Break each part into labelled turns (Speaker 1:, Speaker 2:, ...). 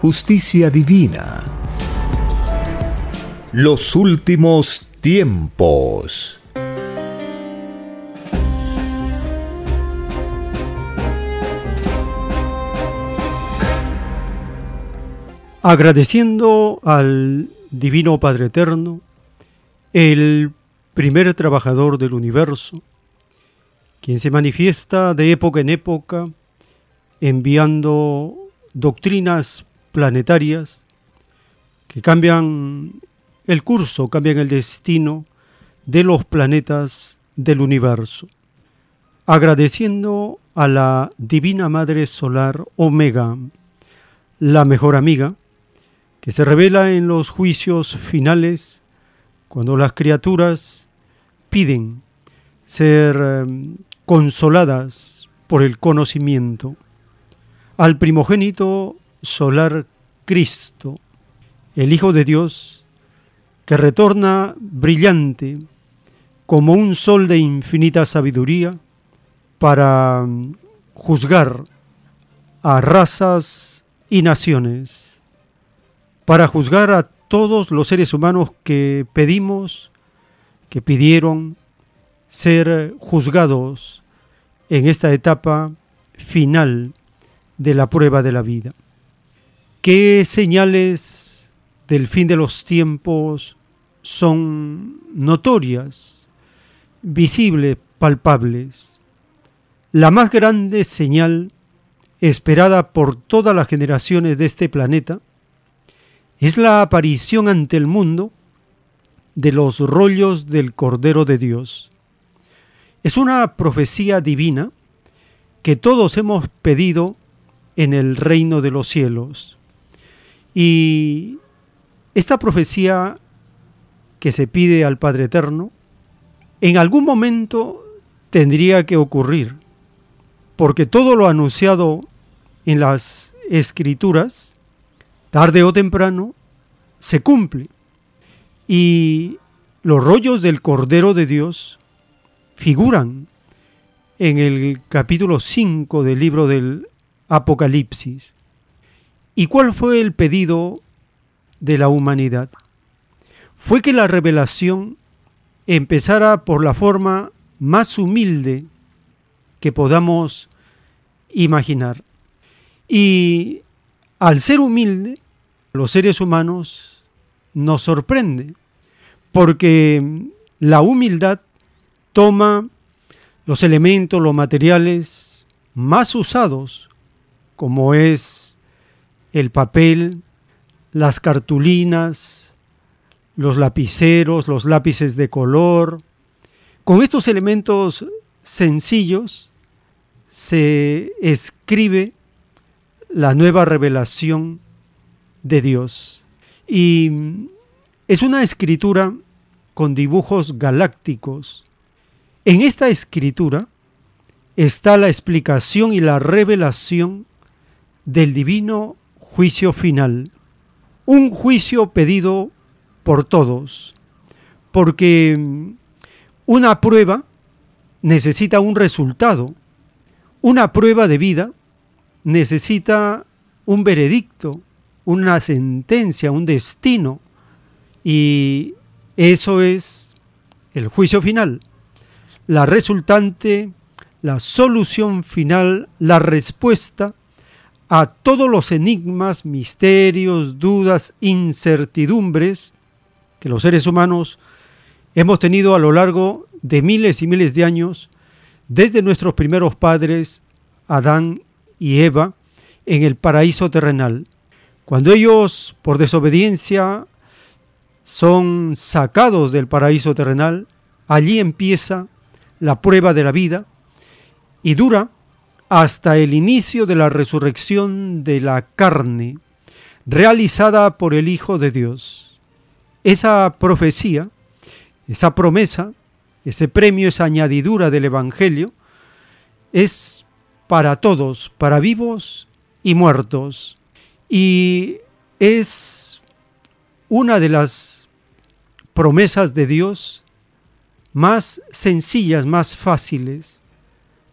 Speaker 1: justicia divina. Los últimos tiempos.
Speaker 2: Agradeciendo al Divino Padre Eterno, el primer trabajador del universo, quien se manifiesta de época en época, enviando doctrinas planetarias que cambian el curso, cambian el destino de los planetas del universo. Agradeciendo a la Divina Madre Solar Omega, la mejor amiga, que se revela en los juicios finales cuando las criaturas piden ser em, consoladas por el conocimiento. Al primogénito solar Cristo, el Hijo de Dios, que retorna brillante como un sol de infinita sabiduría para mm, juzgar a razas y naciones, para juzgar a todos los seres humanos que pedimos, que pidieron ser juzgados en esta etapa final de la prueba de la vida. ¿Qué señales del fin de los tiempos son notorias, visibles, palpables? La más grande señal esperada por todas las generaciones de este planeta es la aparición ante el mundo de los rollos del Cordero de Dios. Es una profecía divina que todos hemos pedido en el reino de los cielos. Y esta profecía que se pide al Padre Eterno, en algún momento tendría que ocurrir, porque todo lo anunciado en las escrituras, tarde o temprano, se cumple. Y los rollos del Cordero de Dios figuran en el capítulo 5 del libro del Apocalipsis. ¿Y cuál fue el pedido de la humanidad? Fue que la revelación empezara por la forma más humilde que podamos imaginar. Y al ser humilde, los seres humanos nos sorprende, porque la humildad toma los elementos, los materiales más usados, como es el papel, las cartulinas, los lapiceros, los lápices de color. Con estos elementos sencillos se escribe la nueva revelación de Dios. Y es una escritura con dibujos galácticos. En esta escritura está la explicación y la revelación del divino juicio final, un juicio pedido por todos, porque mm, una prueba necesita un resultado, una prueba de vida necesita un veredicto, una sentencia, un destino, y eso es el juicio final, la resultante, la solución final, la respuesta a todos los enigmas, misterios, dudas, incertidumbres que los seres humanos hemos tenido a lo largo de miles y miles de años, desde nuestros primeros padres, Adán y Eva, en el paraíso terrenal. Cuando ellos, por desobediencia, son sacados del paraíso terrenal, allí empieza la prueba de la vida y dura hasta el inicio de la resurrección de la carne, realizada por el Hijo de Dios. Esa profecía, esa promesa, ese premio, esa añadidura del Evangelio, es para todos, para vivos y muertos. Y es una de las promesas de Dios más sencillas, más fáciles.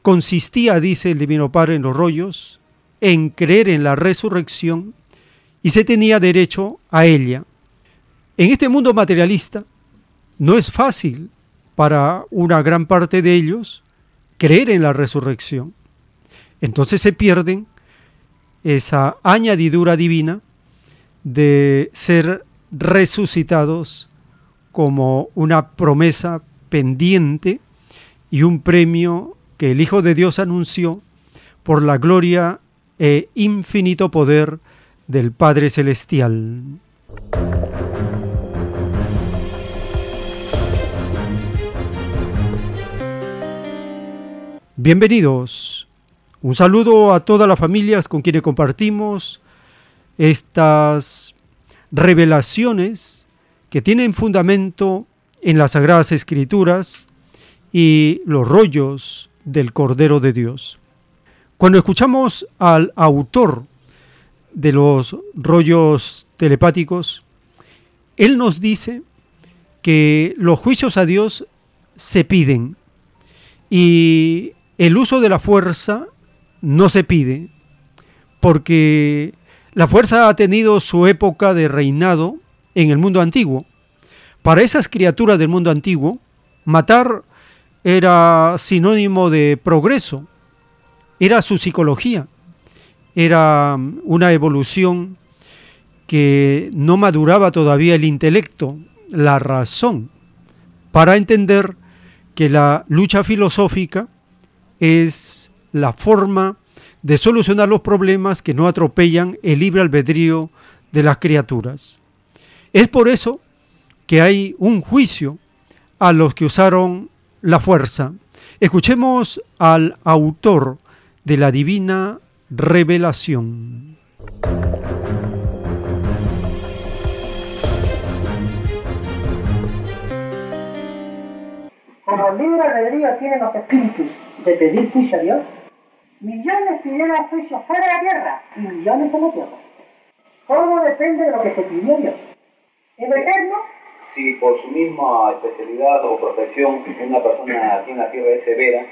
Speaker 2: Consistía, dice el Divino Padre en los rollos, en creer en la resurrección y se tenía derecho a ella. En este mundo materialista no es fácil para una gran parte de ellos creer en la resurrección. Entonces se pierden esa añadidura divina de ser resucitados como una promesa pendiente y un premio que el Hijo de Dios anunció por la gloria e infinito poder del Padre Celestial. Bienvenidos. Un saludo a todas las familias con quienes compartimos estas revelaciones que tienen fundamento en las Sagradas Escrituras y los rollos del Cordero de Dios. Cuando escuchamos al autor de los rollos telepáticos, él nos dice que los juicios a Dios se piden y el uso de la fuerza no se pide, porque la fuerza ha tenido su época de reinado en el mundo antiguo. Para esas criaturas del mundo antiguo, matar era sinónimo de progreso, era su psicología, era una evolución que no maduraba todavía el intelecto, la razón, para entender que la lucha filosófica es la forma de solucionar los problemas que no atropellan el libre albedrío de las criaturas. Es por eso que hay un juicio a los que usaron la fuerza. Escuchemos al autor de la divina revelación.
Speaker 3: Como el libre albedrío tiene los espíritus de pedir juicio a Dios, millones pidieron juicio fuera de la tierra y millones en la tierra. Todo depende de lo que se pidió Dios. En eterno,
Speaker 4: si por su misma especialidad o profesión una persona en la tierra es severa,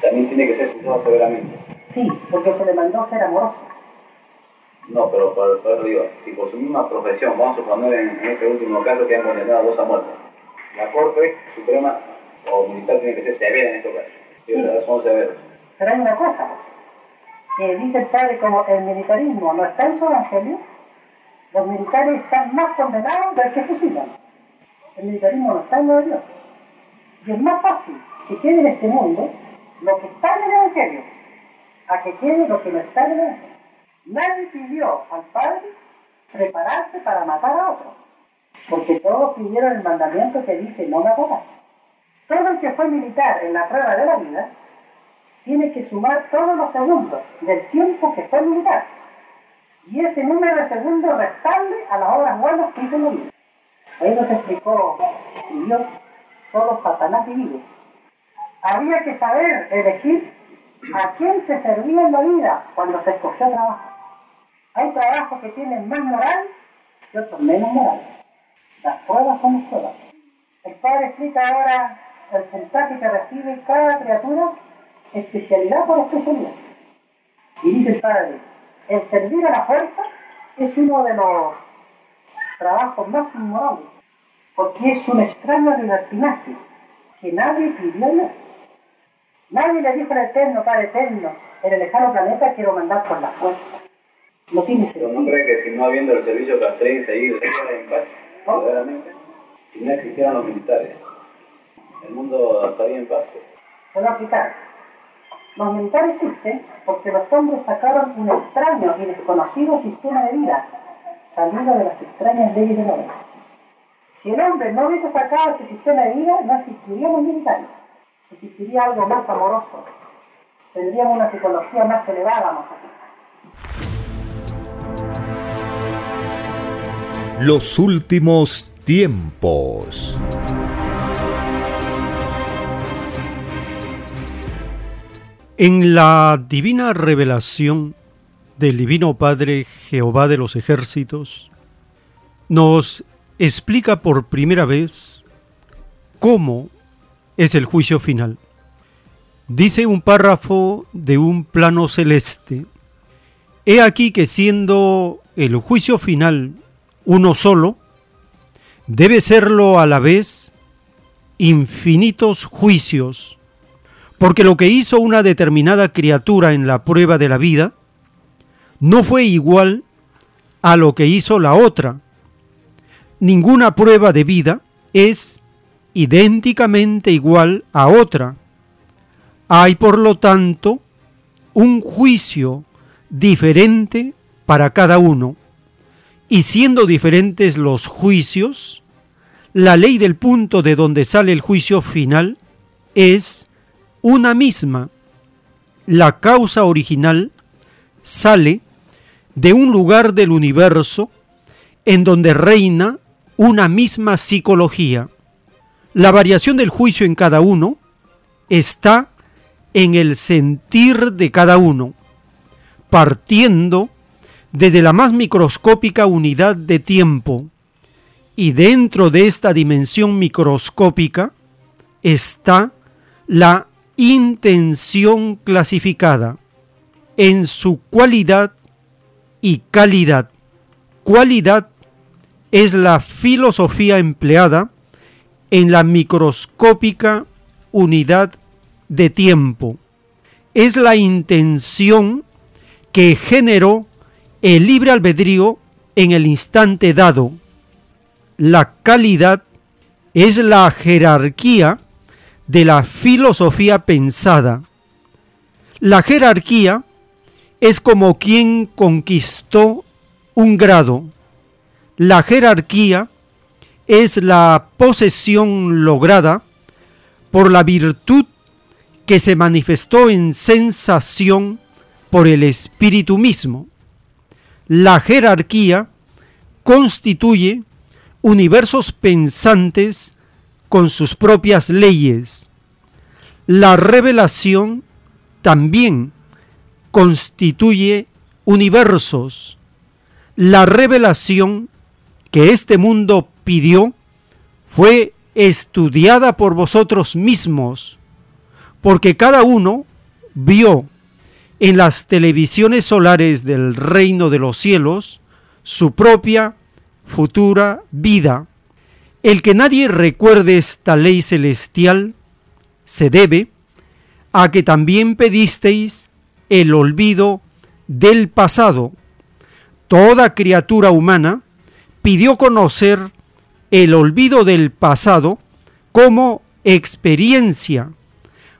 Speaker 4: también tiene que ser juzgado severamente.
Speaker 3: Sí, porque se le mandó ser amoroso.
Speaker 4: No, pero por, eso digo, si por su misma profesión, vamos a suponer en, en este último caso que han condenado a dos a muerte, la Corte Suprema o militar tiene que ser severa en estos casos. Sí. Son severos.
Speaker 3: Pero hay una cosa, que dice el padre, como el militarismo no está en su evangelio, los militares están más condenados del que fusilan. El militarismo no está en lo de Dios. Y es más fácil que quede en este mundo lo que está en el evangelio, a que quede lo que no está en el evangelio. Nadie pidió al padre prepararse para matar a otro, porque todos pidieron el mandamiento que dice no matarás. Todo el que fue militar en la prueba de la vida tiene que sumar todos los segundos del tiempo que fue militar. Y ese número de segundos restarle a las obras buenas que hizo vida. Ahí nos explicó Dios, todos Satanás y Había que saber elegir a quién se servía en la vida cuando se escogió trabajo. Hay trabajos que tienen más moral y otros menos moral. Las pruebas son pruebas. El Padre explica ahora el porcentaje que recibe cada criatura, especialidad por especialidad. Y dice el Padre, el servir a la fuerza es uno de los trabajos más inmorales, porque es un extraño libertinaje que nadie pidió
Speaker 5: Nadie le dijo al Eterno, Padre Eterno, en el lejano planeta quiero mandar por la fuerza. No tiene
Speaker 4: Pero
Speaker 5: sentido.
Speaker 4: no cree que si no habiendo el servicio castrense ahí, en paz,
Speaker 5: ¿No?
Speaker 4: verdaderamente. Si no existieran los militares, el mundo estaría en paz.
Speaker 5: Se voy a explicar. Los militares existen porque los hombres sacaron un extraño y desconocido sistema de vida, salido de las extrañas leyes del hombre. Si el hombre no hubiese sacado ese sistema de vida, no existirían los militares. Existiría algo más amoroso. Tendríamos una psicología más elevada, más.
Speaker 1: Los últimos tiempos.
Speaker 2: En la divina revelación del Divino Padre Jehová de los ejércitos, nos explica por primera vez cómo es el juicio final. Dice un párrafo de un plano celeste, He aquí que siendo el juicio final uno solo, debe serlo a la vez infinitos juicios, porque lo que hizo una determinada criatura en la prueba de la vida no fue igual a lo que hizo la otra. Ninguna prueba de vida es idénticamente igual a otra. Hay, por lo tanto, un juicio diferente para cada uno. Y siendo diferentes los juicios, la ley del punto de donde sale el juicio final es una misma. La causa original sale de un lugar del universo en donde reina una misma psicología. La variación del juicio en cada uno está en el sentir de cada uno, partiendo desde la más microscópica unidad de tiempo. Y dentro de esta dimensión microscópica está la intención clasificada en su cualidad y calidad. Cualidad es la filosofía empleada en la microscópica unidad de tiempo. Es la intención que generó el libre albedrío en el instante dado. La calidad es la jerarquía de la filosofía pensada. La jerarquía es como quien conquistó un grado. La jerarquía es la posesión lograda por la virtud que se manifestó en sensación por el espíritu mismo. La jerarquía constituye universos pensantes con sus propias leyes. La revelación también constituye universos. La revelación que este mundo pidió fue estudiada por vosotros mismos, porque cada uno vio en las televisiones solares del reino de los cielos su propia futura vida. El que nadie recuerde esta ley celestial se debe a que también pedisteis el olvido del pasado. Toda criatura humana pidió conocer el olvido del pasado como experiencia,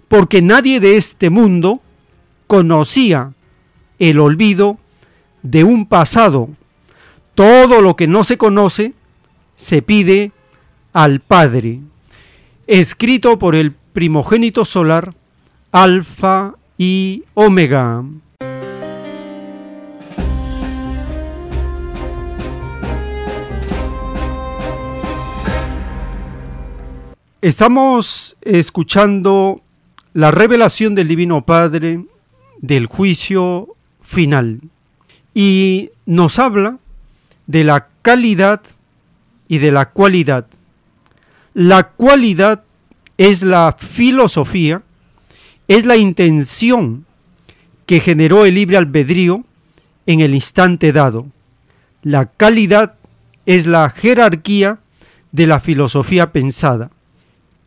Speaker 2: porque nadie de este mundo conocía el olvido de un pasado. Todo lo que no se conoce se pide al Padre. Escrito por el primogénito solar, Alfa y Omega. Estamos escuchando la revelación del Divino Padre del juicio final y nos habla de la calidad y de la cualidad. La cualidad es la filosofía, es la intención que generó el libre albedrío en el instante dado. La calidad es la jerarquía de la filosofía pensada.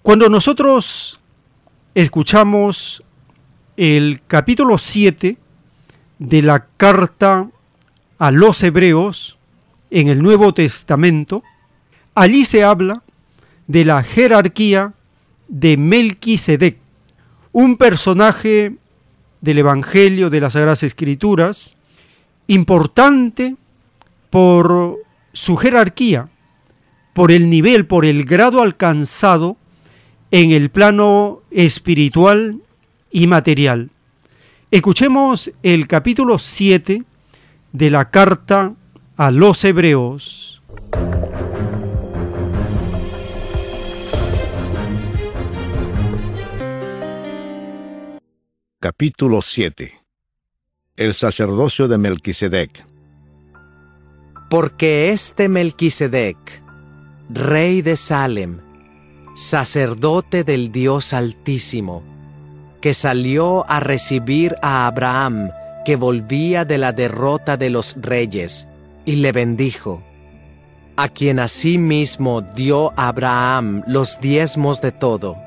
Speaker 2: Cuando nosotros escuchamos el capítulo 7 de la carta a los hebreos en el Nuevo Testamento, allí se habla de la jerarquía de Melquisedec, un personaje del Evangelio de las Sagradas Escrituras, importante por su jerarquía, por el nivel, por el grado alcanzado en el plano espiritual y material. Escuchemos el capítulo 7 de la carta a los hebreos.
Speaker 6: Capítulo 7 El sacerdocio de Melquisedec.
Speaker 7: Porque este Melquisedec, rey de Salem, sacerdote del Dios Altísimo, que salió a recibir a Abraham, que volvía de la derrota de los reyes, y le bendijo, a quien asimismo dio Abraham los diezmos de todo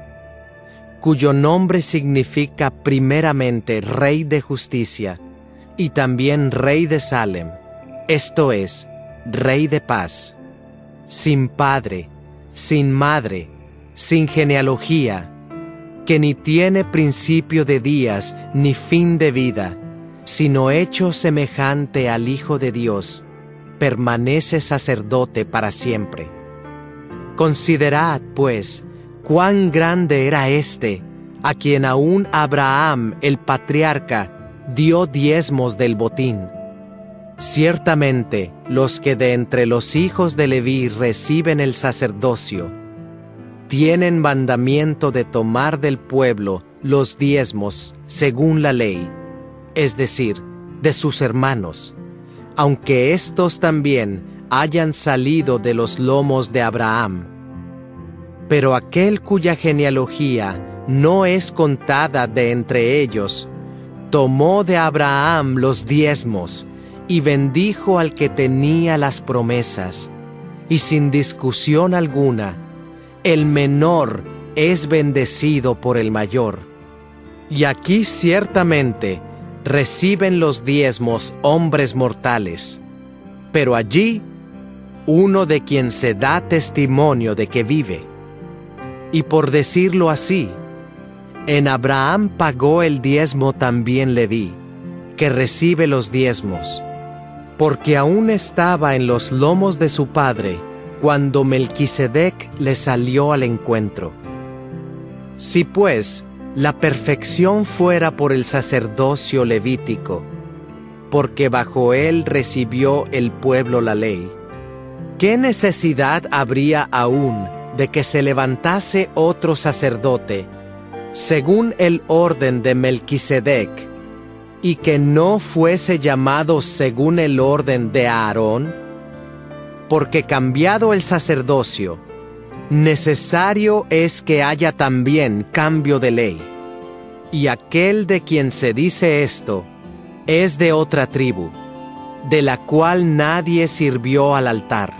Speaker 7: cuyo nombre significa primeramente Rey de Justicia y también Rey de Salem, esto es, Rey de Paz, sin padre, sin madre, sin genealogía, que ni tiene principio de días ni fin de vida, sino hecho semejante al Hijo de Dios, permanece sacerdote para siempre. Considerad, pues, cuán grande era éste, a quien aún Abraham el patriarca dio diezmos del botín. Ciertamente, los que de entre los hijos de Leví reciben el sacerdocio, tienen mandamiento de tomar del pueblo los diezmos según la ley, es decir, de sus hermanos, aunque éstos también hayan salido de los lomos de Abraham pero aquel cuya genealogía no es contada de entre ellos, tomó de Abraham los diezmos y bendijo al que tenía las promesas, y sin discusión alguna, el menor es bendecido por el mayor. Y aquí ciertamente reciben los diezmos hombres mortales, pero allí uno de quien se da testimonio de que vive. Y por decirlo así, en Abraham pagó el diezmo también Leví, que recibe los diezmos, porque aún estaba en los lomos de su padre cuando Melquisedec le salió al encuentro. Si pues la perfección fuera por el sacerdocio levítico, porque bajo él recibió el pueblo la ley, ¿qué necesidad habría aún de que se levantase otro sacerdote, según el orden de Melquisedec, y que no fuese llamado según el orden de Aarón? Porque cambiado el sacerdocio, necesario es que haya también cambio de ley. Y aquel de quien se dice esto es de otra tribu, de la cual nadie sirvió al altar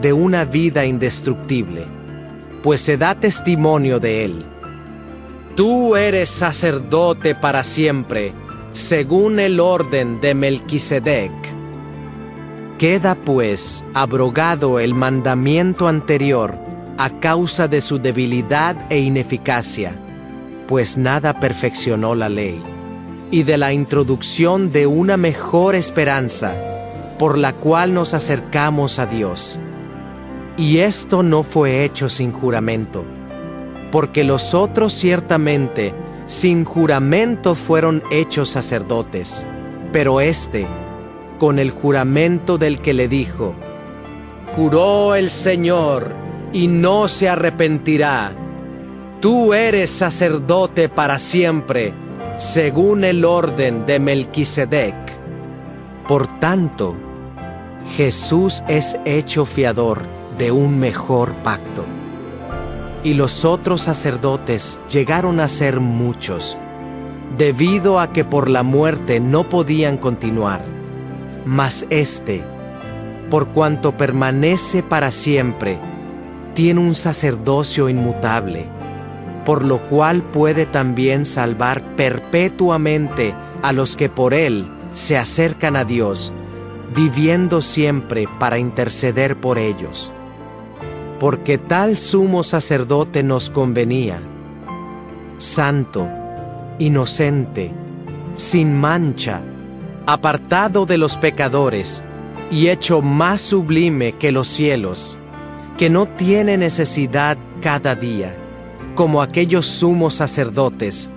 Speaker 7: de una vida indestructible, pues se da testimonio de él. Tú eres sacerdote para siempre, según el orden de Melquisedec. Queda pues abrogado el mandamiento anterior a causa de su debilidad e ineficacia, pues nada perfeccionó la ley, y de la introducción de una mejor esperanza, por la cual nos acercamos a Dios y esto no fue hecho sin juramento, porque los otros ciertamente sin juramento fueron hechos sacerdotes, pero éste, con el juramento del que le dijo, Juró el Señor y no se arrepentirá, tú eres sacerdote para siempre según el orden de Melquisedec. Por tanto, Jesús es hecho fiador de un mejor pacto. Y los otros sacerdotes llegaron a ser muchos, debido a que por la muerte no podían continuar. Mas éste, por cuanto permanece para siempre, tiene un sacerdocio inmutable, por lo cual puede también salvar perpetuamente a los que por él se acercan a Dios, viviendo siempre para interceder por ellos. Porque tal sumo sacerdote nos convenía, santo, inocente, sin mancha, apartado de los pecadores y hecho más sublime que los cielos, que no tiene necesidad cada día, como aquellos sumos sacerdotes,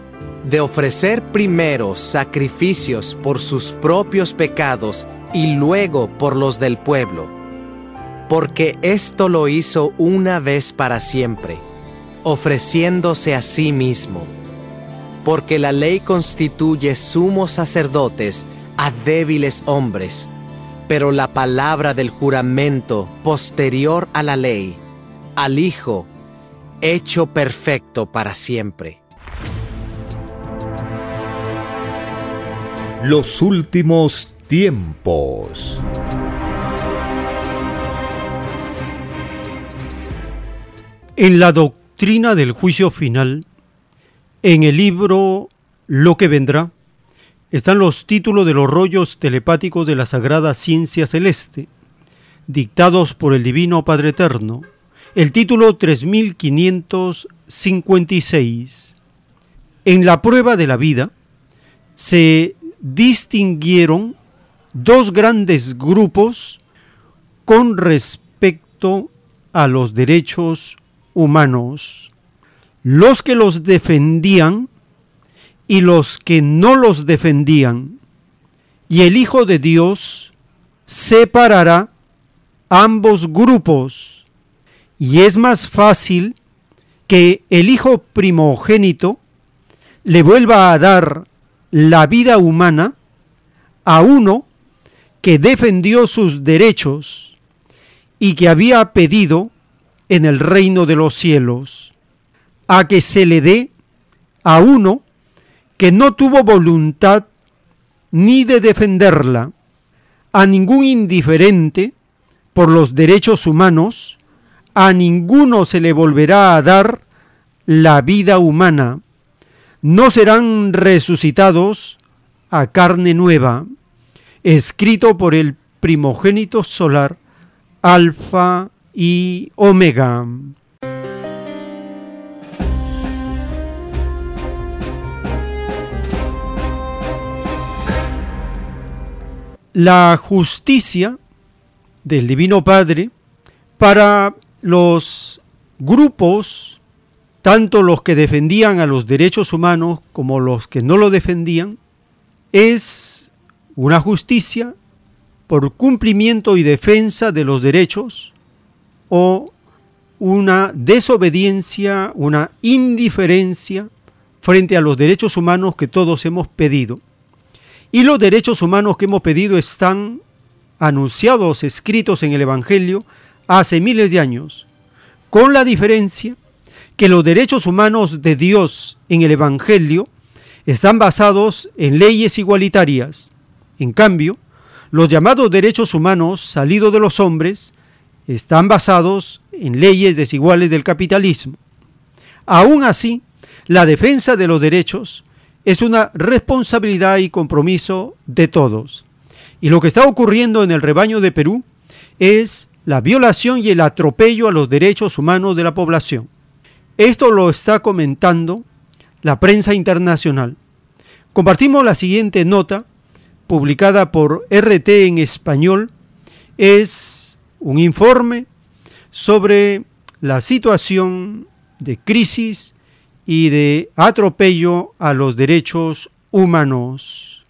Speaker 7: de ofrecer primero sacrificios por sus propios pecados y luego por los del pueblo, porque esto lo hizo una vez para siempre, ofreciéndose a sí mismo, porque la ley constituye sumos sacerdotes a débiles hombres, pero la palabra del juramento posterior a la ley, al Hijo, hecho perfecto para siempre.
Speaker 1: Los últimos tiempos.
Speaker 2: En la doctrina del juicio final, en el libro Lo que vendrá, están los títulos de los rollos telepáticos de la Sagrada Ciencia Celeste, dictados por el Divino Padre Eterno. El título 3556. En la prueba de la vida se distinguieron dos grandes grupos con respecto a los derechos humanos, los que los defendían y los que no los defendían. Y el Hijo de Dios separará ambos grupos. Y es más fácil que el Hijo primogénito le vuelva a dar la vida humana a uno que defendió sus derechos y que había pedido en el reino de los cielos, a que se le dé a uno que no tuvo voluntad ni de defenderla, a ningún indiferente por los derechos humanos, a ninguno se le volverá a dar la vida humana, no serán resucitados a carne nueva, escrito por el primogénito solar, Alfa y Omega. la justicia del Divino Padre para los grupos, tanto los que defendían a los derechos humanos como los que no lo defendían, es una justicia por cumplimiento y defensa de los derechos o una desobediencia, una indiferencia frente a los derechos humanos que todos hemos pedido. Y los derechos humanos que hemos pedido están anunciados, escritos en el Evangelio hace miles de años, con la diferencia que los derechos humanos de Dios en el Evangelio están basados en leyes igualitarias. En cambio, los llamados derechos humanos salidos de los hombres están basados en leyes desiguales del capitalismo. Aún así, la defensa de los derechos es una responsabilidad y compromiso de todos. Y lo que está ocurriendo en el rebaño de Perú es la violación y el atropello a los derechos humanos de la población. Esto lo está comentando la prensa internacional. Compartimos la siguiente nota publicada por RT en español. Es un informe sobre la situación de crisis y de atropello a los derechos humanos.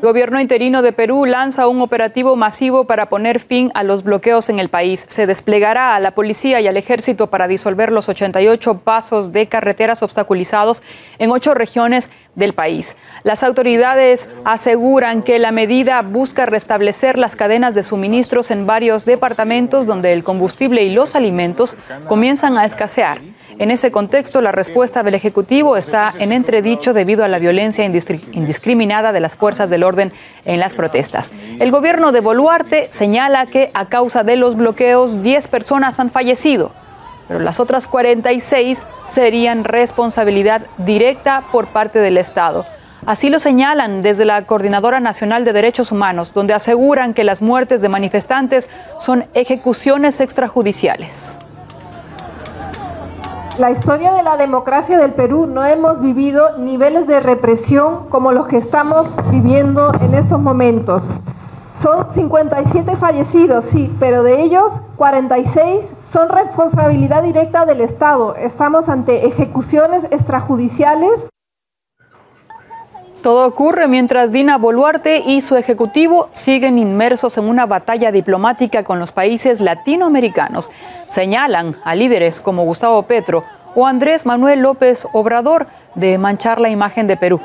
Speaker 8: El gobierno interino de Perú lanza un operativo masivo para poner fin a los bloqueos en el país. Se desplegará a la policía y al ejército para disolver los 88 pasos de carreteras obstaculizados en ocho regiones del país. Las autoridades aseguran que la medida busca restablecer las cadenas de suministros en varios departamentos donde el combustible y los alimentos comienzan a escasear. En ese contexto, la respuesta del Ejecutivo está en entredicho debido a la violencia indiscriminada de las fuerzas del orden en las protestas. El gobierno de Boluarte señala que a causa de los bloqueos 10 personas han fallecido, pero las otras 46 serían responsabilidad directa por parte del Estado. Así lo señalan desde la Coordinadora Nacional de Derechos Humanos, donde aseguran que las muertes de manifestantes son ejecuciones extrajudiciales
Speaker 9: la historia de la democracia del Perú no hemos vivido niveles de represión como los que estamos viviendo en estos momentos. Son 57 fallecidos, sí, pero de ellos 46 son responsabilidad directa del Estado. Estamos ante ejecuciones extrajudiciales.
Speaker 8: Todo ocurre mientras Dina Boluarte y su ejecutivo siguen inmersos en una batalla diplomática con los países latinoamericanos. Señalan a líderes como Gustavo Petro o Andrés Manuel López Obrador de manchar la imagen de Perú.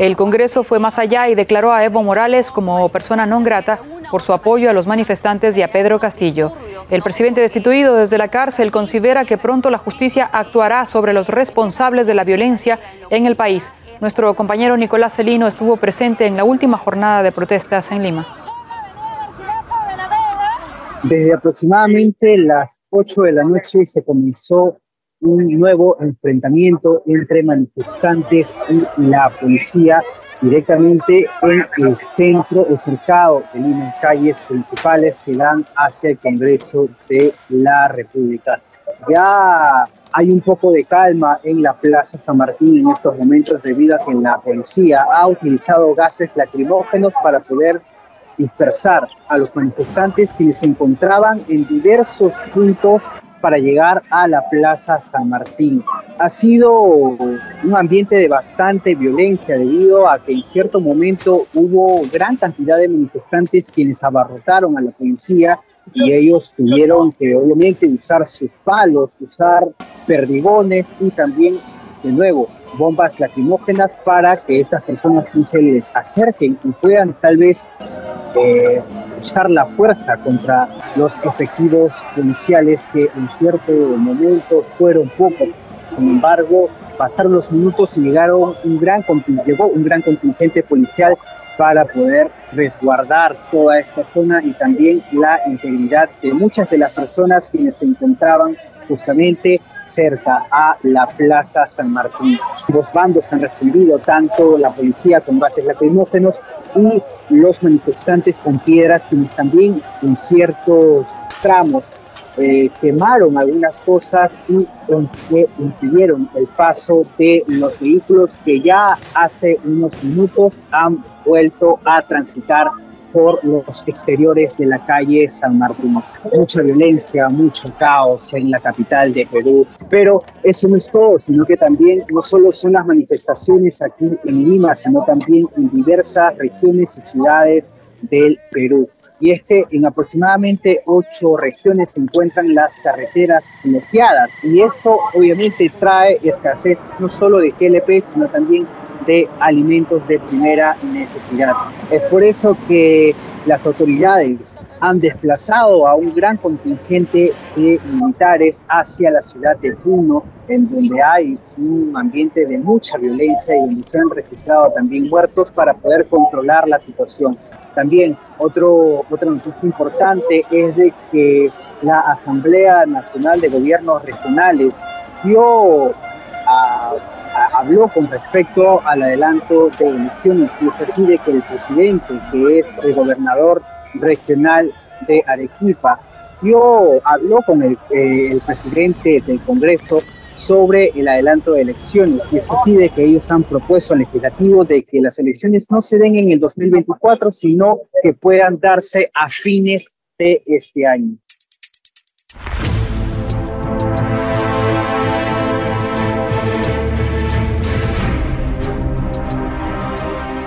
Speaker 8: El Congreso fue más allá y declaró a Evo Morales como persona non grata por su apoyo a los manifestantes y a Pedro Castillo. El presidente destituido desde la cárcel considera que pronto la justicia actuará sobre los responsables de la violencia en el país. Nuestro compañero Nicolás Celino estuvo presente en la última jornada de protestas en Lima.
Speaker 10: Desde aproximadamente las 8 de la noche se comenzó un nuevo enfrentamiento entre manifestantes y la policía directamente en el centro o cercado de Lima, calles principales que dan hacia el Congreso de la República. Ya hay un poco de calma en la Plaza San Martín en estos momentos debido a que la policía ha utilizado gases lacrimógenos para poder dispersar a los manifestantes que se encontraban en diversos puntos para llegar a la Plaza San Martín. Ha sido un ambiente de bastante violencia debido a que en cierto momento hubo gran cantidad de manifestantes quienes abarrotaron a la policía y ellos tuvieron que obviamente usar sus palos, usar perdigones y también de nuevo bombas lacrimógenas para que estas personas se les acerquen y puedan tal vez eh, usar la fuerza contra los efectivos policiales que en cierto momento fueron pocos. Sin embargo, pasaron los minutos y llegaron un gran, llegó un gran contingente policial para poder resguardar toda esta zona y también la integridad de muchas de las personas quienes se encontraban justamente cerca a la Plaza San Martín. Los bandos han respondido, tanto la policía con gases lacrimógenos y los manifestantes con piedras, quienes también en ciertos tramos eh, quemaron algunas cosas y que impidieron el paso de los vehículos que ya hace unos minutos han vuelto a transitar por los exteriores de la calle San Martín. Mucha violencia, mucho caos en la capital de Perú. Pero eso no es todo, sino que también no solo son las manifestaciones aquí en Lima, sino también en diversas regiones y ciudades del Perú. Y es que en aproximadamente ocho regiones se encuentran las carreteras bloqueadas. Y esto obviamente trae escasez no solo de GLP, sino también de alimentos de primera necesidad. Es por eso que las autoridades han desplazado a un gran contingente de militares hacia la ciudad de Puno, en donde hay un ambiente de mucha violencia y donde se han registrado también muertos para poder controlar la situación. También otro, otra noticia importante es de que la Asamblea Nacional de Gobiernos Regionales dio a habló con respecto al adelanto de elecciones y es así de que el presidente, que es el gobernador regional de Arequipa, dio, habló con el, eh, el presidente del Congreso sobre el adelanto de elecciones y es así de que ellos han propuesto al legislativo de que las elecciones no se den en el 2024, sino que puedan darse a fines de este año.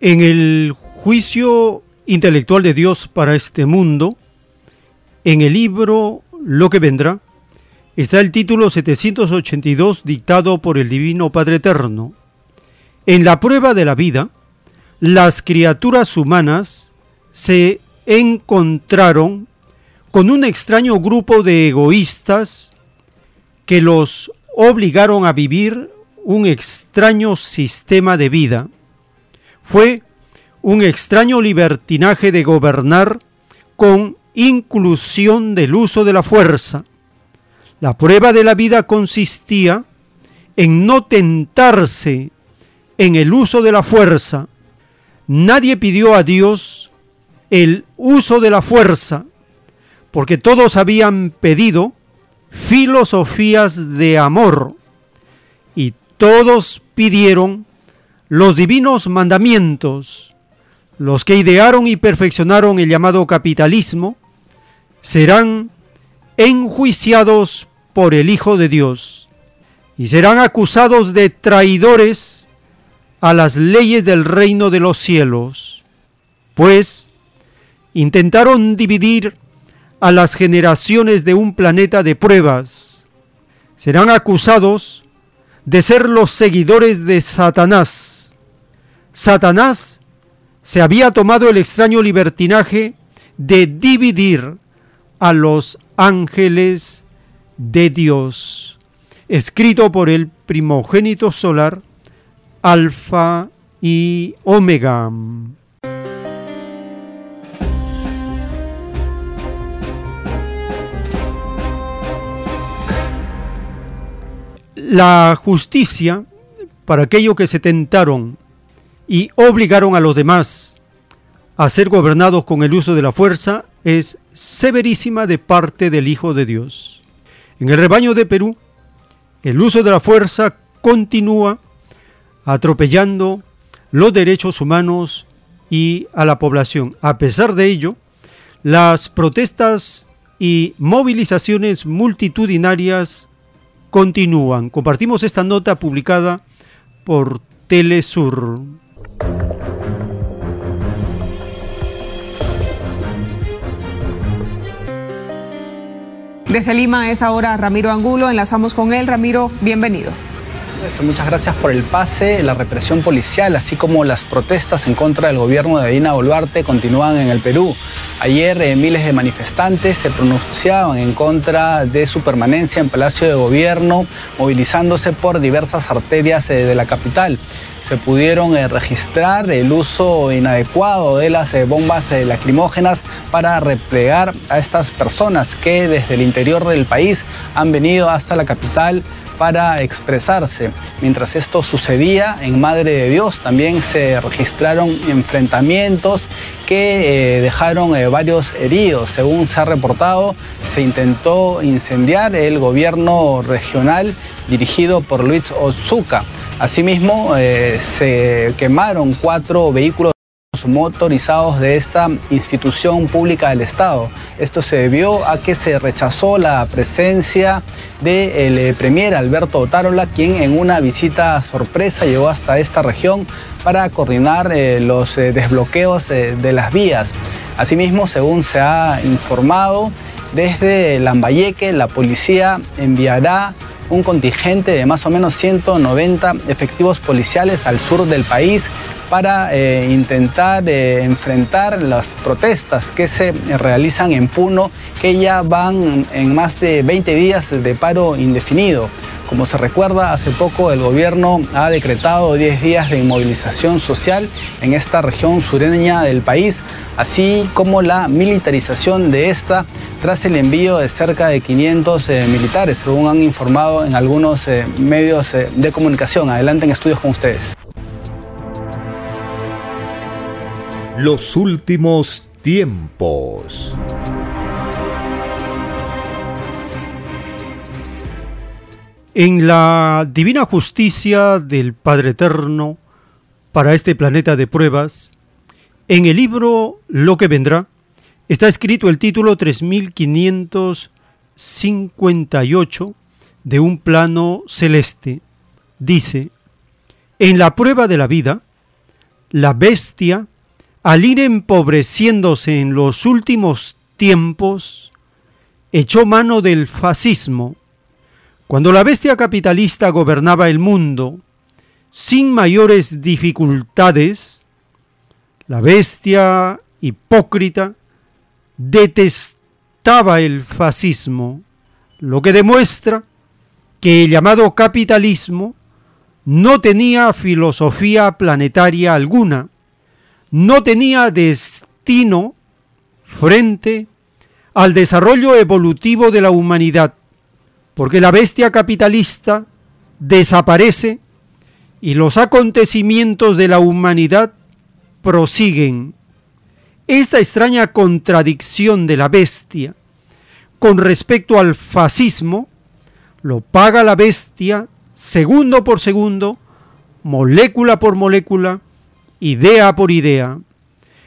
Speaker 2: En el juicio intelectual de Dios para este mundo, en el libro Lo que vendrá, está el título 782 dictado por el Divino Padre Eterno. En la prueba de la vida, las criaturas humanas se encontraron con un extraño grupo de egoístas que los obligaron a vivir un extraño sistema de vida fue un extraño libertinaje de gobernar con inclusión del uso de la fuerza. La prueba de la vida consistía en no tentarse en el uso de la fuerza. Nadie pidió a Dios el uso de la fuerza, porque todos habían pedido filosofías de amor y todos pidieron los divinos mandamientos, los que idearon y perfeccionaron el llamado capitalismo, serán enjuiciados por el Hijo de Dios y serán acusados de traidores a las leyes del reino de los cielos, pues intentaron dividir a las generaciones de un planeta de pruebas. Serán acusados de ser los seguidores de Satanás. Satanás se había tomado el extraño libertinaje de dividir a los ángeles de Dios, escrito por el primogénito solar, Alfa y Omega. La justicia para aquellos que se tentaron y obligaron a los demás a ser gobernados con el uso de la fuerza es severísima de parte del Hijo de Dios. En el rebaño de Perú, el uso de la fuerza continúa atropellando los derechos humanos y a la población. A pesar de ello, las protestas y movilizaciones multitudinarias continúan. Compartimos esta nota publicada por Telesur.
Speaker 11: Desde Lima es ahora Ramiro Angulo, enlazamos con él. Ramiro, bienvenido.
Speaker 12: Muchas gracias por el pase. La represión policial, así como las protestas en contra del gobierno de Dina Boluarte, continúan en el Perú. Ayer eh, miles de manifestantes se pronunciaban en contra de su permanencia en Palacio de Gobierno, movilizándose por diversas arterias eh, de la capital se pudieron eh, registrar el uso inadecuado de las bombas lacrimógenas para replegar a estas personas que desde el interior del país han venido hasta la capital para expresarse. Mientras esto sucedía en Madre de Dios también se registraron enfrentamientos que eh, dejaron eh, varios heridos. Según se ha reportado, se intentó incendiar el gobierno regional dirigido por Luis Ozuka. Asimismo, eh, se quemaron cuatro vehículos motorizados de esta institución pública del Estado. Esto se debió a que se rechazó la presencia del eh, premier Alberto Otárola, quien en una visita sorpresa llegó hasta esta región para coordinar eh, los eh, desbloqueos de las vías. Asimismo, según se ha informado, desde Lambayeque la policía enviará un contingente de más o menos 190 efectivos policiales al sur del país para eh, intentar eh, enfrentar las protestas que se realizan en Puno, que ya van en más de 20 días de paro indefinido. Como se recuerda, hace poco el gobierno ha decretado 10 días de inmovilización social en esta región sureña del país, así como la militarización de esta tras el envío de cerca de 500 eh, militares, según han informado en algunos medios de comunicación. Adelante en estudios con ustedes.
Speaker 1: Los últimos tiempos.
Speaker 2: En la divina justicia del Padre Eterno para este planeta de pruebas, en el libro Lo que vendrá, está escrito el título 3558 de un plano celeste. Dice, en la prueba de la vida, la bestia al ir empobreciéndose en los últimos tiempos, echó mano del fascismo. Cuando la bestia capitalista gobernaba el mundo sin mayores dificultades, la bestia hipócrita detestaba el fascismo, lo que demuestra que el llamado capitalismo no tenía filosofía planetaria alguna no tenía destino frente al desarrollo evolutivo de la humanidad, porque la bestia capitalista desaparece y los acontecimientos de la humanidad prosiguen. Esta extraña contradicción de la bestia con respecto al fascismo lo paga la bestia segundo por segundo, molécula por molécula, idea por idea,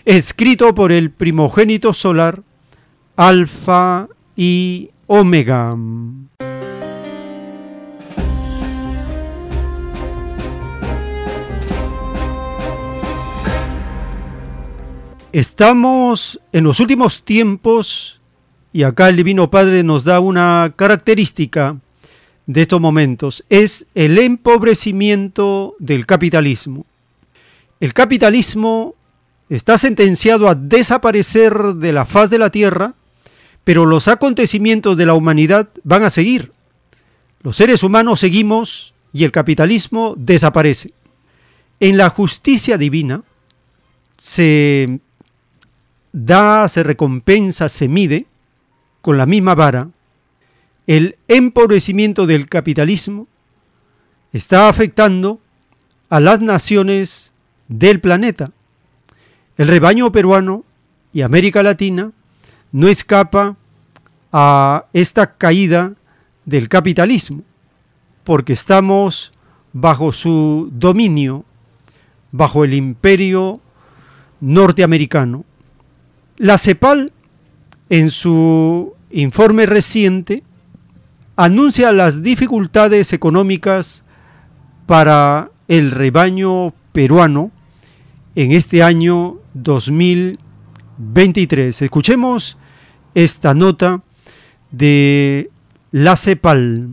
Speaker 2: escrito por el primogénito solar, Alfa y Omega. Estamos en los últimos tiempos y acá el Divino Padre nos da una característica de estos momentos, es el empobrecimiento del capitalismo. El capitalismo está sentenciado a desaparecer de la faz de la tierra, pero los acontecimientos de la humanidad van a seguir. Los seres humanos seguimos y el capitalismo desaparece. En la justicia divina se da, se recompensa, se mide con la misma vara. El empobrecimiento del capitalismo está afectando a las naciones del planeta. El rebaño peruano y América Latina no escapa a esta caída del capitalismo, porque estamos bajo su dominio, bajo el imperio norteamericano. La CEPAL, en su informe reciente, anuncia las dificultades económicas para el rebaño peruano en este año 2023. Escuchemos esta nota de la CEPAL.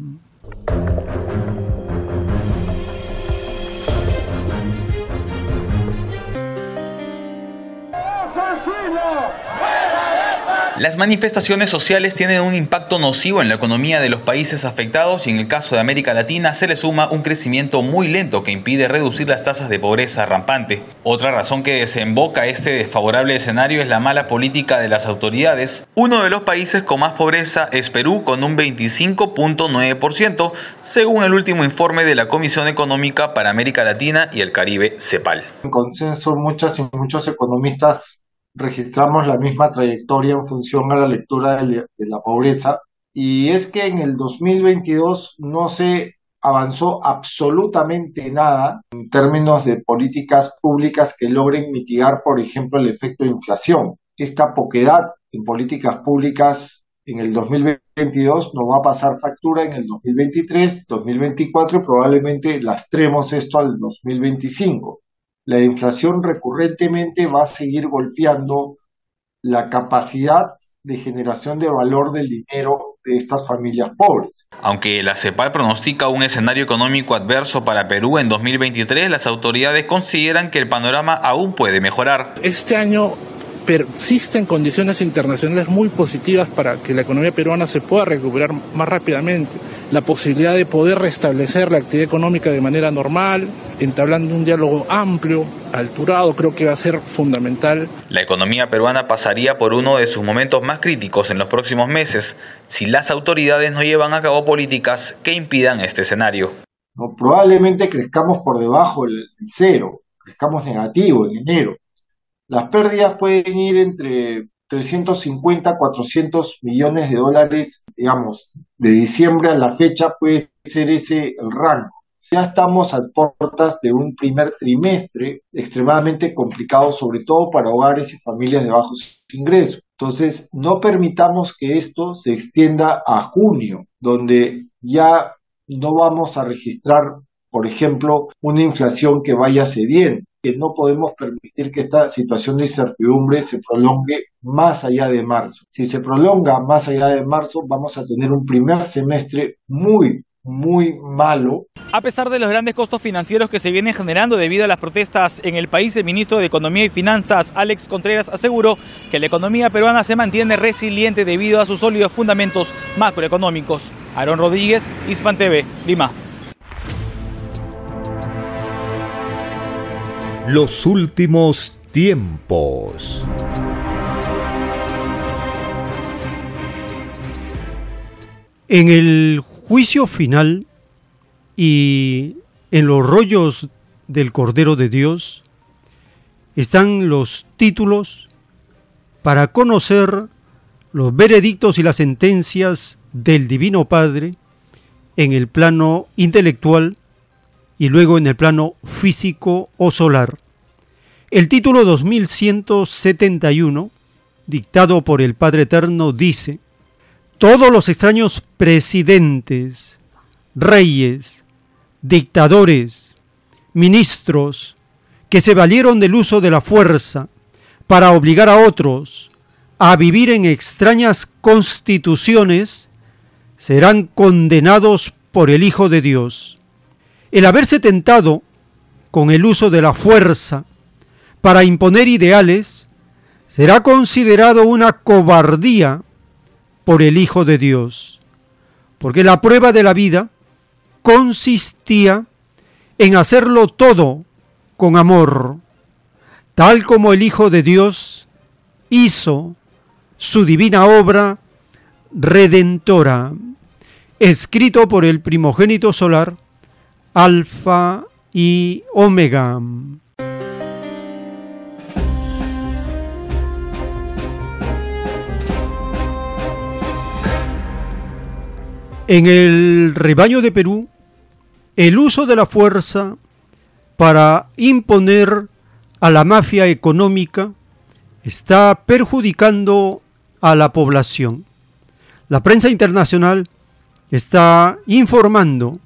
Speaker 13: Las manifestaciones sociales tienen un impacto nocivo en la economía de los países afectados y en el caso de América Latina se le suma un crecimiento muy lento que impide reducir las tasas de pobreza rampante. Otra razón que desemboca este desfavorable escenario es la mala política de las autoridades. Uno de los países con más pobreza es Perú con un 25.9% según el último informe de la Comisión Económica para América Latina y el Caribe, CEPAL.
Speaker 14: En consenso, muchas y muchos economistas registramos la misma trayectoria en función a la lectura de, la pobreza. Y es que en el 2022 no se avanzó absolutamente nada en términos de políticas públicas que logren mitigar, por ejemplo, el efecto de inflación. Esta poquedad en políticas públicas en el 2022 nos va a pasar factura en el 2023, 2024 y probablemente lastremos esto al 2025. La inflación recurrentemente va a seguir golpeando la capacidad de generación de valor del dinero de estas familias pobres.
Speaker 13: Aunque la CEPAL pronostica un escenario económico adverso para Perú en 2023, las autoridades consideran que el panorama aún puede mejorar.
Speaker 15: Este año persisten condiciones internacionales muy positivas para que la economía peruana se pueda recuperar más rápidamente. La posibilidad de poder restablecer la actividad económica de manera normal, entablando un diálogo amplio, alturado, creo que va a ser fundamental.
Speaker 13: La economía peruana pasaría por uno de sus momentos más críticos en los próximos meses si las autoridades no llevan a cabo políticas que impidan este escenario.
Speaker 14: No, probablemente crezcamos por debajo del cero, crezcamos negativo en enero las pérdidas pueden ir entre 350 400 millones de dólares, digamos, de diciembre a la fecha puede ser ese el rango. Ya estamos a puertas de un primer trimestre extremadamente complicado, sobre todo para hogares y familias de bajos ingresos. Entonces, no permitamos que esto se extienda a junio, donde ya no vamos a registrar, por ejemplo, una inflación que vaya cediendo no podemos permitir que esta situación de incertidumbre se prolongue más allá de marzo. Si se prolonga más allá de marzo, vamos a tener un primer semestre muy, muy malo.
Speaker 16: A pesar de los grandes costos financieros que se vienen generando debido a las protestas en el país, el ministro de Economía y Finanzas, Alex Contreras, aseguró que la economía peruana se mantiene resiliente debido a sus sólidos fundamentos macroeconómicos. Aaron Rodríguez, Hispan TV, Lima.
Speaker 1: Los últimos tiempos.
Speaker 2: En el juicio final y en los rollos del Cordero de Dios están los títulos para conocer los veredictos y las sentencias del Divino Padre en el plano intelectual y luego en el plano físico o solar. El título 2171, dictado por el Padre Eterno, dice, todos los extraños presidentes, reyes, dictadores, ministros, que se valieron del uso de la fuerza para obligar a otros a vivir en extrañas constituciones, serán condenados por el Hijo de Dios el haberse tentado con el uso de la fuerza para imponer ideales será considerado una cobardía por el Hijo de Dios, porque la prueba de la vida consistía en hacerlo todo con amor, tal como el Hijo de Dios hizo su divina obra redentora, escrito por el primogénito solar, alfa y omega. En el rebaño de Perú, el uso de la fuerza para imponer a la mafia económica está perjudicando a la población. La prensa internacional está informando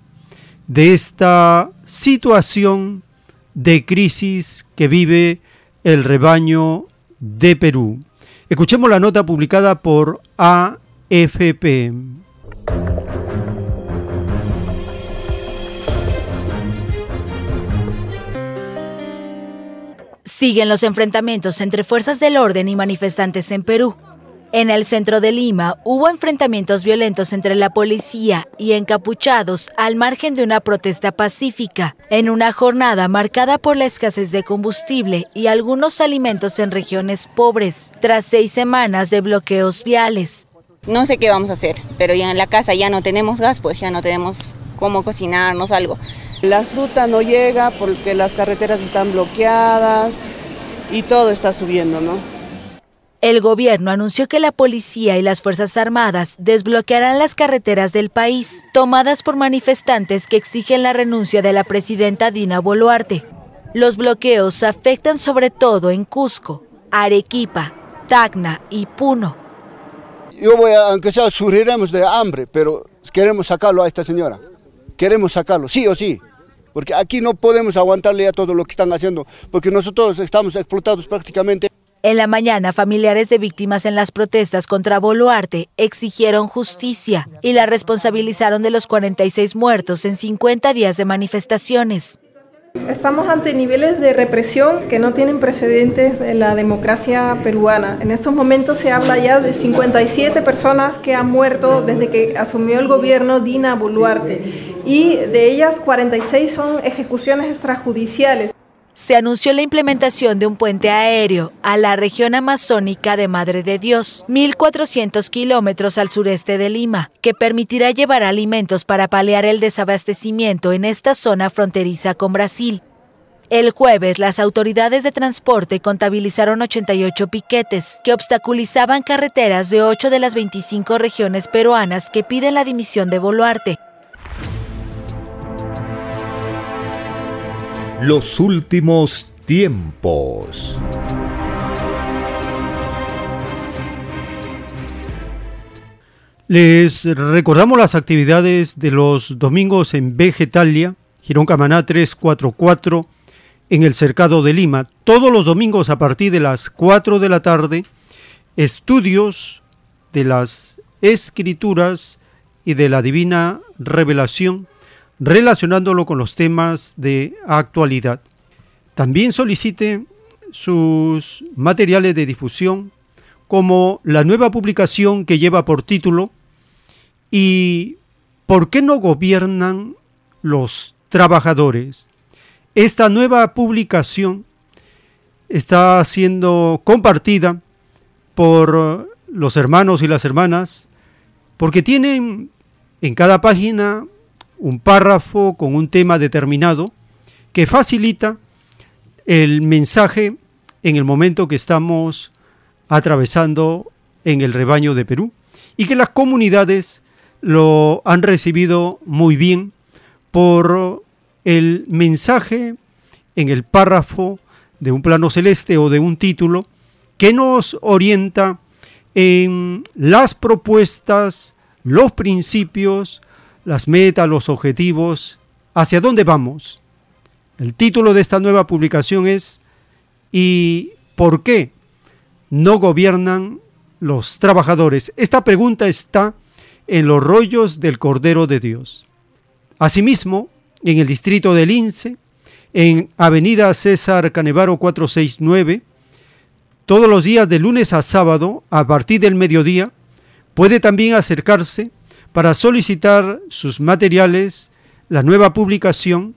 Speaker 2: de esta situación de crisis que vive el rebaño de Perú. Escuchemos la nota publicada por AFP.
Speaker 17: Siguen los enfrentamientos entre fuerzas del orden y manifestantes en Perú. En el centro de Lima hubo enfrentamientos violentos entre la policía y encapuchados al margen de una protesta pacífica, en una jornada marcada por la escasez de combustible y algunos alimentos en regiones pobres, tras seis semanas de bloqueos viales.
Speaker 18: No sé qué vamos a hacer, pero ya en la casa ya no tenemos gas, pues ya no tenemos cómo cocinarnos algo.
Speaker 19: La fruta no llega porque las carreteras están bloqueadas y todo está subiendo, ¿no?
Speaker 17: El gobierno anunció que la policía y las Fuerzas Armadas desbloquearán las carreteras del país, tomadas por manifestantes que exigen la renuncia de la presidenta Dina Boluarte. Los bloqueos afectan sobre todo en Cusco, Arequipa, Tacna y Puno.
Speaker 20: Yo voy a, aunque sea, sufriremos de hambre, pero queremos sacarlo a esta señora. Queremos sacarlo, sí o sí. Porque aquí no podemos aguantarle a todo lo que están haciendo, porque nosotros estamos explotados prácticamente.
Speaker 17: En la mañana, familiares de víctimas en las protestas contra Boluarte exigieron justicia y la responsabilizaron de los 46 muertos en 50 días de manifestaciones.
Speaker 9: Estamos ante niveles de represión que no tienen precedentes en la democracia peruana. En estos momentos se habla ya de 57 personas que han muerto desde que asumió el gobierno Dina Boluarte y de ellas 46 son ejecuciones extrajudiciales
Speaker 17: se anunció la implementación de un puente aéreo a la región amazónica de Madre de Dios, 1.400 kilómetros al sureste de Lima, que permitirá llevar alimentos para paliar el desabastecimiento en esta zona fronteriza con Brasil. El jueves, las autoridades de transporte contabilizaron 88 piquetes que obstaculizaban carreteras de 8 de las 25 regiones peruanas que piden la dimisión de Boluarte,
Speaker 1: Los últimos tiempos.
Speaker 2: Les recordamos las actividades de los domingos en Vegetalia, Girón Camaná 344, en el Cercado de Lima. Todos los domingos a partir de las 4 de la tarde, estudios de las escrituras y de la divina revelación relacionándolo con los temas de actualidad. También solicite sus materiales de difusión, como la nueva publicación que lleva por título ¿Y por qué no gobiernan los trabajadores? Esta nueva publicación está siendo compartida por los hermanos y las hermanas porque tienen en cada página un párrafo con un tema determinado que facilita el mensaje en el momento que estamos atravesando en el rebaño de Perú y que las comunidades lo han recibido muy bien por el mensaje en el párrafo de un plano celeste o de un título que nos orienta en las propuestas, los principios, las metas, los objetivos, hacia dónde vamos. El título de esta nueva publicación es ¿Y por qué no gobiernan los trabajadores? Esta pregunta está en los rollos del Cordero de Dios. Asimismo, en el distrito del Lince, en Avenida César Canevaro 469, todos los días de lunes a sábado, a partir del mediodía, puede también acercarse para solicitar sus materiales, la nueva publicación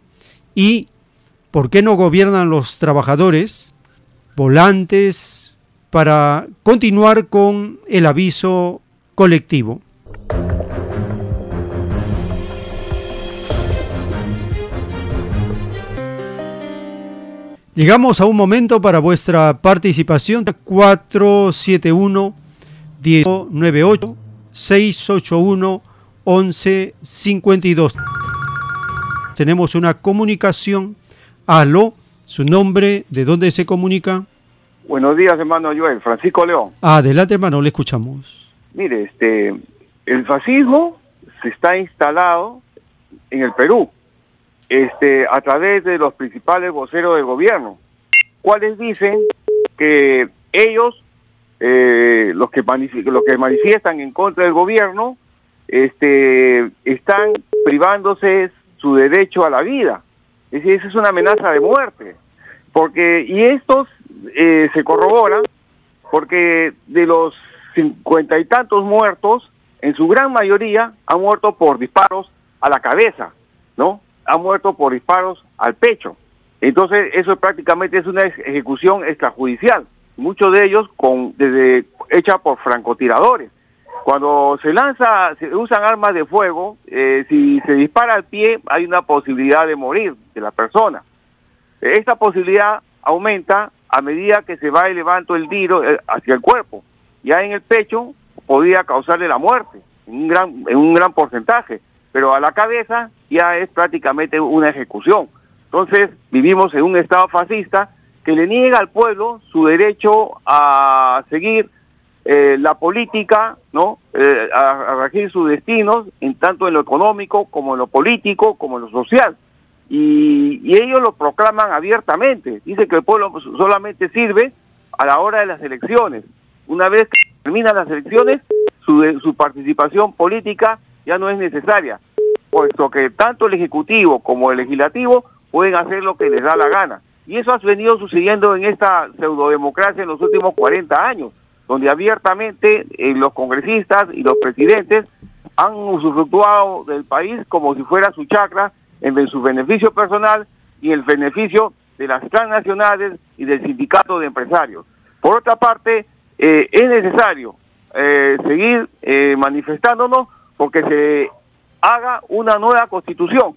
Speaker 2: y ¿por qué no gobiernan los trabajadores? Volantes para continuar con el aviso colectivo. Llegamos a un momento para vuestra participación 471 1098 681 1152. Tenemos una comunicación. Aló, su nombre, ¿de dónde se comunica?
Speaker 21: Buenos días, hermano Joel, Francisco León.
Speaker 2: Adelante, hermano, le escuchamos.
Speaker 21: Mire, este, el fascismo se está instalado en el Perú, este, a través de los principales voceros del gobierno, cuales dicen que ellos eh, los, que los que manifiestan en contra del gobierno este, están privándose su derecho a la vida. Es esa es una amenaza de muerte. Porque, y estos eh, se corroboran porque de los cincuenta y tantos muertos, en su gran mayoría han muerto por disparos a la cabeza, ¿no? Han muerto por disparos al pecho. Entonces, eso prácticamente es una ejecución extrajudicial muchos de ellos con desde hecha por francotiradores. Cuando se lanza, se usan armas de fuego, eh, si se dispara al pie hay una posibilidad de morir de la persona. Esta posibilidad aumenta a medida que se va elevando el tiro eh, hacia el cuerpo. Ya en el pecho podría causarle la muerte, en un gran, en un gran porcentaje, pero a la cabeza ya es prácticamente una ejecución. Entonces vivimos en un estado fascista que le niega al pueblo su derecho a seguir eh, la política, ¿no? Eh, a, regir sus destinos, en tanto en lo económico como en lo político, como en lo social. Y, ellos lo proclaman abiertamente. Dicen que el pueblo solamente sirve a la hora de las elecciones. Una vez que terminan las elecciones, su, su participación política ya no es necesaria, puesto que tanto el Ejecutivo como el Legislativo pueden hacer lo que les da la gana. Y eso ha venido sucediendo en esta pseudodemocracia en los últimos 40 años, donde abiertamente eh, los congresistas y los presidentes han usufructuado del país como si fuera su chacra, en su beneficio personal y el beneficio de las transnacionales y del sindicato de empresarios. Por otra parte, eh, es necesario eh, seguir manifestándonos porque se haga una nueva constitución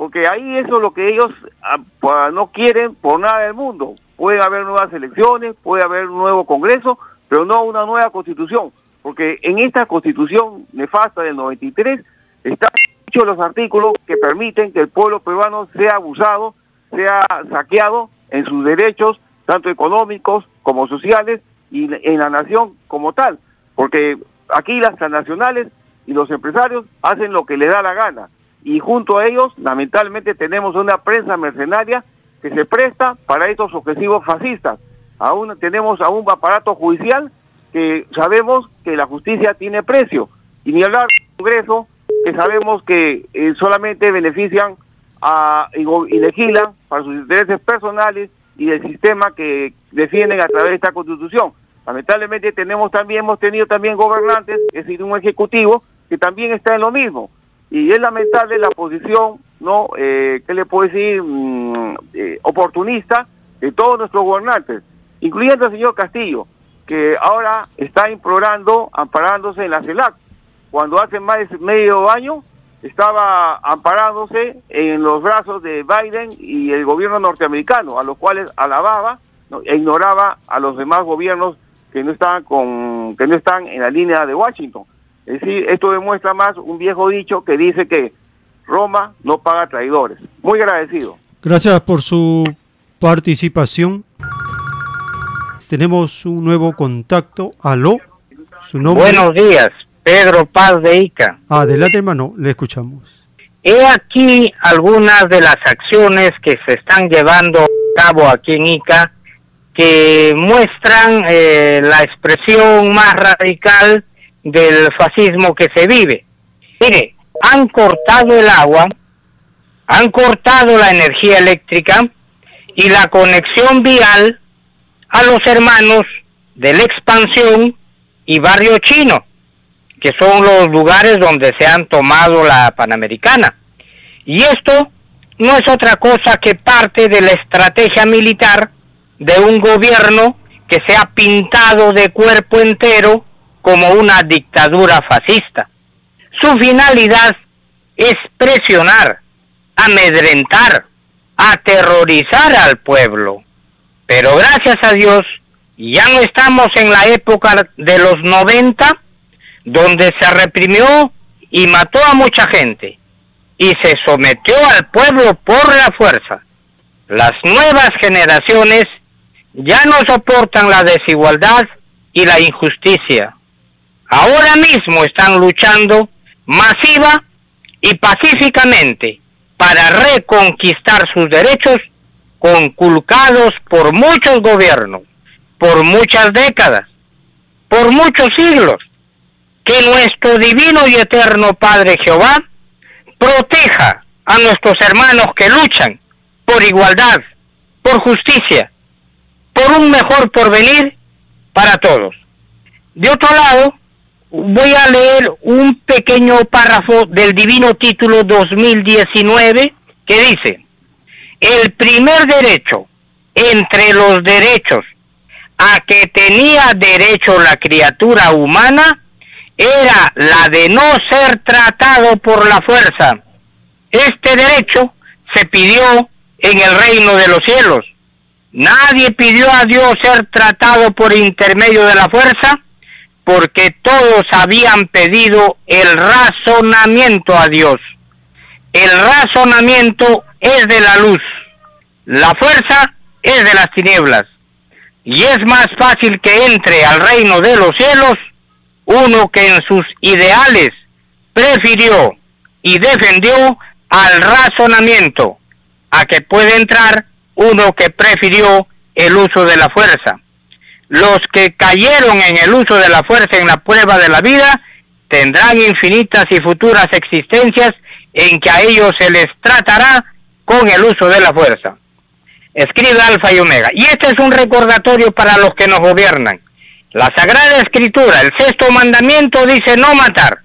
Speaker 21: porque ahí eso es lo que ellos ah, no quieren por nada del mundo. Pueden haber nuevas elecciones, puede haber un nuevo Congreso, pero no una nueva constitución, porque en esta constitución nefasta del 93 están muchos los artículos que permiten que el pueblo peruano sea abusado, sea saqueado en sus derechos, tanto económicos como sociales, y en la nación como tal, porque aquí las transnacionales y los empresarios hacen lo que les da la gana y junto a ellos, lamentablemente, tenemos una prensa mercenaria que se presta para estos objetivos fascistas. Aún tenemos a un aparato judicial que sabemos que la justicia tiene precio. Y ni hablar del Congreso, que sabemos que eh, solamente benefician a, y, legislan para sus intereses personales y del sistema que defienden a través de esta constitución. Lamentablemente tenemos también, hemos tenido también gobernantes, es decir, un ejecutivo que también está en lo mismo y es lamentable la posición, ¿no? Eh, ¿Qué le puedo decir? Mm, eh, oportunista de todos nuestros gobernantes, incluyendo el señor Castillo, que ahora está implorando, amparándose en la CELAC, cuando hace más de medio año estaba amparándose en los brazos de Biden y el gobierno norteamericano, a los cuales alababa e ignoraba a los demás gobiernos que no estaban con que no están en la línea de Washington. Es decir, esto demuestra más un viejo dicho que dice que Roma no paga traidores. Muy agradecido.
Speaker 2: Gracias por su participación. Tenemos un nuevo contacto. Aló.
Speaker 22: Su nombre. Buenos días, Pedro Paz de Ica.
Speaker 2: Adelante, hermano, le escuchamos.
Speaker 22: He aquí algunas de las acciones que se están llevando a cabo aquí en Ica que muestran eh, la expresión más radical del fascismo que se vive. Mire, han cortado el agua, han cortado la energía eléctrica y la conexión vial a los hermanos de la expansión y barrio chino, que son los lugares donde se han tomado la Panamericana. Y esto no es otra cosa que parte de la estrategia militar de un gobierno que se ha pintado de cuerpo entero como una dictadura fascista. Su finalidad es presionar, amedrentar, aterrorizar al pueblo. Pero gracias a Dios, ya no estamos en la época de los 90, donde se reprimió y mató a mucha gente y se sometió al pueblo por la fuerza. Las nuevas generaciones ya no soportan la desigualdad y la injusticia ahora mismo están luchando masiva y pacíficamente para reconquistar sus derechos conculcados por muchos gobiernos, por muchas décadas, por muchos siglos. Que nuestro divino y eterno Padre Jehová proteja a nuestros hermanos que luchan por igualdad, por justicia, por un mejor porvenir para todos. De otro lado, voy a leer un pequeño párrafo del Divino Título 2019 que dice, el primer derecho entre los derechos a que tenía derecho la criatura humana era la de no ser tratado por la fuerza. Este derecho se pidió en el reino de los cielos, Nadie pidió a Dios ser tratado por intermedio de la fuerza, porque todos habían pedido el razonamiento a Dios. El razonamiento es de la luz, la fuerza es de las tinieblas. Y es más fácil que entre al reino de los cielos uno que en sus ideales prefirió y defendió al razonamiento, a que puede entrar uno que prefirió el uso de la fuerza. Los que cayeron en el uso de la fuerza en la prueba de la vida tendrán infinitas y futuras existencias en que a ellos se les tratará con el uso de la fuerza. Escribe Alfa y Omega. Y este es un recordatorio para los que nos gobiernan. La Sagrada Escritura, el sexto mandamiento dice no matar.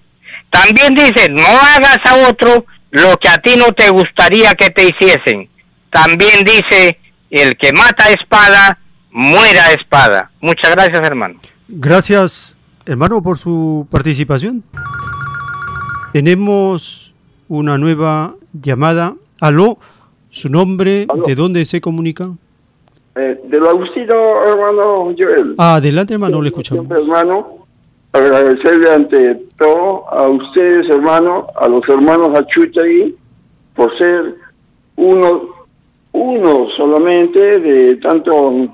Speaker 22: También dice no hagas a otro lo que a ti no te gustaría que te hiciesen. También dice el que mata espada, muera espada. Muchas gracias hermano.
Speaker 2: Gracias hermano por su participación. Tenemos una nueva llamada. Aló, su nombre, ¿de dónde se comunica?
Speaker 23: Eh, del Agustino, hermano Joel.
Speaker 2: Ah, adelante, hermano, le escuchamos.
Speaker 23: hermano, agradecerle ante todo a ustedes, hermano, a los hermanos Achutagui, por ser uno, uno solamente de tantos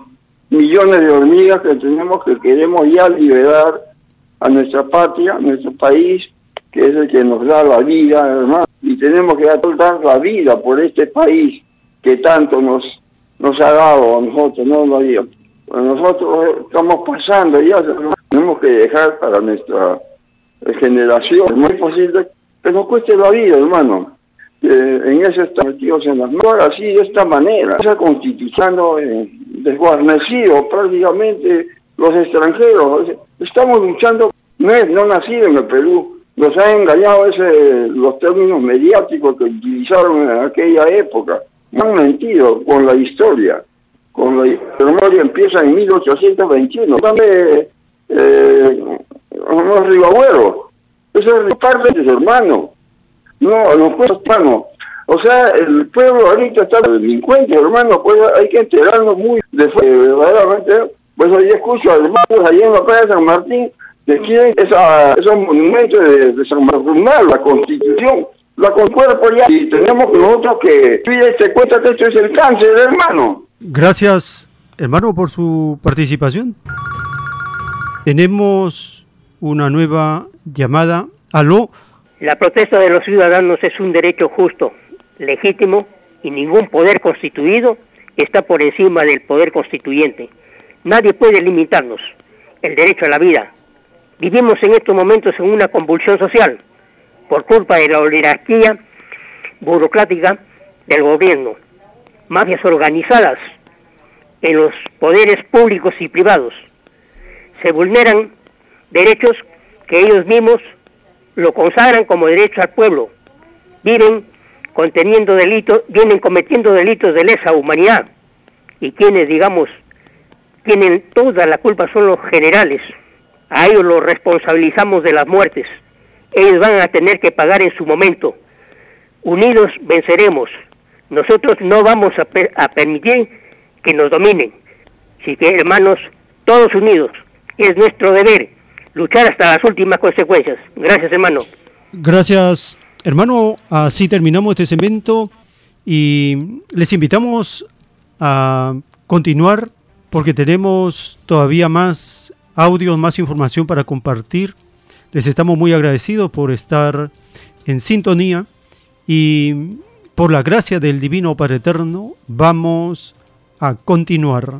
Speaker 23: millones de hormigas que tenemos que queremos ya liberar a nuestra patria, nuestro país, que es el que nos da la vida, hermano, y tenemos que dar la vida por este país que tanto nos nos ha dado a nosotros, no lo digo. Nosotros estamos pasando ya, tenemos que dejar para nuestra generación, es muy posible que nos cueste la vida, hermano. en ese estamos metidos en las manos, así de esta manera, esa constitución eh, desguarnecido prácticamente los extranjeros. Estamos luchando, no es no nacido en el Perú, nos han engañado ese, los términos mediáticos que utilizaron en aquella época. han mentido con la historia. Con la, memoria empieza en 1821. Dame eh, unos ribagüeros. Eso es parte de su hermano. No, no fue hermano. O sea, el pueblo ahorita está delincuente, hermano, pues hay que enterarnos muy de verdaderamente. Pues hoy escucho a hermanos allá en la playa de San Martín que quieren esa, esos monumentos de, de San Martín, la constitución, la con cuerpo ya. Y tenemos nosotros que se cuenta que esto es el cáncer, hermano.
Speaker 2: Gracias, hermano, por su participación. Tenemos una nueva llamada. Aló.
Speaker 24: La protesta de los ciudadanos es un derecho justo, legítimo y ningún poder constituido está por encima del poder constituyente. Nadie puede limitarnos el derecho a la vida. Vivimos en estos momentos en una convulsión social por culpa de la oligarquía burocrática del gobierno, mafias organizadas en los poderes públicos y privados. Se vulneran derechos que ellos mismos lo consagran como derecho al pueblo. Viven conteniendo delitos, vienen cometiendo delitos de lesa humanidad y quienes, digamos, tienen toda la culpa son los generales. A ellos los responsabilizamos de las muertes. Ellos van a tener que pagar en su momento. Unidos venceremos. Nosotros no vamos a, a permitir que nos dominen. Así que, hermanos, todos unidos, es nuestro deber luchar hasta las últimas consecuencias. Gracias, hermano.
Speaker 2: Gracias, hermano. Así terminamos este segmento y les invitamos a continuar porque tenemos todavía más audios, más información para compartir. Les estamos muy agradecidos por estar en sintonía y por la gracia del Divino Padre Eterno vamos a continuar.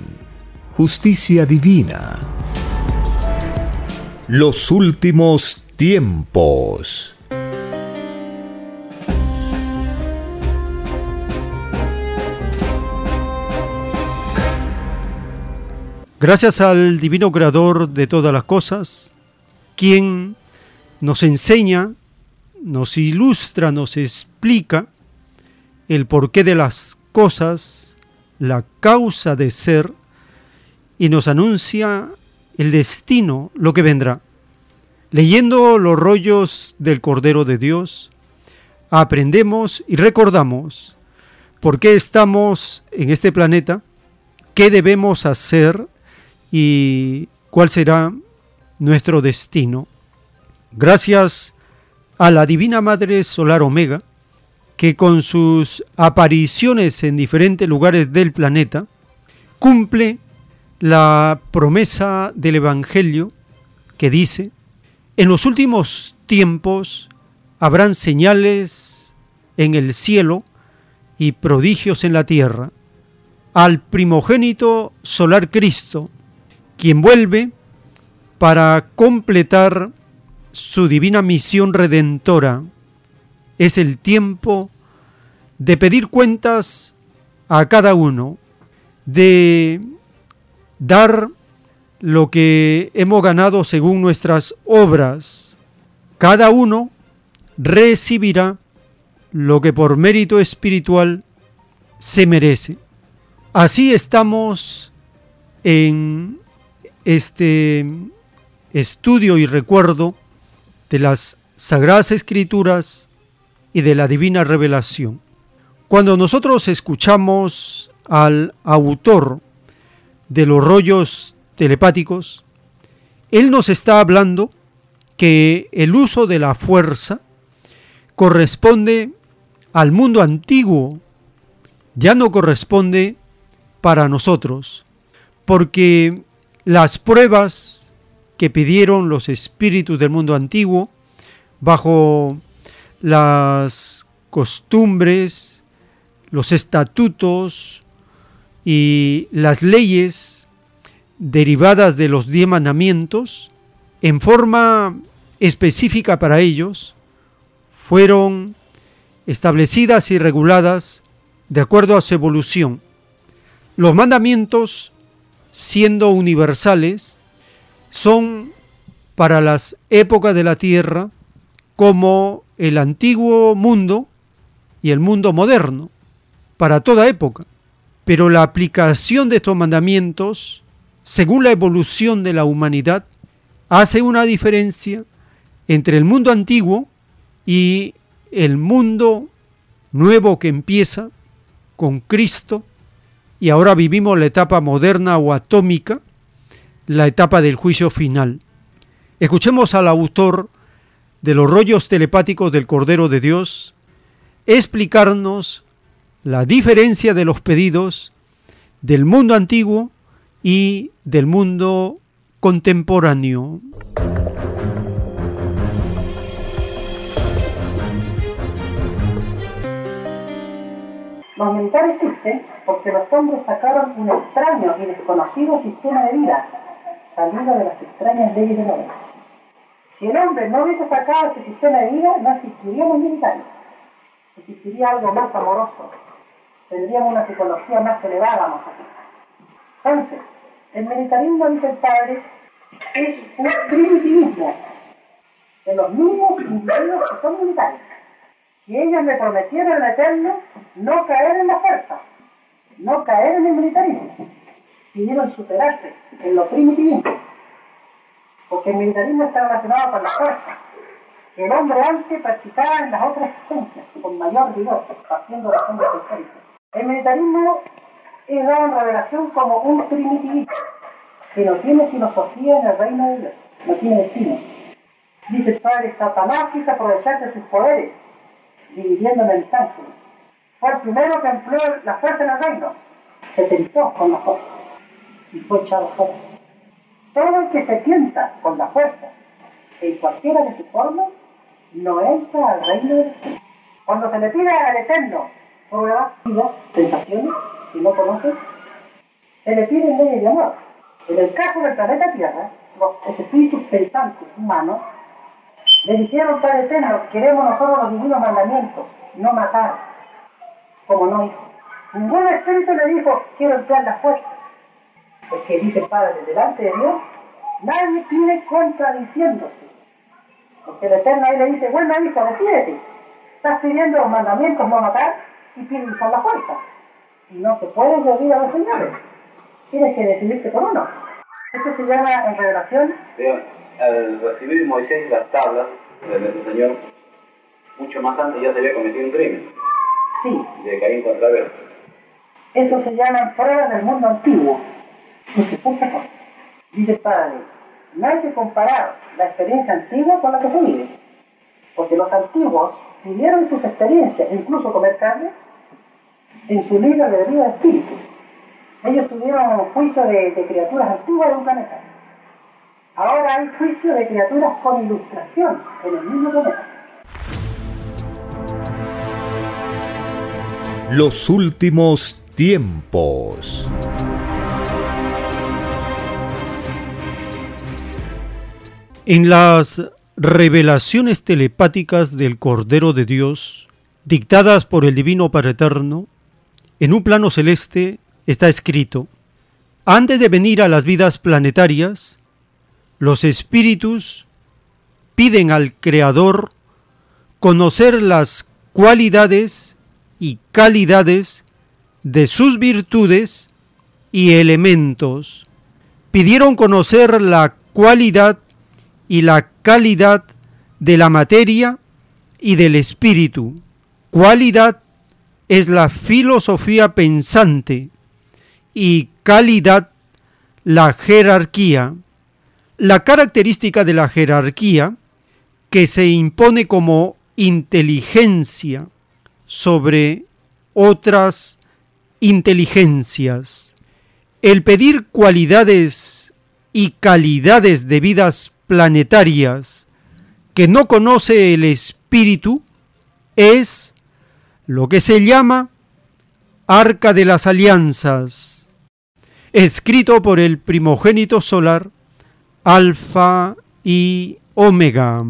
Speaker 1: justicia divina. Los últimos tiempos.
Speaker 2: Gracias al divino creador de todas las cosas, quien nos enseña, nos ilustra, nos explica el porqué de las cosas, la causa de ser, y nos anuncia el destino, lo que vendrá. Leyendo los rollos del Cordero de Dios, aprendemos y recordamos por qué estamos en este planeta, qué debemos hacer y cuál será nuestro destino. Gracias a la Divina Madre Solar Omega, que con sus apariciones en diferentes lugares del planeta, cumple la promesa del Evangelio que dice, en los últimos tiempos habrán señales en el cielo y prodigios en la tierra, al primogénito solar Cristo, quien vuelve para completar su divina misión redentora. Es el tiempo de pedir cuentas a cada uno, de dar lo que hemos ganado según nuestras obras. Cada uno recibirá lo que por mérito espiritual se merece. Así estamos en este estudio y recuerdo de las Sagradas Escrituras y de la Divina Revelación. Cuando nosotros escuchamos al autor de los rollos telepáticos, él nos está hablando que el uso de la fuerza corresponde al mundo antiguo, ya no corresponde para nosotros, porque las pruebas que pidieron los espíritus del mundo antiguo, bajo las costumbres, los estatutos y las leyes derivadas de los diez mandamientos, en forma específica para ellos, fueron establecidas y reguladas de acuerdo a su evolución. Los mandamientos, siendo universales, son para las épocas de la tierra como el antiguo mundo y el mundo moderno, para toda época. Pero la aplicación de estos mandamientos, según la evolución de la humanidad, hace una diferencia entre el mundo antiguo y el mundo nuevo que empieza con Cristo y ahora vivimos la etapa moderna o atómica, la etapa del juicio final. Escuchemos al autor de los rollos telepáticos del Cordero de Dios explicarnos la diferencia de los pedidos del mundo antiguo y del mundo contemporáneo.
Speaker 3: Los militares existen porque los hombres sacaron un extraño y desconocido sistema de vida, salido de las extrañas leyes del hombre. Si el hombre no hubiese sacado ese sistema de vida, no existirían los militares. Existiría algo más amoroso. Tendríamos una psicología más elevada, más aquí. Entonces, el militarismo, dice el padre, es un primitivismo de los mismos individuos que son militares. Y ellos le prometieron al Eterno no caer en la fuerza, no caer en el militarismo. Pidieron superarse en lo primitivismo. Porque el militarismo está relacionado con la fuerza. El hombre antes practicaba en las otras esencias, con mayor rigor, razón de El militarismo es dado en revelación como un primitivismo que no tiene filosofía en el reino de Dios, no tiene destino. Dice padre, Satanás quiso aprovecharse de sus poderes, dividiendo en el instante. Fue el primero que empleó la fuerza en el reino. Se tentó con la fuerza y fue echado fuera. Todo el que se tienta con la fuerza, en cualquiera de sus formas, no entra al reino de Dios. Cuando se le pide al Eterno pruebas, tentaciones, si no conoces, se le pide leyes de amor. En el caso del planeta Tierra, los espíritus pensantes humanos le dijeron, Padre Eterno, queremos nosotros los divinos mandamientos, no matar, como no hijo. Ningún espíritu le dijo, quiero emplear la fuerza. Porque dice el Padre, delante de Dios, nadie pide contradiciéndose. Porque el Eterno ahí le dice, bueno hijo, decídete. Estás pidiendo los mandamientos, no matar, y pides usar la fuerza. Y no te puedes servir a los señores. Tienes que decidirte por uno. Esto se llama en revelación
Speaker 4: al recibir Moisés las tablas de nuestro Señor, mucho más antes ya se había cometido un crimen.
Speaker 3: Sí.
Speaker 4: De Caín contra Abel.
Speaker 3: Eso se llama pruebas del mundo antiguo. Dice Padre, no hay que comparar la experiencia antigua con la que se vive. Porque los antiguos vivieron sus experiencias, incluso comer carne, en su libro de vida de espíritu. Ellos tuvieron un juicio de, de criaturas antiguas de un planeta Ahora hay juicio de criaturas con ilustración en el mismo planeta.
Speaker 1: Los últimos tiempos.
Speaker 2: En las revelaciones telepáticas del Cordero de Dios, dictadas por el Divino Padre Eterno, en un plano celeste está escrito, antes de venir a las vidas planetarias, los espíritus piden al Creador conocer las cualidades y calidades de sus virtudes y elementos. Pidieron conocer la cualidad y la calidad de la materia y del espíritu. Cualidad es la filosofía pensante y calidad la jerarquía. La característica de la jerarquía que se impone como inteligencia sobre otras inteligencias. El pedir cualidades y calidades de vidas planetarias que no conoce el espíritu es lo que se llama Arca de las Alianzas, escrito por el primogénito solar Alfa y Omega.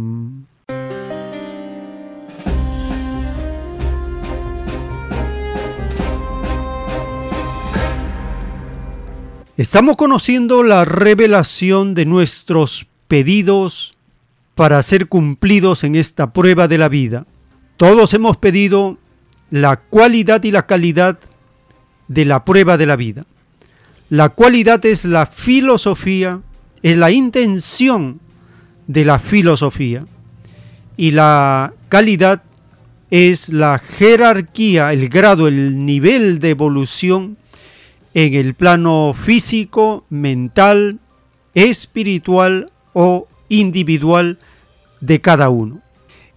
Speaker 2: Estamos conociendo la revelación de nuestros pedidos para ser cumplidos en esta prueba de la vida. Todos hemos pedido la cualidad y la calidad de la prueba de la vida. La cualidad es la filosofía, es la intención de la filosofía. Y la calidad es la jerarquía, el grado, el nivel de evolución en el plano físico, mental, espiritual o individual de cada uno.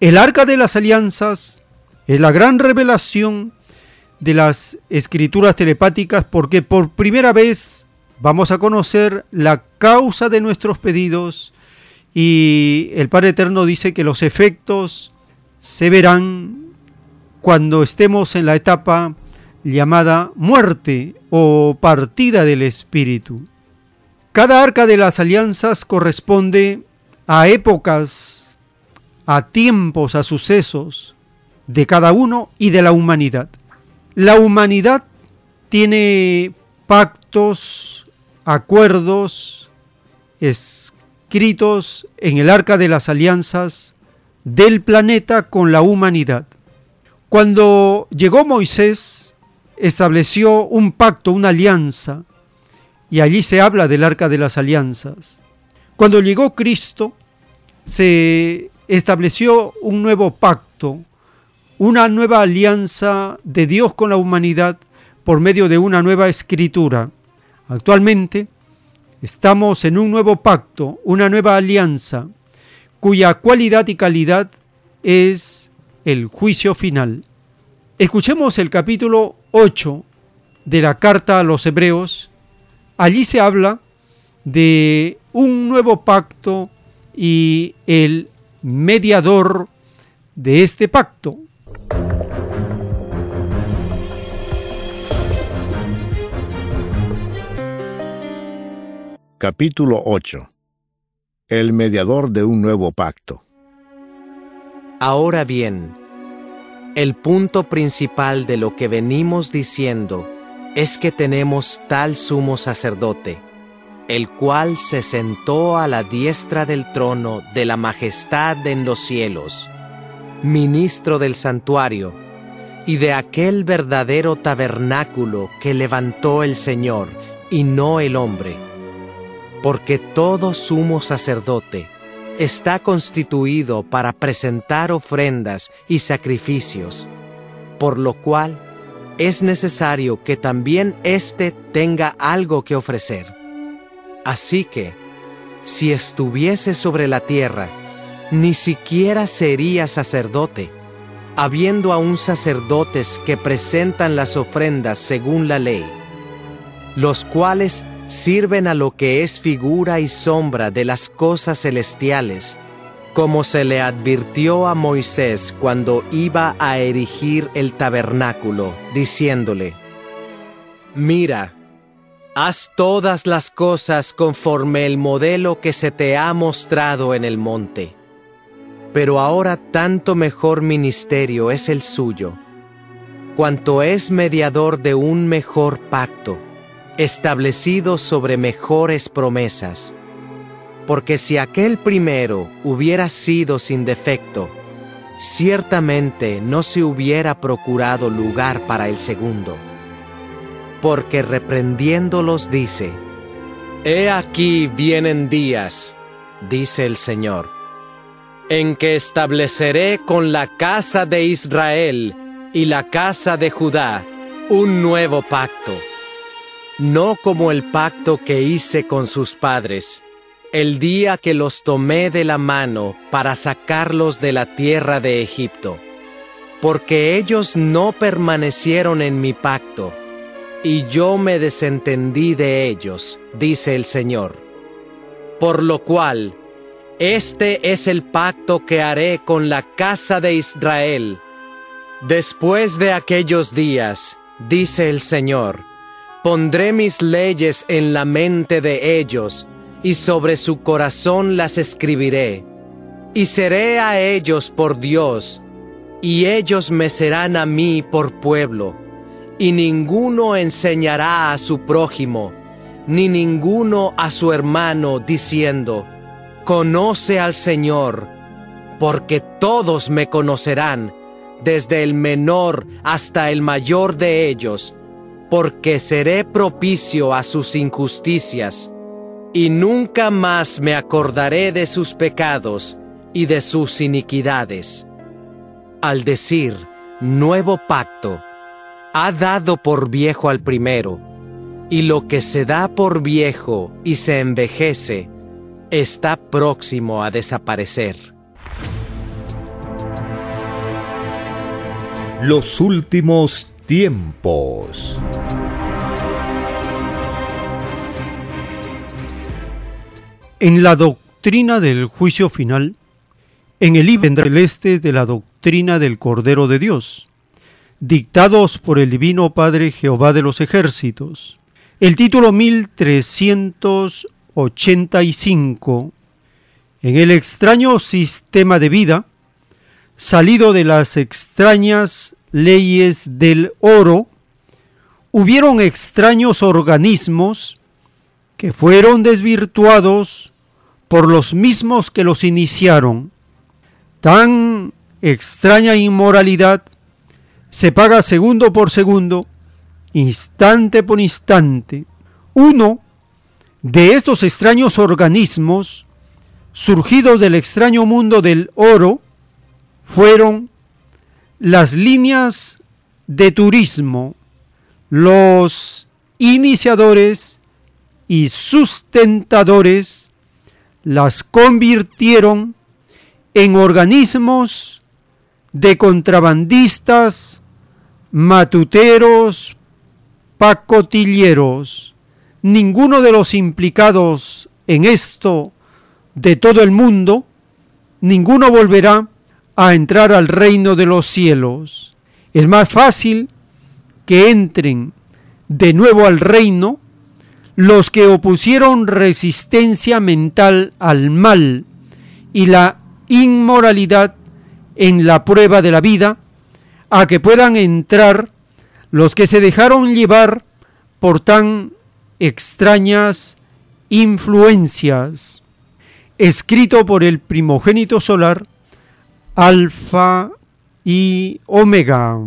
Speaker 2: El arca de las alianzas es la gran revelación de las escrituras telepáticas porque por primera vez vamos a conocer la causa de nuestros pedidos y el Padre Eterno dice que los efectos se verán cuando estemos en la etapa llamada muerte o partida del espíritu. Cada arca de las alianzas corresponde a épocas, a tiempos, a sucesos de cada uno y de la humanidad. La humanidad tiene pactos, acuerdos escritos en el arca de las alianzas del planeta con la humanidad. Cuando llegó Moisés estableció un pacto, una alianza, y allí se habla del arca de las alianzas. Cuando llegó Cristo, se estableció un nuevo pacto, una nueva alianza de Dios con la humanidad por medio de una nueva escritura. Actualmente estamos en un nuevo pacto, una nueva alianza, cuya cualidad y calidad es el juicio final. Escuchemos el capítulo 8 de la carta a los hebreos. Allí se habla de un nuevo pacto y el mediador de este pacto.
Speaker 6: Capítulo 8 El mediador de un nuevo pacto
Speaker 7: Ahora bien, el punto principal de lo que venimos diciendo es que tenemos tal sumo sacerdote, el cual se sentó a la diestra del trono de la majestad en los cielos, ministro del santuario y de aquel verdadero tabernáculo que levantó el Señor y no el hombre, porque todo sumo sacerdote está constituido para presentar ofrendas y sacrificios, por lo cual es necesario que también éste tenga algo que ofrecer. Así que, si estuviese sobre la tierra, ni siquiera sería sacerdote, habiendo aún sacerdotes que presentan las ofrendas según la ley, los cuales sirven a lo que es figura y sombra de las cosas celestiales, como se le advirtió a Moisés cuando iba a erigir el tabernáculo, diciéndole, Mira, haz todas las cosas conforme el modelo que se te ha mostrado en el monte. Pero ahora tanto mejor ministerio es el suyo, cuanto es mediador de un mejor pacto establecido sobre mejores promesas. Porque si aquel primero hubiera sido sin defecto, ciertamente no se hubiera procurado lugar para el segundo. Porque reprendiéndolos dice, He aquí vienen días, dice el Señor, en que estableceré con la casa de Israel y la casa de Judá un nuevo pacto, no como el pacto que hice con sus padres, el día que los tomé de la mano para sacarlos de la tierra de Egipto, porque ellos no permanecieron en mi pacto, y yo me desentendí de ellos, dice el Señor. Por lo cual, este es el pacto que haré con la casa de Israel. Después de aquellos días, dice el Señor, pondré mis leyes en la mente de ellos, y sobre su corazón las escribiré. Y seré a ellos por Dios, y ellos me serán a mí por pueblo. Y ninguno enseñará a su prójimo, ni ninguno a su hermano, diciendo, Conoce al Señor, porque todos me conocerán, desde el menor hasta el mayor de ellos, porque seré propicio a sus injusticias, y nunca más me acordaré de sus pecados y de sus iniquidades. Al decir nuevo pacto, ha dado por viejo al primero, y lo que se da por viejo y se envejece, está próximo a desaparecer.
Speaker 1: Los últimos tiempos.
Speaker 2: En la doctrina del juicio final, en el libro celeste de la doctrina del Cordero de Dios, dictados por el Divino Padre Jehová de los ejércitos. El título 1385, en el extraño sistema de vida, salido de las extrañas leyes del oro, hubieron extraños organismos que fueron desvirtuados por los mismos que los iniciaron. Tan extraña inmoralidad se paga segundo por segundo, instante por instante. Uno de estos extraños organismos, surgidos del extraño mundo del oro, fueron las líneas de turismo, los iniciadores y sustentadores las convirtieron en organismos de contrabandistas, matuteros, pacotilleros. Ninguno de los implicados en esto de todo el mundo, ninguno volverá a entrar al reino de los cielos. Es más fácil que entren de nuevo al reino los que opusieron resistencia mental al mal y la inmoralidad en la prueba de la vida, a que puedan entrar los que se dejaron llevar por tan extrañas influencias. Escrito por el primogénito solar, Alfa y Omega.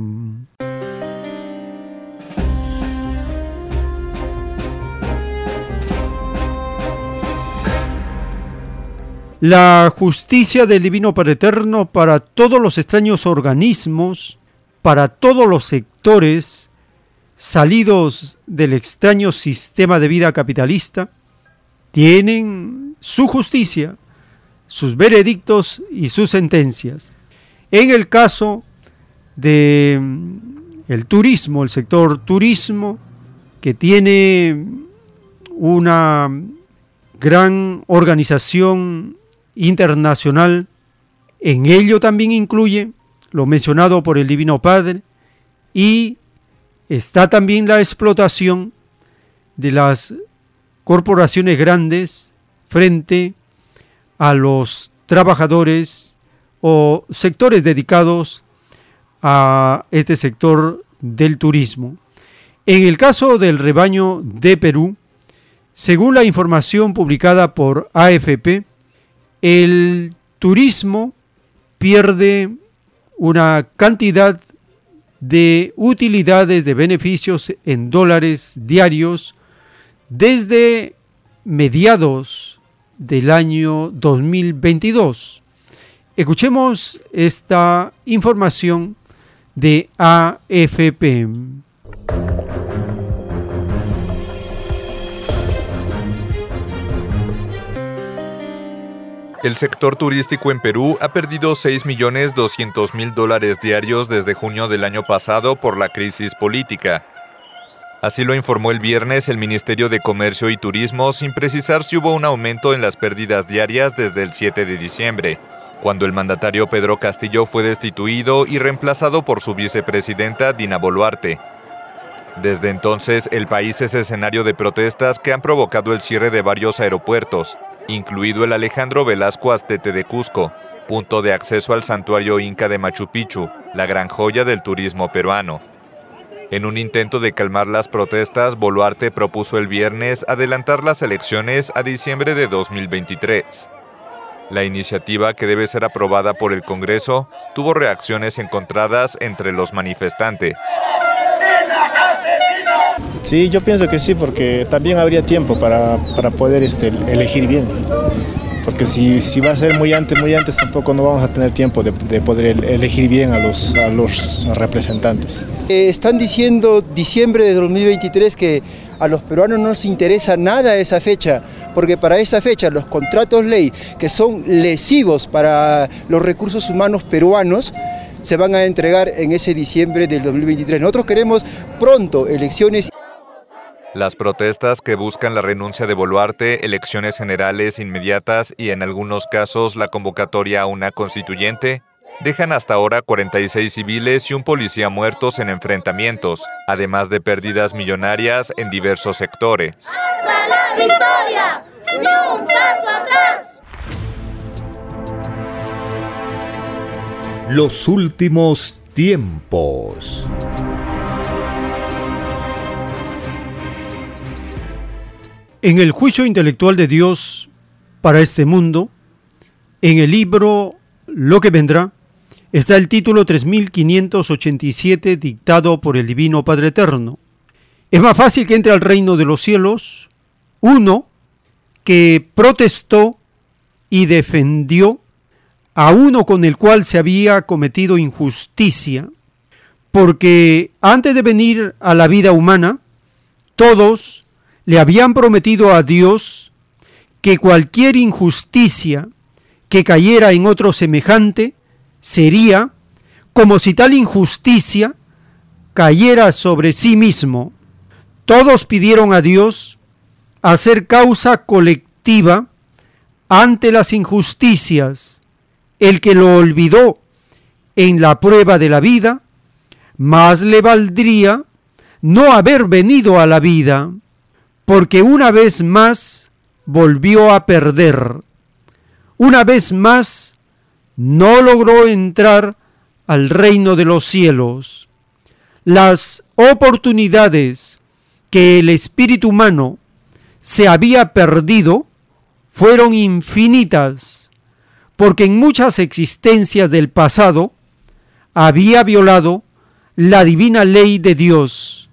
Speaker 2: La justicia del Divino Padre Eterno para todos los extraños organismos, para todos los sectores salidos del extraño sistema de vida capitalista, tienen su justicia sus veredictos y sus sentencias. En el caso de mm, el turismo, el sector turismo, que tiene una gran organización internacional, en ello también incluye lo mencionado por el Divino Padre y está también la explotación de las corporaciones grandes frente a los trabajadores o sectores dedicados a este sector del turismo. En el caso del rebaño de Perú, según la información publicada por AFP, el turismo pierde una cantidad de utilidades, de beneficios en dólares diarios desde mediados del año 2022. Escuchemos esta información de AFP.
Speaker 25: El sector turístico en Perú ha perdido 6.200.000 dólares diarios desde junio del año pasado por la crisis política. Así lo informó el viernes el Ministerio de Comercio y Turismo sin precisar si hubo un aumento en las pérdidas diarias desde el 7 de diciembre, cuando el mandatario Pedro Castillo fue destituido y reemplazado por su vicepresidenta Dina Boluarte. Desde entonces, el país es escenario de protestas que han provocado el cierre de varios aeropuertos, incluido el Alejandro Velasco Astete de Cusco, punto de acceso al santuario inca de Machu Picchu, la gran joya del turismo peruano. En un intento de calmar las protestas, Boluarte propuso el viernes adelantar las elecciones a diciembre de 2023. La iniciativa, que debe ser aprobada por el Congreso, tuvo reacciones encontradas entre los manifestantes.
Speaker 26: Sí, yo pienso que sí, porque también habría tiempo para, para poder este, elegir bien. Porque si, si, va a ser muy antes, muy antes, tampoco no vamos a tener tiempo de, de poder elegir bien a los, a los representantes.
Speaker 27: Eh, están diciendo diciembre de 2023 que a los peruanos no nos interesa nada esa fecha, porque para esa fecha los contratos ley que son lesivos para los recursos humanos peruanos, se van a entregar en ese diciembre del 2023. Nosotros queremos pronto elecciones.
Speaker 25: Las protestas que buscan la renuncia de Boluarte, elecciones generales inmediatas y en algunos casos la convocatoria a una constituyente, dejan hasta ahora 46 civiles y un policía muertos en enfrentamientos, además de pérdidas millonarias en diversos sectores.
Speaker 28: la victoria! ¡Ni un paso atrás!
Speaker 1: Los últimos tiempos.
Speaker 2: En el juicio intelectual de Dios para este mundo, en el libro Lo que vendrá, está el título 3587 dictado por el Divino Padre Eterno. Es más fácil que entre al reino de los cielos uno que protestó y defendió a uno con el cual se había cometido injusticia, porque antes de venir a la vida humana, todos le habían prometido a Dios que cualquier injusticia que cayera en otro semejante sería como si tal injusticia cayera sobre sí mismo. Todos pidieron a Dios hacer causa colectiva ante las injusticias. El que lo olvidó en la prueba de la vida, más le valdría no haber venido a la vida porque una vez más volvió a perder. Una vez más no logró entrar al reino de los cielos. Las oportunidades que el espíritu humano se había perdido fueron infinitas, porque en muchas existencias del pasado había violado la divina ley de Dios.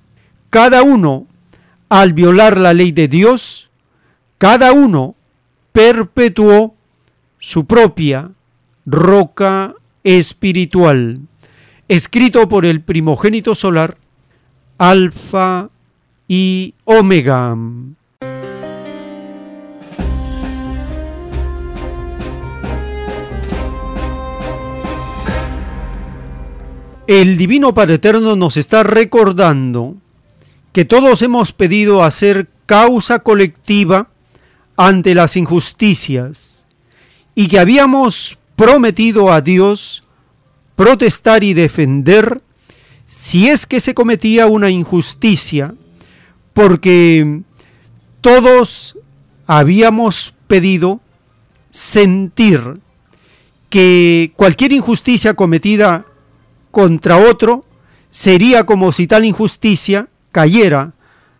Speaker 2: Cada uno al violar la ley de Dios, cada uno perpetuó su propia roca espiritual, escrito por el primogénito solar, Alfa y Omega. El Divino Padre Eterno nos está recordando que todos hemos pedido hacer causa colectiva ante las injusticias y que habíamos prometido a Dios protestar y defender si es que se cometía una injusticia, porque todos habíamos pedido sentir que cualquier injusticia cometida contra otro sería como si tal injusticia cayera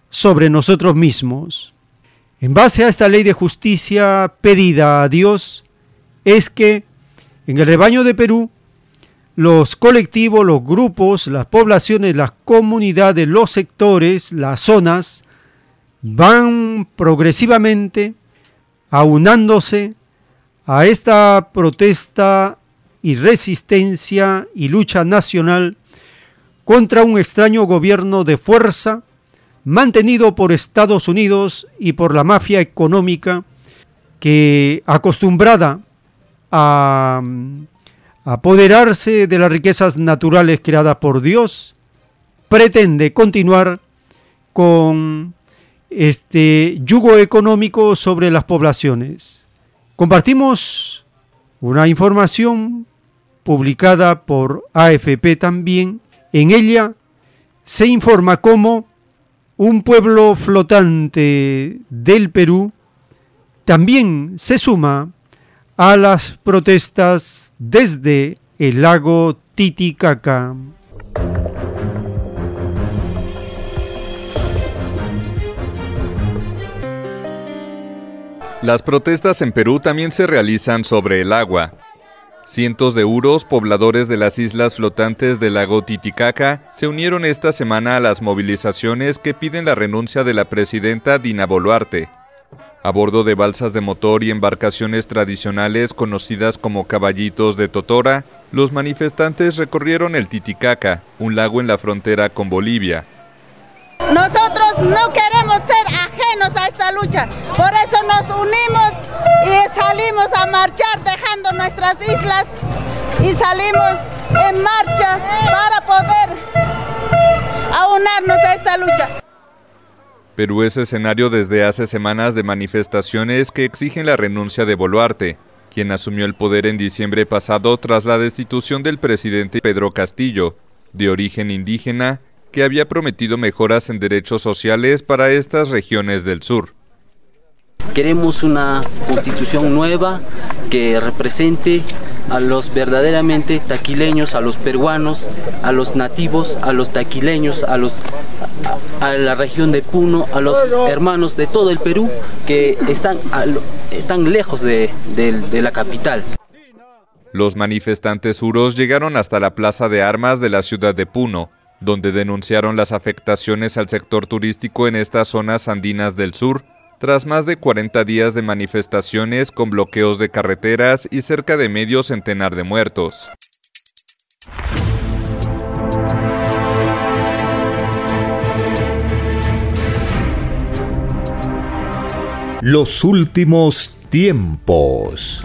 Speaker 2: sobre nosotros mismos. En base a esta ley de justicia pedida a Dios, es que en el rebaño de Perú, los colectivos, los grupos, las poblaciones, las comunidades, los sectores, las zonas, van progresivamente aunándose a esta protesta y resistencia y lucha nacional contra un extraño gobierno de fuerza mantenido por Estados Unidos y por la mafia económica que acostumbrada a apoderarse de las riquezas naturales creadas por Dios, pretende continuar con este yugo económico sobre las poblaciones. Compartimos una información publicada por AFP también. En ella se informa cómo un pueblo flotante del Perú también se suma a las protestas desde el lago Titicaca.
Speaker 25: Las protestas en Perú también se realizan sobre el agua. Cientos de uros, pobladores de las islas flotantes del lago Titicaca, se unieron esta semana a las movilizaciones que piden la renuncia de la presidenta Dina Boluarte. A bordo de balsas de motor y embarcaciones tradicionales conocidas como caballitos de Totora, los manifestantes recorrieron el Titicaca, un lago en la frontera con Bolivia.
Speaker 29: Nosotros no queremos ser ajenos a esta lucha, por eso nos unimos y salimos a marchar dejando nuestras islas y salimos en marcha para poder aunarnos a esta lucha.
Speaker 25: Perú es escenario desde hace semanas de manifestaciones que exigen la renuncia de Boluarte, quien asumió el poder en diciembre pasado tras la destitución del presidente Pedro Castillo, de origen indígena, que había prometido mejoras en derechos sociales para estas regiones del sur.
Speaker 30: Queremos una constitución nueva que represente a los verdaderamente taquileños, a los peruanos, a los nativos, a los taquileños, a los a, la región de Puno, a los hermanos de todo el Perú que están, están lejos de, de la capital.
Speaker 25: Los manifestantes uros llegaron hasta la plaza de armas de la ciudad de Puno, donde denunciaron las afectaciones al sector turístico en estas zonas andinas del sur tras más de 40 días de manifestaciones con bloqueos de carreteras y cerca de medio centenar de muertos.
Speaker 1: Los últimos tiempos.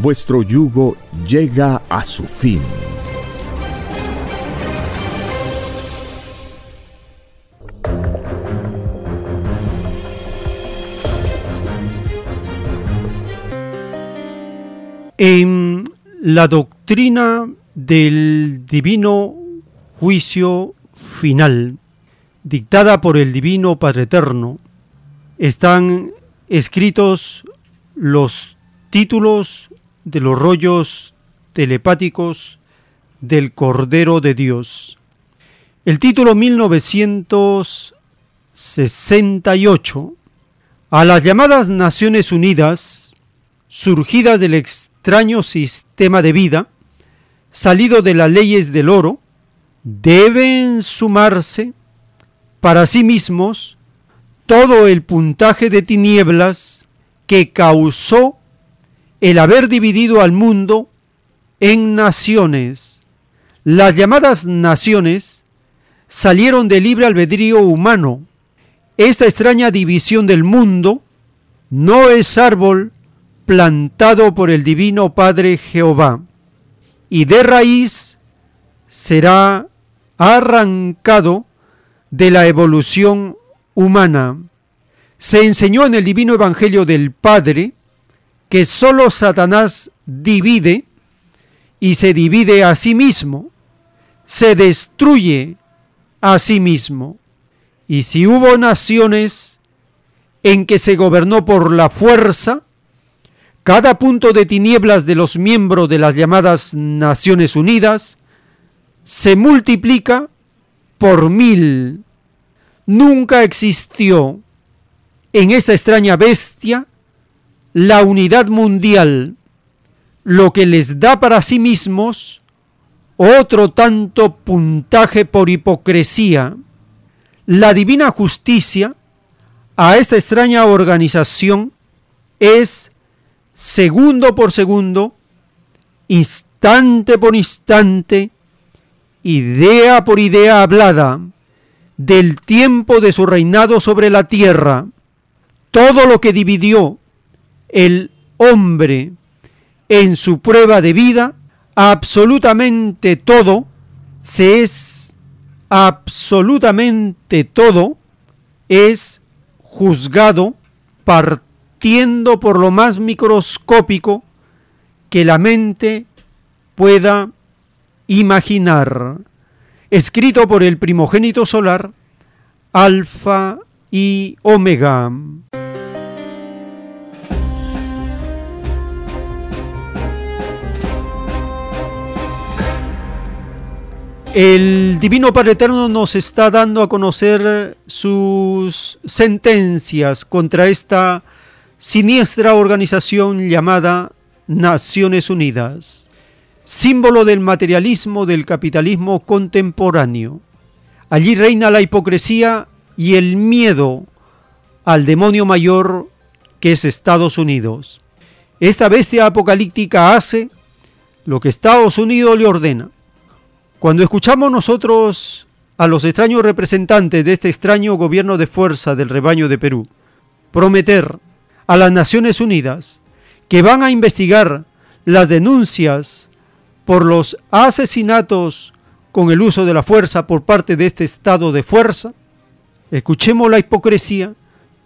Speaker 1: vuestro yugo llega a su fin.
Speaker 2: En la doctrina del divino juicio final, dictada por el divino Padre Eterno, están escritos los títulos de los rollos telepáticos del Cordero de Dios. El título 1968 a las llamadas Naciones Unidas, surgidas del extraño sistema de vida, salido de las leyes del oro, deben sumarse para sí mismos todo el puntaje de tinieblas que causó el haber dividido al mundo en naciones. Las llamadas naciones salieron del libre albedrío humano. Esta extraña división del mundo no es árbol plantado por el Divino Padre Jehová, y de raíz será arrancado de la evolución humana. Se enseñó en el Divino Evangelio del Padre que sólo Satanás divide y se divide a sí mismo, se destruye a sí mismo. Y si hubo naciones en que se gobernó por la fuerza, cada punto de tinieblas de los miembros de las llamadas Naciones Unidas se multiplica por mil. Nunca existió en esa extraña bestia la unidad mundial, lo que les da para sí mismos otro tanto puntaje por hipocresía. La divina justicia a esta extraña organización es segundo por segundo, instante por instante, idea por idea hablada del tiempo de su reinado sobre la tierra, todo lo que dividió el hombre en su prueba de vida, absolutamente todo, se es absolutamente todo, es juzgado partiendo por lo más microscópico que la mente pueda imaginar. Escrito por el primogénito solar, Alfa y Omega. El Divino Padre Eterno nos está dando a conocer sus sentencias contra esta siniestra organización llamada Naciones Unidas, símbolo del materialismo del capitalismo contemporáneo. Allí reina la hipocresía y el miedo al demonio mayor que es Estados Unidos. Esta bestia apocalíptica hace lo que Estados Unidos le ordena cuando escuchamos nosotros a los extraños representantes de este extraño gobierno de fuerza del rebaño de Perú prometer a las Naciones Unidas que van a investigar las denuncias por los asesinatos con el uso de la fuerza por parte de este estado de fuerza, escuchemos la hipocresía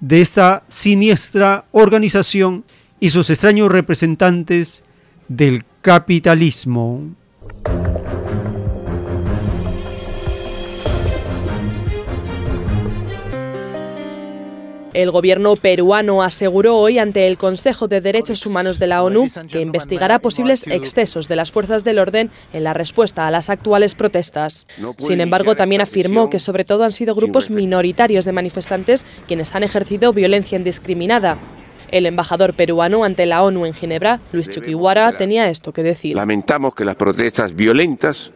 Speaker 2: de esta siniestra organización y sus extraños representantes del capitalismo.
Speaker 31: El gobierno peruano aseguró hoy ante el Consejo de Derechos Humanos de la ONU que investigará posibles excesos de las fuerzas del orden en la respuesta a las actuales protestas. Sin embargo, también afirmó que sobre todo han sido grupos minoritarios de manifestantes quienes han ejercido violencia indiscriminada. El embajador peruano ante la ONU en Ginebra, Luis Chuquihuara, tenía esto que decir.
Speaker 32: Lamentamos que las protestas violentas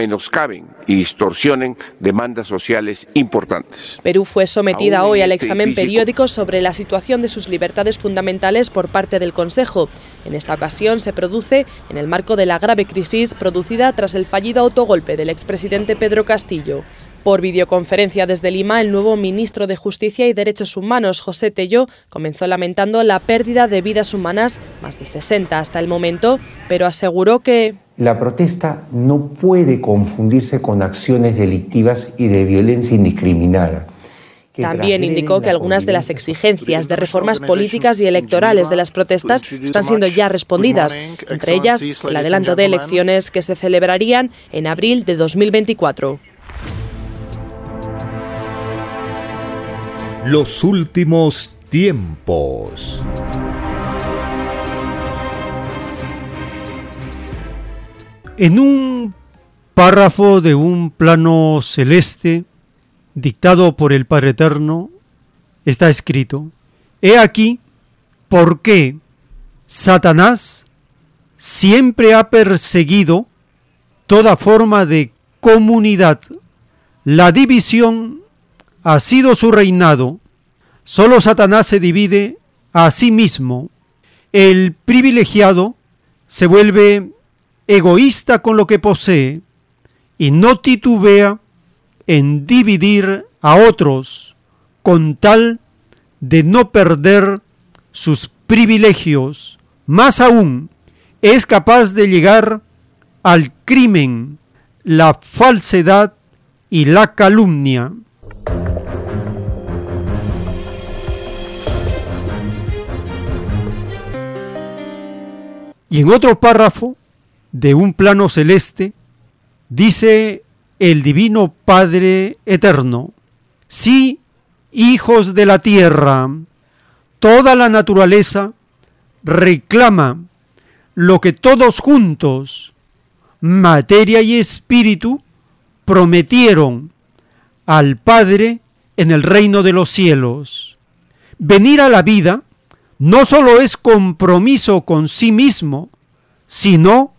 Speaker 32: menoscaben y distorsionen demandas sociales importantes.
Speaker 31: Perú fue sometida hoy al examen periódico sobre la situación de sus libertades fundamentales por parte del Consejo. En esta ocasión se produce en el marco de la grave crisis producida tras el fallido autogolpe del expresidente Pedro Castillo. Por videoconferencia desde Lima, el nuevo ministro de Justicia y Derechos Humanos, José Tello, comenzó lamentando la pérdida de vidas humanas, más de 60 hasta el momento, pero aseguró que
Speaker 33: la protesta no puede confundirse con acciones delictivas y de violencia indiscriminada.
Speaker 31: También indicó que algunas de las exigencias de reformas políticas y electorales de las protestas están siendo ya respondidas, entre ellas el adelanto de elecciones que se celebrarían en abril de 2024.
Speaker 1: Los últimos tiempos.
Speaker 2: En un párrafo de un plano celeste dictado por el Padre Eterno está escrito, He aquí por qué Satanás siempre ha perseguido toda forma de comunidad. La división ha sido su reinado. Solo Satanás se divide a sí mismo. El privilegiado se vuelve egoísta con lo que posee y no titubea en dividir a otros con tal de no perder sus privilegios. Más aún, es capaz de llegar al crimen, la falsedad y la calumnia. Y en otro párrafo de un plano celeste, dice el Divino Padre Eterno, sí, hijos de la tierra, toda la naturaleza reclama lo que todos juntos, materia y espíritu, prometieron al Padre en el reino de los cielos. Venir a la vida no solo es compromiso con sí mismo, sino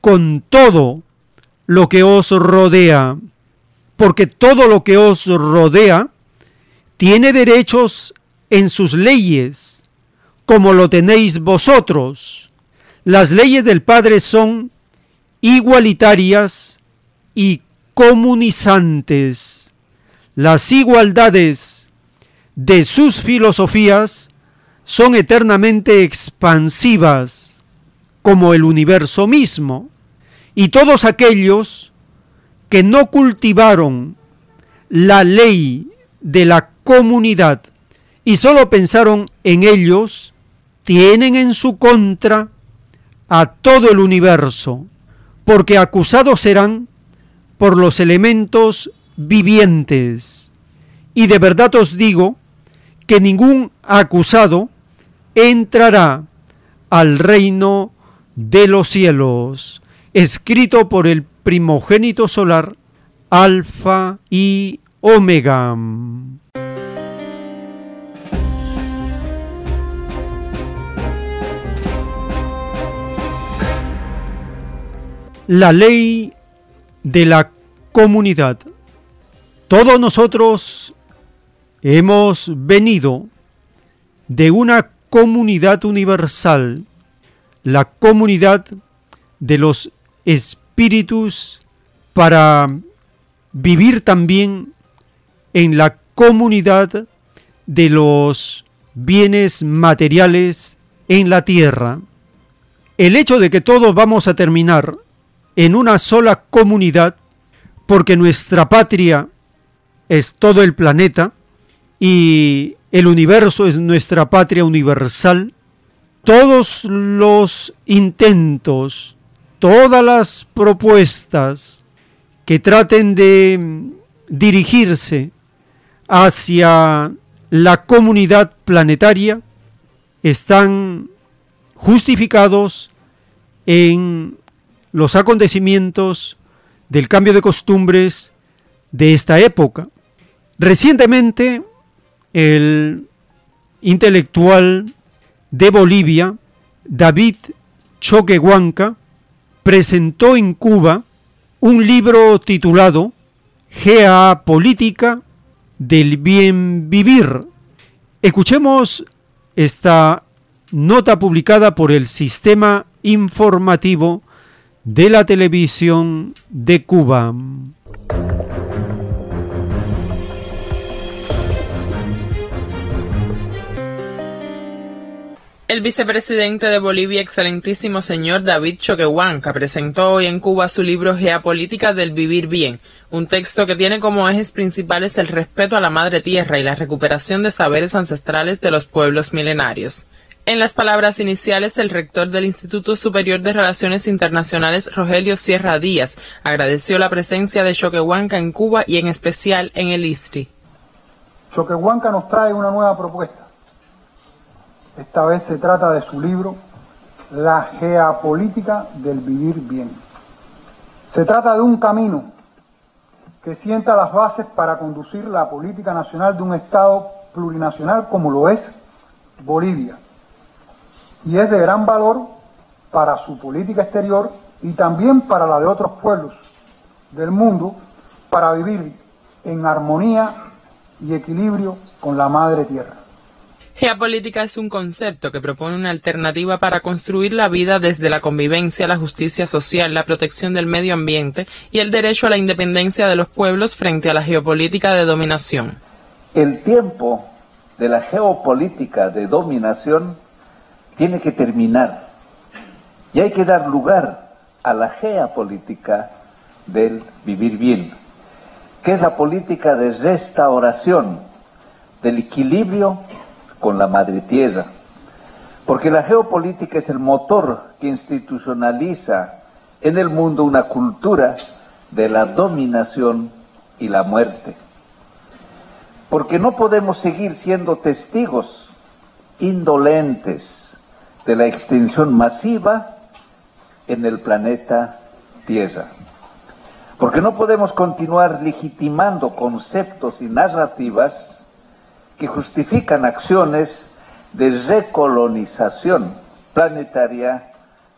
Speaker 2: con todo lo que os rodea, porque todo lo que os rodea tiene derechos en sus leyes, como lo tenéis vosotros. Las leyes del Padre son igualitarias y comunizantes. Las igualdades de sus filosofías son eternamente expansivas como el universo mismo, y todos aquellos que no cultivaron la ley de la comunidad y solo pensaron en ellos, tienen en su contra a todo el universo, porque acusados serán por los elementos vivientes. Y de verdad os digo que ningún acusado entrará al reino de los cielos, escrito por el primogénito solar, Alfa y Omega. La ley de la comunidad. Todos nosotros hemos venido de una comunidad universal, la comunidad de los espíritus para vivir también en la comunidad de los bienes materiales en la tierra. El hecho de que todos vamos a terminar en una sola comunidad, porque nuestra patria es todo el planeta y el universo es nuestra patria universal, todos los intentos, todas las propuestas que traten de dirigirse hacia la comunidad planetaria están justificados en los acontecimientos del cambio de costumbres de esta época. Recientemente el intelectual de Bolivia, David Choquehuanca, presentó en Cuba un libro titulado Geopolítica del bien vivir. Escuchemos esta nota publicada por el Sistema Informativo de la Televisión de Cuba.
Speaker 34: El vicepresidente de Bolivia, excelentísimo señor David Choquehuanca, presentó hoy en Cuba su libro Geopolítica del Vivir Bien, un texto que tiene como ejes principales el respeto a la madre tierra y la recuperación de saberes ancestrales de los pueblos milenarios. En las palabras iniciales, el rector del Instituto Superior de Relaciones Internacionales, Rogelio Sierra Díaz, agradeció la presencia de Choquehuanca en Cuba y en especial en el ISTRI.
Speaker 35: Choquehuanca nos trae una nueva propuesta esta vez se trata de su libro La geopolítica del vivir bien. Se trata de un camino que sienta las bases para conducir la política nacional de un Estado plurinacional como lo es Bolivia. Y es de gran valor para su política exterior y también para la de otros pueblos del mundo para vivir en armonía y equilibrio con la madre tierra.
Speaker 34: Geopolítica es un concepto que propone una alternativa para construir la vida desde la convivencia, la justicia social, la protección del medio ambiente y el derecho a la independencia de los pueblos frente a la geopolítica de dominación.
Speaker 36: El tiempo de la geopolítica de dominación tiene que terminar y hay que dar lugar a la geopolítica del vivir bien, que es la política de restauración del equilibrio con la madre tierra. Porque la geopolítica es el motor que institucionaliza en el mundo una cultura de la dominación y la muerte. Porque no podemos seguir siendo testigos indolentes de la extensión masiva en el planeta Tierra. Porque no podemos continuar legitimando conceptos y narrativas que justifican acciones de recolonización planetaria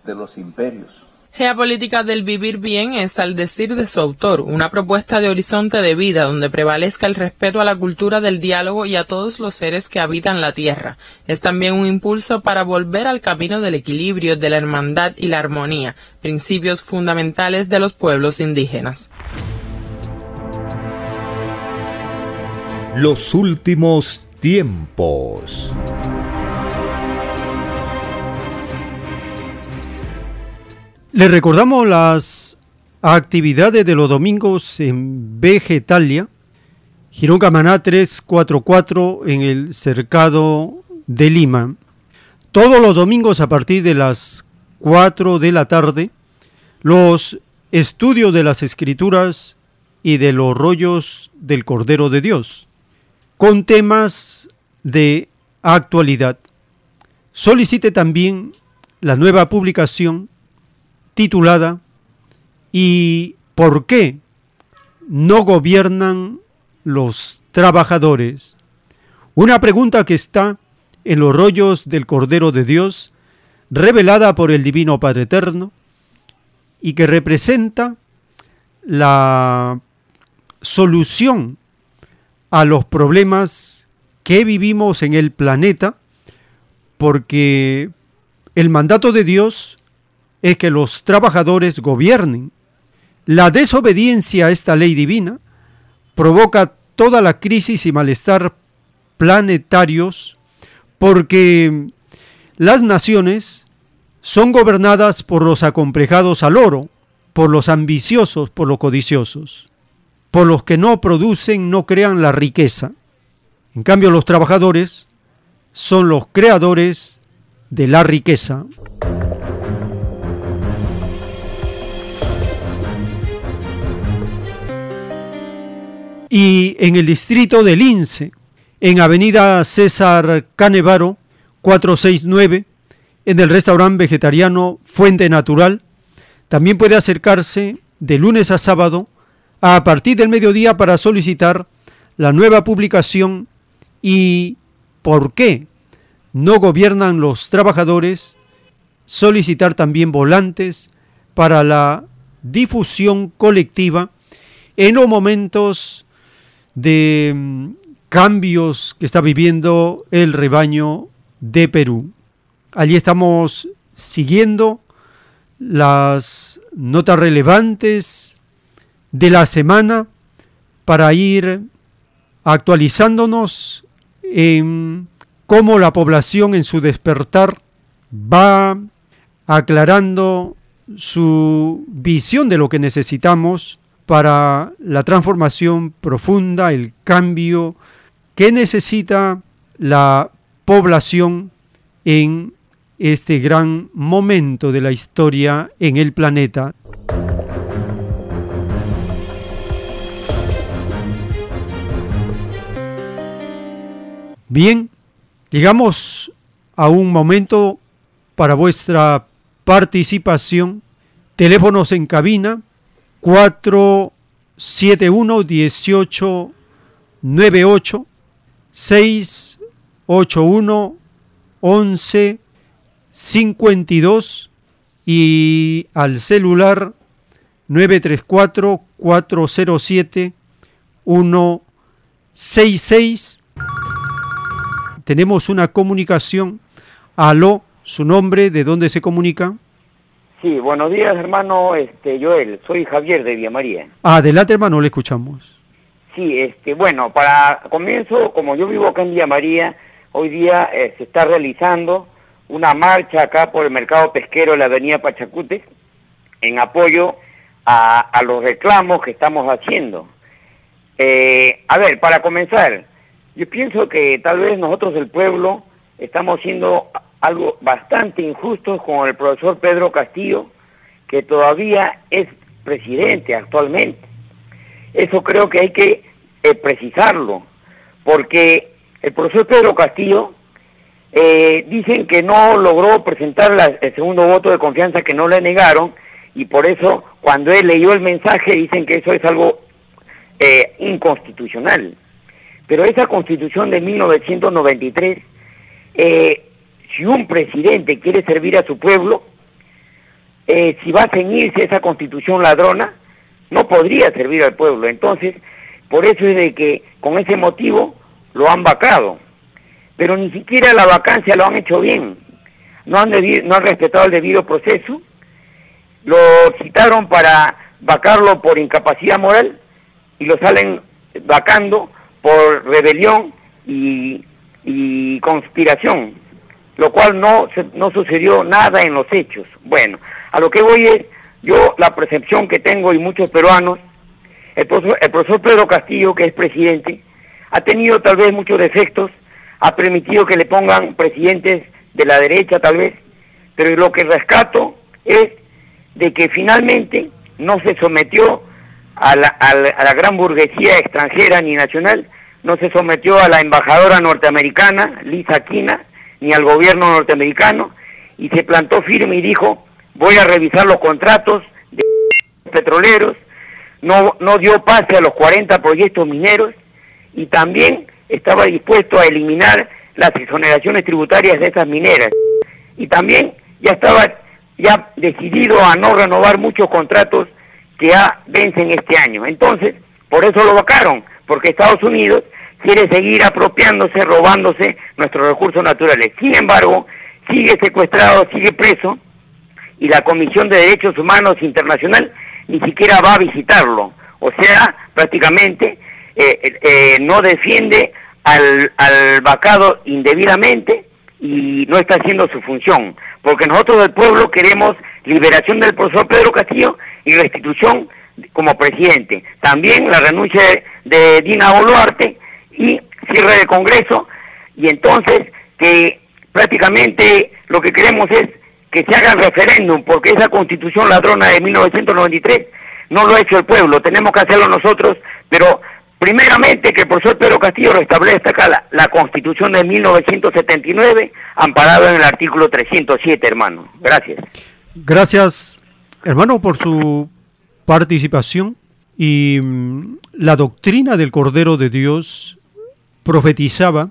Speaker 36: de los imperios.
Speaker 34: Geopolítica del vivir bien es, al decir de su autor, una propuesta de horizonte de vida donde prevalezca el respeto a la cultura del diálogo y a todos los seres que habitan la Tierra. Es también un impulso para volver al camino del equilibrio, de la hermandad y la armonía, principios fundamentales de los pueblos indígenas.
Speaker 1: Los últimos tiempos.
Speaker 2: Le recordamos las actividades de los domingos en Vegetalia, Girón Camaná 344 en el Cercado de Lima. Todos los domingos a partir de las 4 de la tarde, los estudios de las escrituras y de los rollos del Cordero de Dios con temas de actualidad. Solicite también la nueva publicación titulada ¿Y por qué no gobiernan los trabajadores? Una pregunta que está en los rollos del Cordero de Dios, revelada por el Divino Padre Eterno, y que representa la solución a los problemas que vivimos en el planeta, porque el mandato de Dios es que los trabajadores gobiernen. La desobediencia a esta ley divina provoca toda la crisis y malestar planetarios porque las naciones son gobernadas por los acomplejados al oro, por los ambiciosos, por los codiciosos por los que no producen, no crean la riqueza. En cambio, los trabajadores son los creadores de la riqueza. Y en el distrito de Lince, en Avenida César Canevaro, 469, en el restaurante vegetariano Fuente Natural, también puede acercarse de lunes a sábado a partir del mediodía para solicitar la nueva publicación y por qué no gobiernan los trabajadores, solicitar también volantes para la difusión colectiva en los momentos de mm, cambios que está viviendo el rebaño de Perú. Allí estamos siguiendo las notas relevantes de la semana para ir actualizándonos en cómo la población en su despertar va aclarando su visión de lo que necesitamos para la transformación profunda, el cambio que necesita la población en este gran momento de la historia en el planeta. Bien, llegamos a un momento para vuestra participación. Teléfonos en cabina 471 1898 681 11 52 y al celular 934 407 166 tenemos una comunicación. Aló, su nombre, de dónde se comunica.
Speaker 37: Sí, buenos días, hermano este, Joel. Soy Javier de Villa María.
Speaker 2: Adelante, hermano, le escuchamos.
Speaker 37: Sí, este, bueno, para comienzo, como yo vivo acá en Villa María, hoy día eh, se está realizando una marcha acá por el mercado pesquero de la avenida Pachacute en apoyo a, a los reclamos que estamos haciendo. Eh, a ver, para comenzar, yo pienso que tal vez nosotros el pueblo estamos siendo algo bastante injustos con el profesor Pedro Castillo, que todavía es presidente actualmente. Eso creo que hay que eh, precisarlo, porque el profesor Pedro Castillo eh, dicen que no logró presentar la- el segundo voto de confianza que no le negaron y por eso cuando él leyó el mensaje dicen que eso es algo eh, inconstitucional. Pero esa constitución de 1993, eh, si un presidente quiere servir a su pueblo, eh, si va a ceñirse esa constitución ladrona, no podría servir al pueblo. Entonces, por eso es de que con ese motivo lo han vacado. Pero ni siquiera la vacancia lo han hecho bien. No han, debi- no han respetado el debido proceso. Lo citaron para vacarlo por incapacidad moral y lo salen vacando por rebelión y, conspiración, lo cual no, no sucedió nada en los hechos. Bueno, a lo que voy es, yo la percepción que tengo y muchos peruanos, el profesor, el profesor Pedro Castillo, que es presidente, ha tenido tal vez muchos defectos, ha permitido que le pongan presidentes de la derecha tal vez, pero lo que rescato es de que finalmente no se sometió a la, a la- gran burguesía extranjera ni nacional, no se sometió a la embajadora norteamericana, Lisa Aquina, ni al gobierno norteamericano, y se plantó firme y dijo, voy a revisar los contratos de petroleros, no, no dio pase a los 40 proyectos mineros y también estaba dispuesto a eliminar las exoneraciones tributarias de esas mineras. Y también ya estaba ya decidido a no renovar muchos contratos que ya vencen este año. Entonces, por eso lo vacaron, porque Estados Unidos quiere seguir apropiándose, robándose nuestros recursos naturales. Sin embargo, sigue secuestrado, sigue preso, y la Comisión de Derechos Humanos Internacional ni siquiera va a visitarlo. O sea, prácticamente eh, eh, no defiende al, al vacado indebidamente y no está haciendo su función. Porque nosotros del pueblo queremos liberación del profesor Pedro Castillo y restitución como presidente. También la renuncia de, Dina Boluarte y cierre del Congreso y entonces que prácticamente lo que queremos es que se haga referéndum, porque esa constitución ladrona de 1993 no lo ha hecho el pueblo, tenemos que hacerlo nosotros, pero primeramente que el profesor Pedro Castillo restablezca la, la constitución de 1979, amparado en el artículo 307, hermano. Gracias.
Speaker 2: Gracias, hermano, por su participación. Y mm, la doctrina del Cordero de Dios profetizaba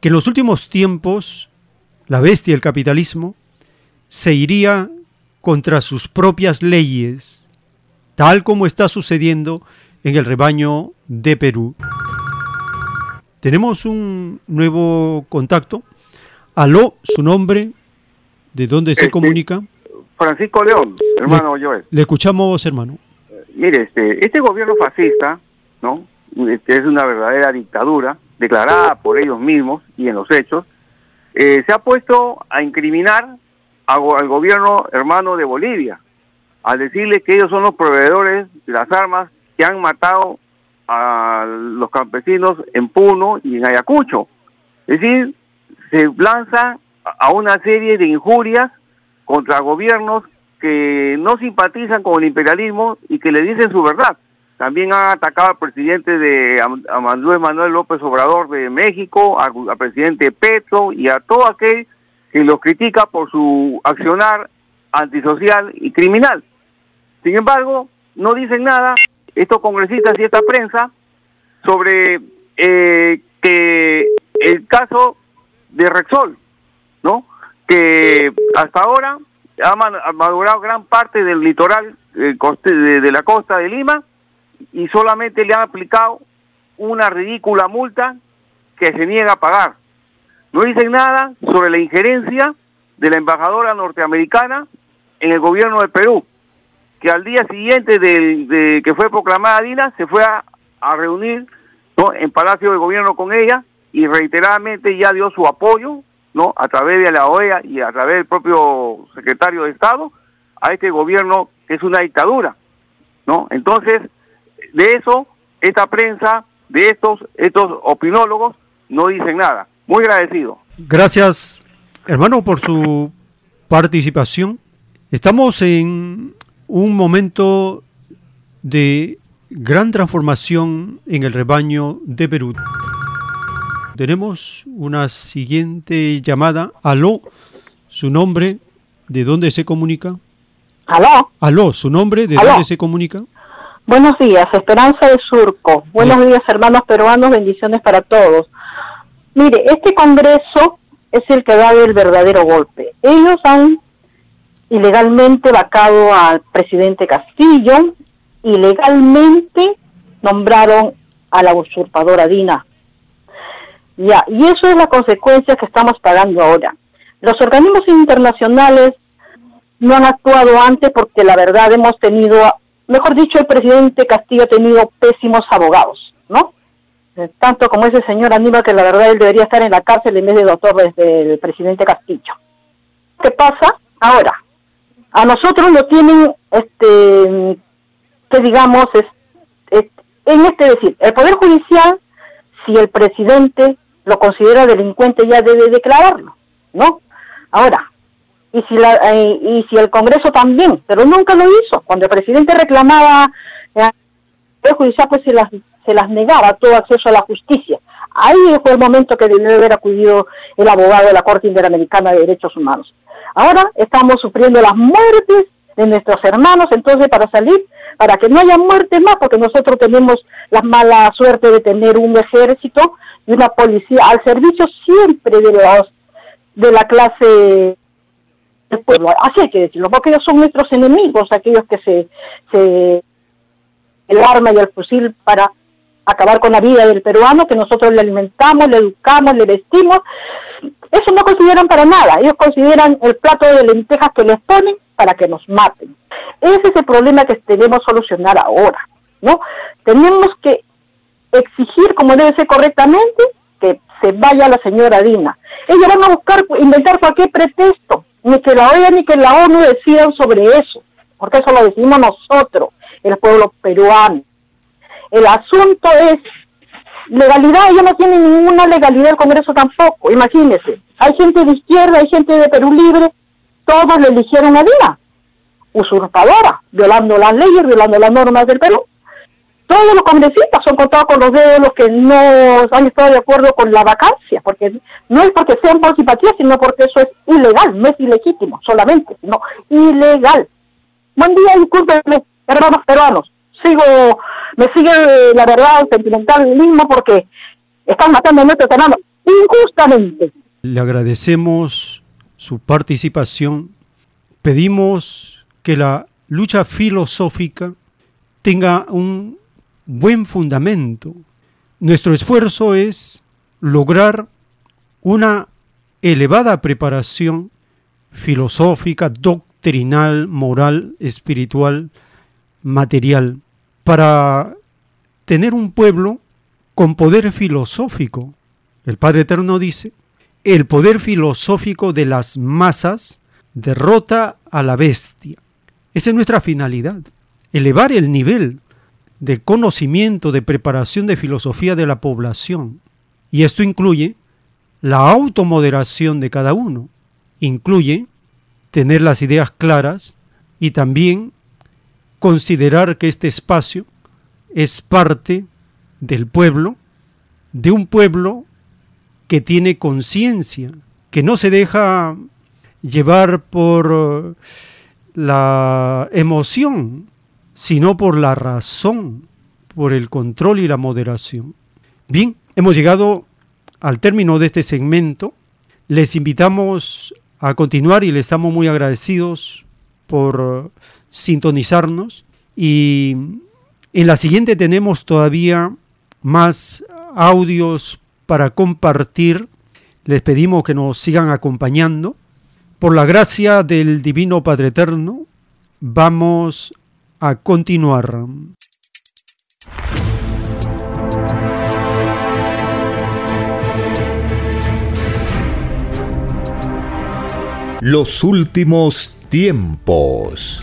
Speaker 2: que en los últimos tiempos la bestia, el capitalismo, se iría contra sus propias leyes, tal como está sucediendo en el rebaño de Perú. Tenemos un nuevo contacto. Aló, su nombre, de dónde se
Speaker 21: Este,
Speaker 2: comunica.
Speaker 21: Francisco León, hermano Joel.
Speaker 2: Le escuchamos, hermano.
Speaker 21: Mire, este, este gobierno fascista, ¿no? Este, es una verdadera dictadura, declarada por ellos mismos y en los hechos, eh, se ha puesto a incriminar a al gobierno hermano de Bolivia, al decirle que ellos son los proveedores de las armas que han matado a los campesinos en Puno y en Ayacucho. Es decir, se lanza a una serie de injurias contra gobiernos que no simpatizan con el imperialismo y que le dicen su verdad. También han atacado al presidente de a Manuel Manuel López Obrador de México, al presidente Petro y a todo aquel que los critica por su accionar antisocial y criminal. Sin embargo, no dicen nada estos congresistas y esta prensa sobre eh, que el caso de Rexol, ¿no? Que hasta ahora ha madurado gran parte del litoral eh, coste- de, de la costa de Lima y solamente le han aplicado una ridícula multa que se niega a pagar.
Speaker 38: no dicen nada sobre la injerencia de la embajadora norteamericana en el gobierno de Perú, que al día siguiente de, que fue proclamada Dina se fue a, reunir ¿no? en Palacio de Gobierno con ella y reiteradamente ya dio su apoyo ¿no? a través de la OEA y a través del propio secretario de Estado a este gobierno que es una dictadura. ¿no? Entonces, de eso, esta prensa, de estos, estos opinólogos, no dicen nada. Muy agradecido.
Speaker 2: Gracias, hermano, por su participación. Estamos en un momento de gran transformación en el rebaño de Perú. Tenemos una siguiente llamada. Aló, su nombre, ¿de dónde se comunica?
Speaker 39: Aló.
Speaker 2: Aló, su nombre, ¿de dónde se comunica?
Speaker 39: Buenos días, Esperanza de Surco. Buenos días, hermanos peruanos, bendiciones para todos. Mire, este Congreso es el que dado el verdadero golpe. Ellos han ilegalmente vacado al presidente Castillo, ilegalmente nombraron a la usurpadora Dina. Ya, y eso es la consecuencia que estamos pagando ahora. Los organismos internacionales no han actuado antes porque la verdad hemos tenido, mejor dicho, el presidente Castillo ha tenido pésimos abogados, ¿no? Tanto como ese señor Aníbal que la verdad él debería estar en la cárcel en vez de doctor desde el presidente Castillo. ¿Qué pasa? Ahora, a nosotros lo tienen, este, que digamos, es, en este decir, el Poder Judicial, si el presidente lo considera delincuente ya debe declararlo, ¿no? Ahora, y si, la, eh, y si el Congreso también, pero nunca lo hizo, cuando el presidente reclamaba eh, el judicial, pues se las, se las negaba todo acceso a la justicia. Ahí fue el momento que debió haber acudido el abogado de la Corte Interamericana de Derechos Humanos. Ahora estamos sufriendo las muertes de nuestros hermanos, entonces para salir, para que no haya muerte más, porque nosotros tenemos la mala suerte de tener un ejército y una policía al servicio siempre de los de la clase del pueblo. Así hay que decirlo, porque ellos son nuestros enemigos, aquellos que se, se el arma y el fusil para acabar con la vida del peruano, que nosotros le alimentamos, le educamos, le vestimos. Eso no consideran para nada, ellos consideran el plato de lentejas que les ponen para que nos maten. Ese es el problema que debemos solucionar ahora, ¿no? Tenemos que exigir, como debe ser correctamente, que se vaya la señora Dina. Ellos van a buscar, inventar cualquier pretexto, ni que la OEA ni que la ONU decidan sobre eso, porque eso lo decimos nosotros, el pueblo peruano. El asunto es legalidad, ellos no tienen ninguna legalidad el Congreso tampoco, imagínense. Hay gente de izquierda, hay gente de Perú Libre, todos le eligieron a Dina, usurpadora, violando las leyes, violando las normas del Perú todos los congresistas son contados con los dedos los que no han estado de acuerdo con la vacancia, porque no es porque sean por simpatía, sino porque eso es ilegal, no es ilegítimo solamente, sino ilegal. Buen día, discúlpenme, hermanos peruanos. Sigo, me sigue la verdad el sentimentalismo porque están matando a nuestros hermanos injustamente.
Speaker 2: Le agradecemos su participación. Pedimos que la lucha filosófica tenga un buen fundamento. Nuestro esfuerzo es lograr una elevada preparación filosófica, doctrinal, moral, espiritual, material, para tener un pueblo con poder filosófico. El Padre Eterno dice, el poder filosófico de las masas derrota a la bestia. Esa es nuestra finalidad, elevar el nivel de conocimiento, de preparación de filosofía de la población. Y esto incluye la automoderación de cada uno, incluye tener las ideas claras y también considerar que este espacio es parte del pueblo, de un pueblo que tiene conciencia, que no se deja llevar por la emoción, sino por la razón, por el control y la moderación. Bien, hemos llegado al término de este segmento. Les invitamos a continuar y les estamos muy agradecidos por sintonizarnos. Y en la siguiente tenemos todavía más audios para compartir Les pedimos que nos sigan acompañando. Por la gracia del Divino Padre Eterno, vamos a continuar.
Speaker 1: Los últimos tiempos.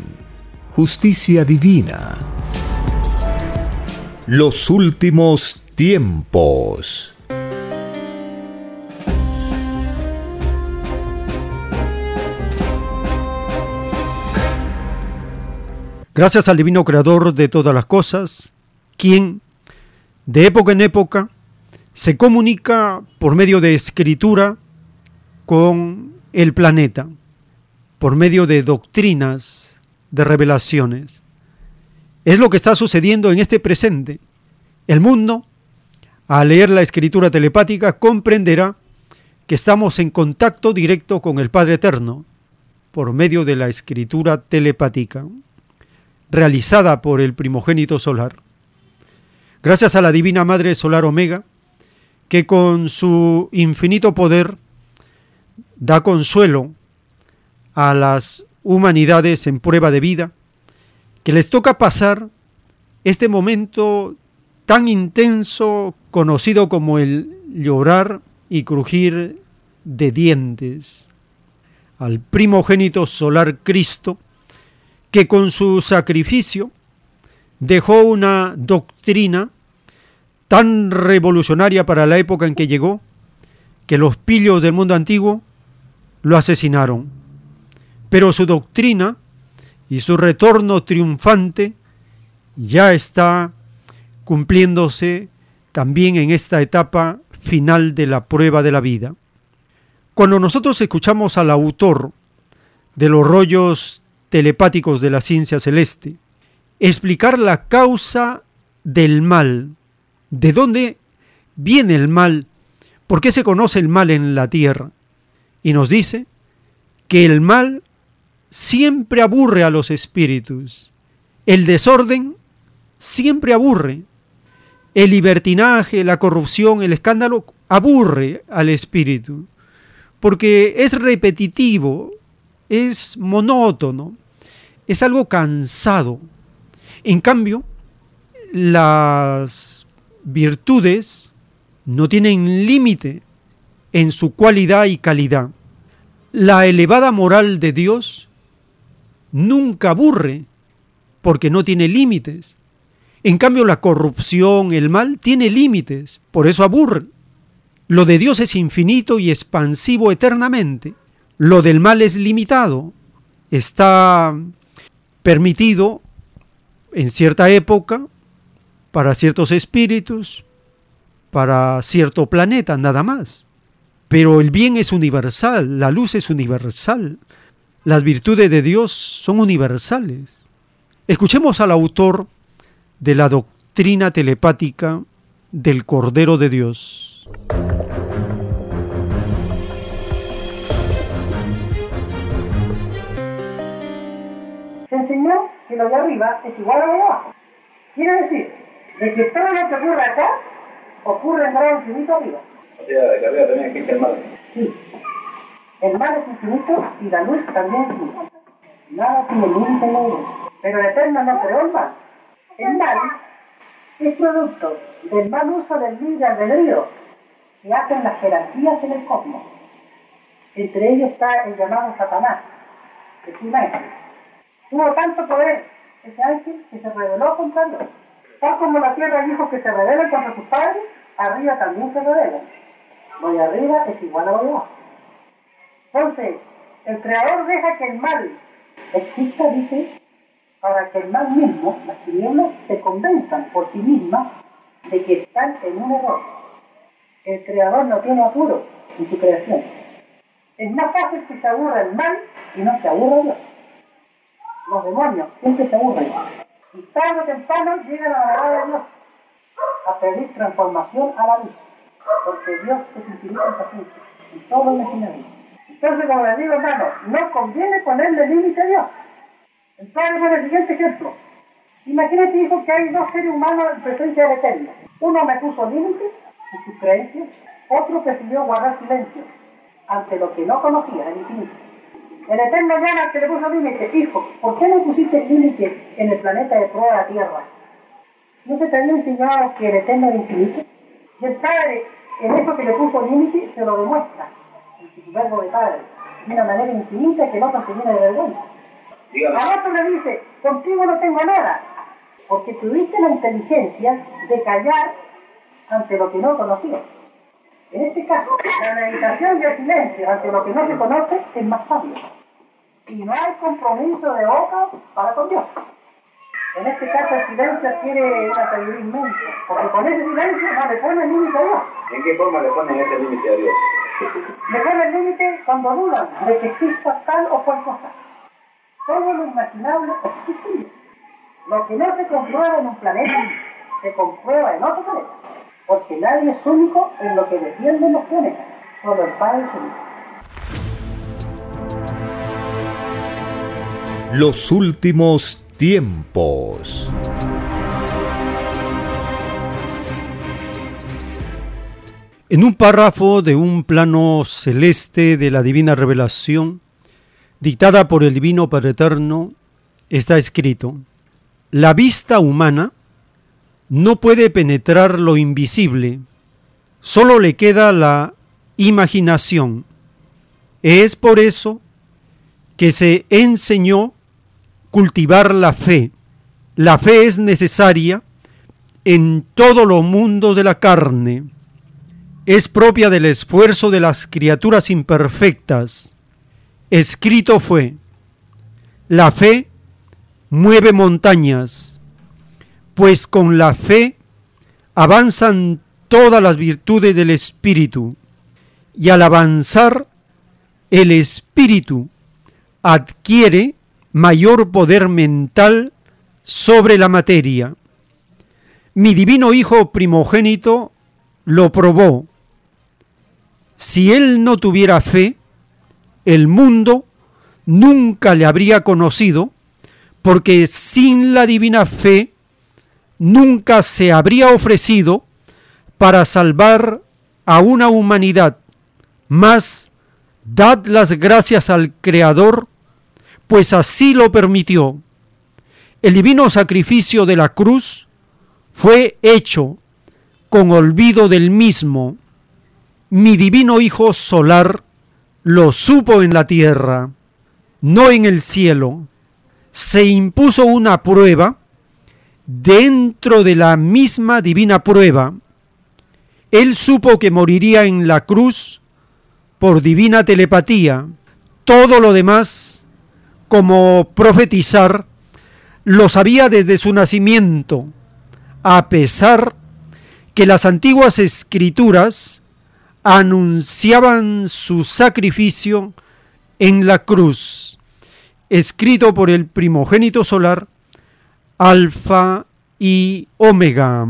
Speaker 1: justicia divina. Los últimos tiempos.
Speaker 2: Gracias al Divino Creador de todas las cosas, quien de época en época se comunica por medio de escritura con el planeta, por medio de doctrinas, de revelaciones. Es lo que está sucediendo en este presente. El mundo, al leer la escritura telepática, comprenderá que estamos en contacto directo con el Padre Eterno por medio de la escritura telepática, realizada por el primogénito solar. Gracias a la Divina Madre Solar Omega, que con su infinito poder da consuelo a las humanidades en prueba de vida, que les toca pasar este momento tan intenso conocido como el llorar y crujir de dientes al primogénito solar Cristo, que con su sacrificio dejó una doctrina tan revolucionaria para la época en que llegó, que los pillos del mundo antiguo lo asesinaron. Pero su doctrina y su retorno triunfante ya está cumpliéndose también en esta etapa final de la prueba de la vida. Cuando nosotros escuchamos al autor de los rollos telepáticos de la ciencia celeste explicar la causa del mal, de dónde viene el mal, por qué se conoce el mal en la tierra, y nos dice que el mal siempre aburre a los espíritus, el desorden siempre aburre, el libertinaje, la corrupción, el escándalo aburre al espíritu, porque es repetitivo, es monótono, es algo cansado. En cambio, las virtudes no tienen límite en su cualidad y calidad. La elevada moral de Dios nunca aburre porque no tiene límites. En cambio, la corrupción, el mal, tiene límites, por eso aburre. Lo de Dios es infinito y expansivo eternamente. Lo del mal es limitado. Está permitido en cierta época para ciertos espíritus, para cierto planeta, nada más. Pero el bien es universal, la luz es universal, las virtudes de Dios son universales. Escuchemos al autor de la doctrina telepática del Cordero de Dios.
Speaker 3: Se enseñó que lo de arriba es igual a lo de abajo. Quiere decir, de que todo lo que ocurre acá ocurre en grado infinito arriba.
Speaker 40: O sea, de que arriba también existe el mal.
Speaker 3: Sí. El mal es infinito y la luz también es infinita. Nada tiene límite. Pero el Eterno no creó el mal. Es producto del mal uso del libre albedrío que hacen las jerarquías en el cosmos. Entre ellos está el llamado Satanás, que es un ángel. Tuvo tanto poder ese ángel que se rebeló contra Dios. Tal como la tierra hijos que se rebelan contra sus padres, arriba también se rebelan. De arriba es igual a de abajo. Entonces, el creador deja que el mal exista, dice, para que el mal mismo, las tinieblas, se convenzan por sí mismas de que están en un error. El creador no tiene apuro en su creación. Es más fácil que se aburra el mal y no se aburra Dios. Los demonios siempre se aburren. Y tarde o temprano llegan a la verdad de Dios a pedir transformación a la luz. Porque Dios es infinito en paciencia y todo lo imaginario. Entonces, como les digo, hermano, no conviene ponerle límite a Dios. Padre pone el siguiente ejemplo. Imagínate, hijo, que hay dos seres humanos en presencia del Eterno. Uno me puso límites en sus creencias, otro prefirió guardar silencio ante lo que no conocía, el infinito. El Eterno llama al que le puso límites. Hijo, ¿por qué no pusiste límites en el planeta de de la Tierra? ¿No te había enseñado que el Eterno es infinito? Y el Padre, en eso que le puso límites, se lo demuestra en su verbo de Padre, de una manera infinita que el otro se de vergüenza. Al otro le dice, contigo no tengo nada, porque tuviste la inteligencia de callar ante lo que no conocías. En este caso, la meditación y el silencio ante lo que no se conoce es más sabio. Y no hay compromiso de boca para con Dios. En este caso el silencio tiene una sabiduría inmensa, porque con ese silencio no le pone límite a Dios.
Speaker 40: ¿En qué forma le ponen ese límite a Dios?
Speaker 3: Le pone el límite cuando dudan de que exista tal o cual cosa. Todo lo imaginable es posible. Lo que no se comprueba en un planeta, se comprueba en otro planeta. Porque nadie es único en lo que defienden los planetas. Solo el Padre es único.
Speaker 1: Los últimos tiempos.
Speaker 2: En un párrafo de un plano celeste de la divina revelación, dictada por el Divino Padre Eterno, está escrito, la vista humana no puede penetrar lo invisible, solo le queda la imaginación. Es por eso que se enseñó cultivar la fe. La fe es necesaria en todo lo mundo de la carne. Es propia del esfuerzo de las criaturas imperfectas. Escrito fue, la fe mueve montañas, pues con la fe avanzan todas las virtudes del Espíritu, y al avanzar el Espíritu adquiere mayor poder mental sobre la materia. Mi divino Hijo primogénito lo probó. Si él no tuviera fe, el mundo nunca le habría conocido, porque sin la divina fe nunca se habría ofrecido para salvar a una humanidad. Más, dad las gracias al Creador, pues así lo permitió. El divino sacrificio de la cruz fue hecho con olvido del mismo. Mi divino Hijo solar lo supo en la tierra, no en el cielo. Se impuso una prueba dentro de la misma divina prueba. Él supo que moriría en la cruz por divina telepatía. Todo lo demás, como profetizar, lo sabía desde su nacimiento, a pesar que las antiguas escrituras anunciaban su sacrificio en la cruz, escrito por el primogénito solar, Alfa y Omega.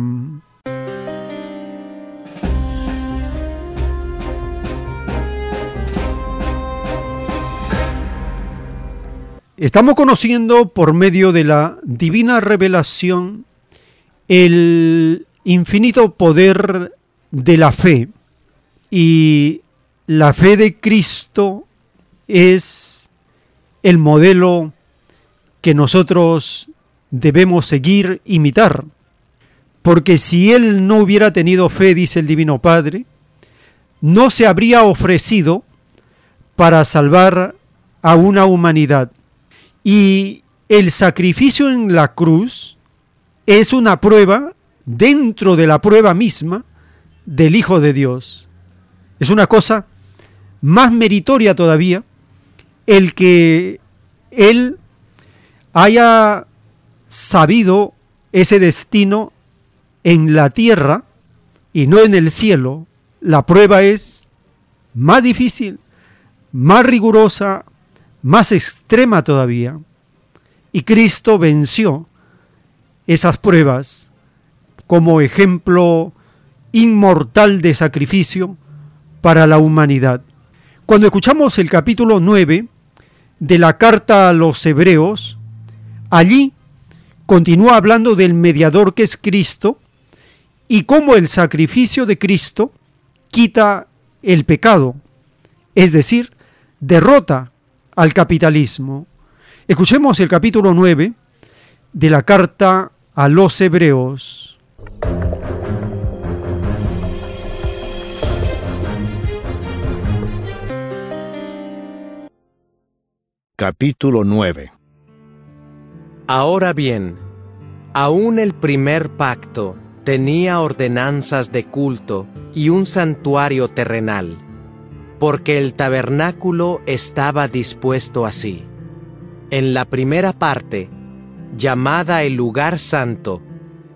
Speaker 2: Estamos conociendo por medio de la divina revelación el infinito poder de la fe. Y la fe de Cristo es el modelo que nosotros debemos seguir, imitar. Porque si Él no hubiera tenido fe, dice el Divino Padre, no se habría ofrecido para salvar a una humanidad. Y el sacrificio en la cruz es una prueba dentro de la prueba misma del Hijo de Dios. Es una cosa más meritoria todavía el que Él haya sabido ese destino en la tierra y no en el cielo. La prueba es más difícil, más rigurosa, más extrema todavía. Y Cristo venció esas pruebas como ejemplo inmortal de sacrificio para la humanidad. Cuando escuchamos el capítulo 9 de la carta a los hebreos, allí continúa hablando del mediador que es Cristo y cómo el sacrificio de Cristo quita el pecado, es decir, derrota al capitalismo. Escuchemos el capítulo 9 de la carta a los hebreos.
Speaker 7: Capítulo 9 Ahora bien, aún el primer pacto tenía ordenanzas de culto y un santuario terrenal, porque el tabernáculo estaba dispuesto así. En la primera parte, llamada el lugar santo,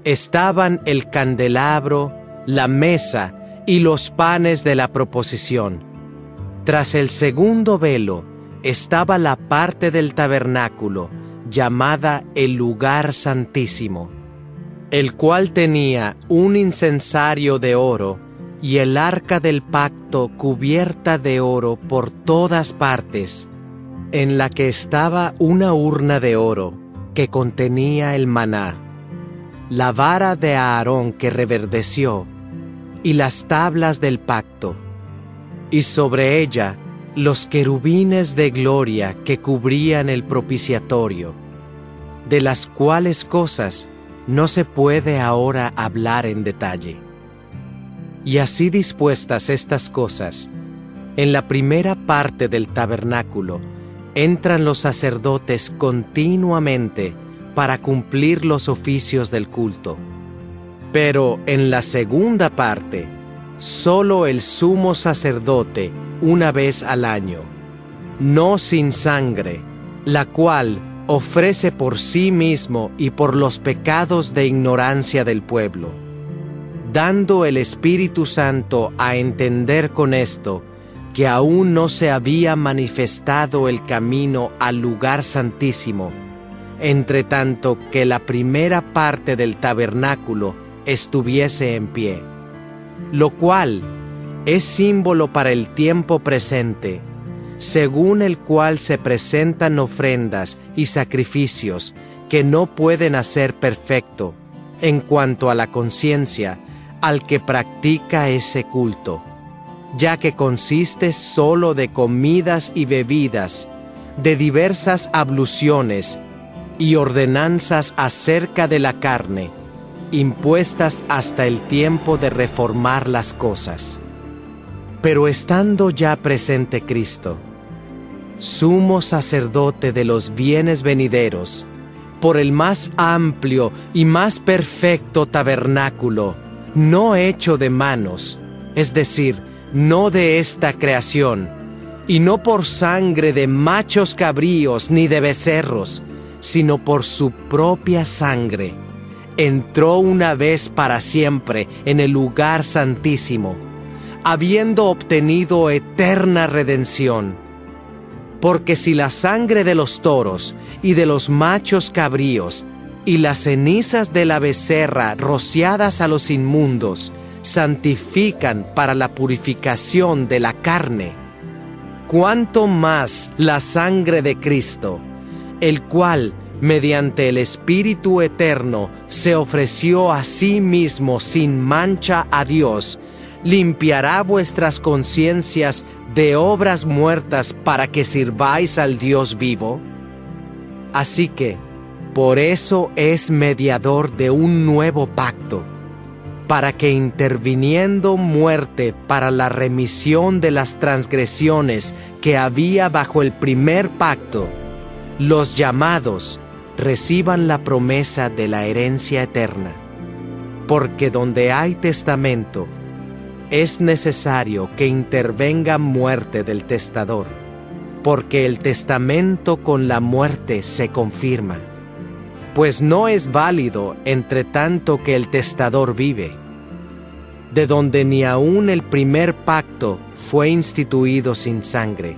Speaker 7: estaban el candelabro, la mesa y los panes de la proposición. Tras el segundo velo estaba la parte del tabernáculo llamada el lugar santísimo, el cual tenía un incensario de oro y el arca del pacto cubierta de oro por todas partes, en la que estaba una urna de oro que contenía el maná la vara de Aarón que reverdeció, y las tablas del pacto, y sobre ella los querubines de gloria que cubrían el propiciatorio, de las cuales cosas no se puede ahora hablar en detalle. Y así dispuestas estas cosas, en la primera parte del tabernáculo entran los sacerdotes continuamente para cumplir los oficios del culto. Pero en la segunda parte, solo el sumo sacerdote una vez al año, no sin sangre, la cual ofrece por sí mismo y por los pecados de ignorancia del pueblo, dando el Espíritu Santo a entender con esto que aún no se había manifestado el camino al lugar santísimo, entre tanto que la primera parte del tabernáculo estuviese en pie, lo cual es símbolo para el tiempo presente, según el cual se presentan ofrendas y sacrificios que no pueden hacer perfecto en cuanto a la conciencia al que practica ese culto, ya que consiste sólo de comidas y bebidas, de diversas abluciones y ordenanzas acerca de la carne, impuestas hasta el tiempo de reformar las cosas. Pero estando ya presente Cristo, sumo sacerdote de los bienes venideros, por el más amplio y más perfecto tabernáculo, no hecho de manos, es decir, no de esta creación, y no por sangre de machos cabríos ni de becerros, sino por su propia sangre, entró una vez para siempre en el lugar santísimo habiendo obtenido eterna redención. Porque si la sangre de los toros y de los machos cabríos y las cenizas de la becerra rociadas a los inmundos santifican para la purificación de la carne, cuánto más la sangre de Cristo, el cual, mediante el Espíritu Eterno, se ofreció a sí mismo sin mancha a Dios, limpiará vuestras conciencias de obras muertas para que sirváis al Dios vivo? Así que, por eso es mediador de un nuevo pacto, para que interviniendo muerte para la remisión de las transgresiones que había bajo el primer pacto, los llamados reciban la promesa de la herencia eterna. Porque donde hay testamento, es necesario que intervenga muerte del testador, porque el testamento con la muerte se confirma, pues no es válido entre tanto que el testador vive, de donde ni aun el primer pacto fue instituido sin sangre,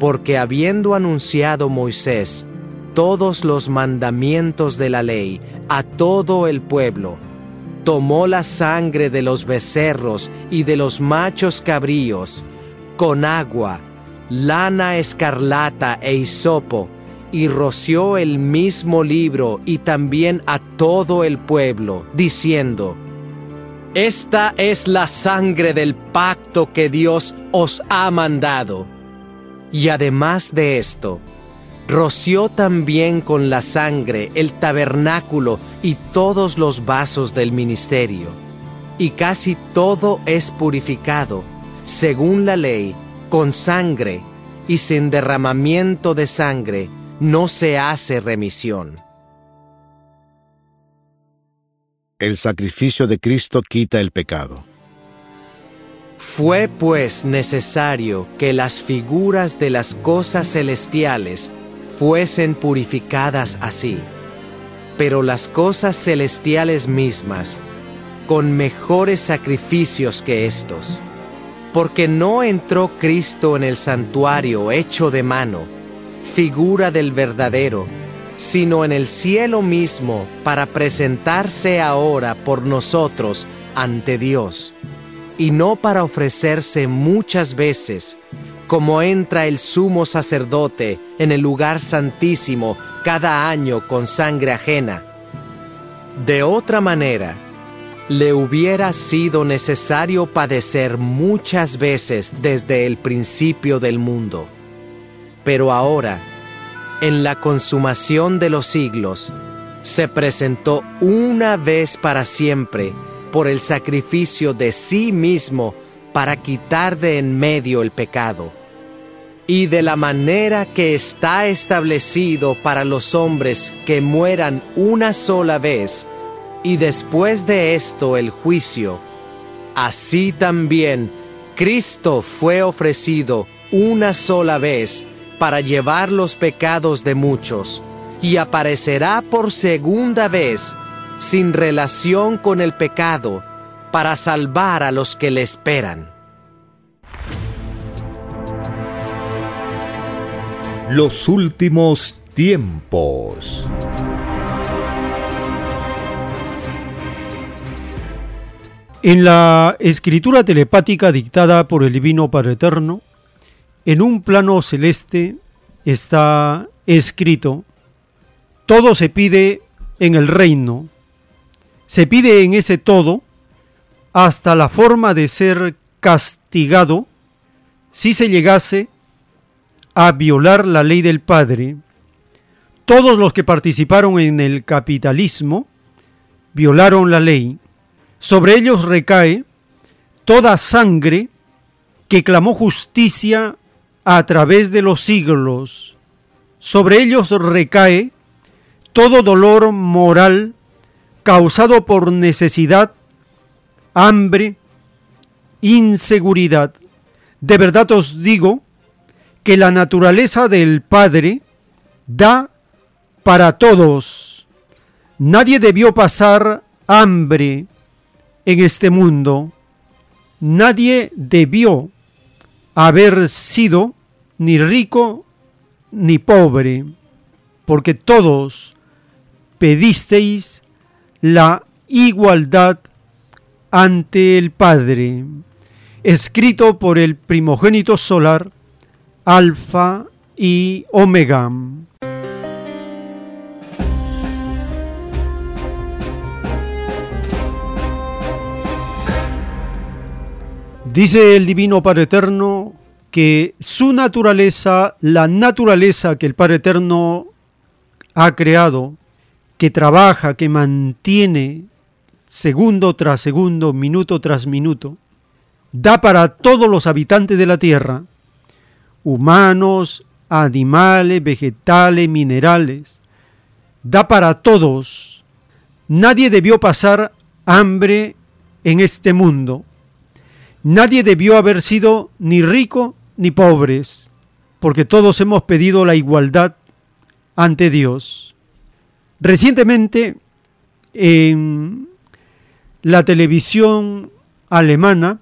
Speaker 7: porque habiendo anunciado Moisés todos los mandamientos de la ley a todo el pueblo, tomó la sangre de los becerros y de los machos cabríos, con agua, lana escarlata e hisopo, y roció el mismo libro y también a todo el pueblo, diciendo, Esta es la sangre del pacto que Dios os ha mandado. Y además de esto, roció también con la sangre el tabernáculo y todos los vasos del ministerio. Y casi todo es purificado, según la ley, con sangre, y sin derramamiento de sangre no se hace remisión.
Speaker 41: El sacrificio de Cristo quita el pecado.
Speaker 7: Fue pues necesario que las figuras de las cosas celestiales fuesen purificadas así, pero las cosas celestiales mismas, con mejores sacrificios que estos, porque no entró Cristo en el santuario hecho de mano, figura del verdadero, sino en el cielo mismo para presentarse ahora por nosotros ante Dios, y no para ofrecerse muchas veces, como entra el sumo sacerdote en el lugar santísimo cada año con sangre ajena. De otra manera, le hubiera sido necesario padecer muchas veces desde el principio del mundo. Pero ahora, en la consumación de los siglos, se presentó una vez para siempre por el sacrificio de sí mismo para quitar de en medio el pecado. Y de la manera que está establecido para los hombres que mueran una sola vez, y después de esto el juicio, así también Cristo fue ofrecido una sola vez para llevar los pecados de muchos, y aparecerá por segunda vez sin relación con el pecado, para salvar a los que le esperan.
Speaker 1: Los últimos tiempos.
Speaker 2: En la escritura telepática dictada por el Divino Padre Eterno, en un plano celeste está escrito, todo se pide en el reino, se pide en ese todo hasta la forma de ser castigado si se llegase a violar la ley del Padre. Todos los que participaron en el capitalismo violaron la ley sobre ellos recae toda sangre que clamó justicia a través de los siglos. Sobre ellos recae todo dolor moral causado por necesidad, hambre, inseguridad. De verdad os digo que la naturaleza del Padre da para todos. Nadie debió pasar hambre, en este mundo, nadie debió haber sido ni rico ni pobre, porque todos pedisteis la igualdad ante el Padre, escrito por el primogénito solar, Alfa y Omega. Dice el Divino Padre Eterno que su naturaleza, la naturaleza que el Padre Eterno ha creado, que trabaja, que mantiene segundo tras segundo, minuto tras minuto, da para todos los habitantes de la tierra, humanos, animales, vegetales, minerales, da para todos. Nadie debió pasar hambre en este mundo. Nadie debió haber sido ni rico ni pobres, porque todos hemos pedido la igualdad ante Dios. Recientemente, en la televisión alemana,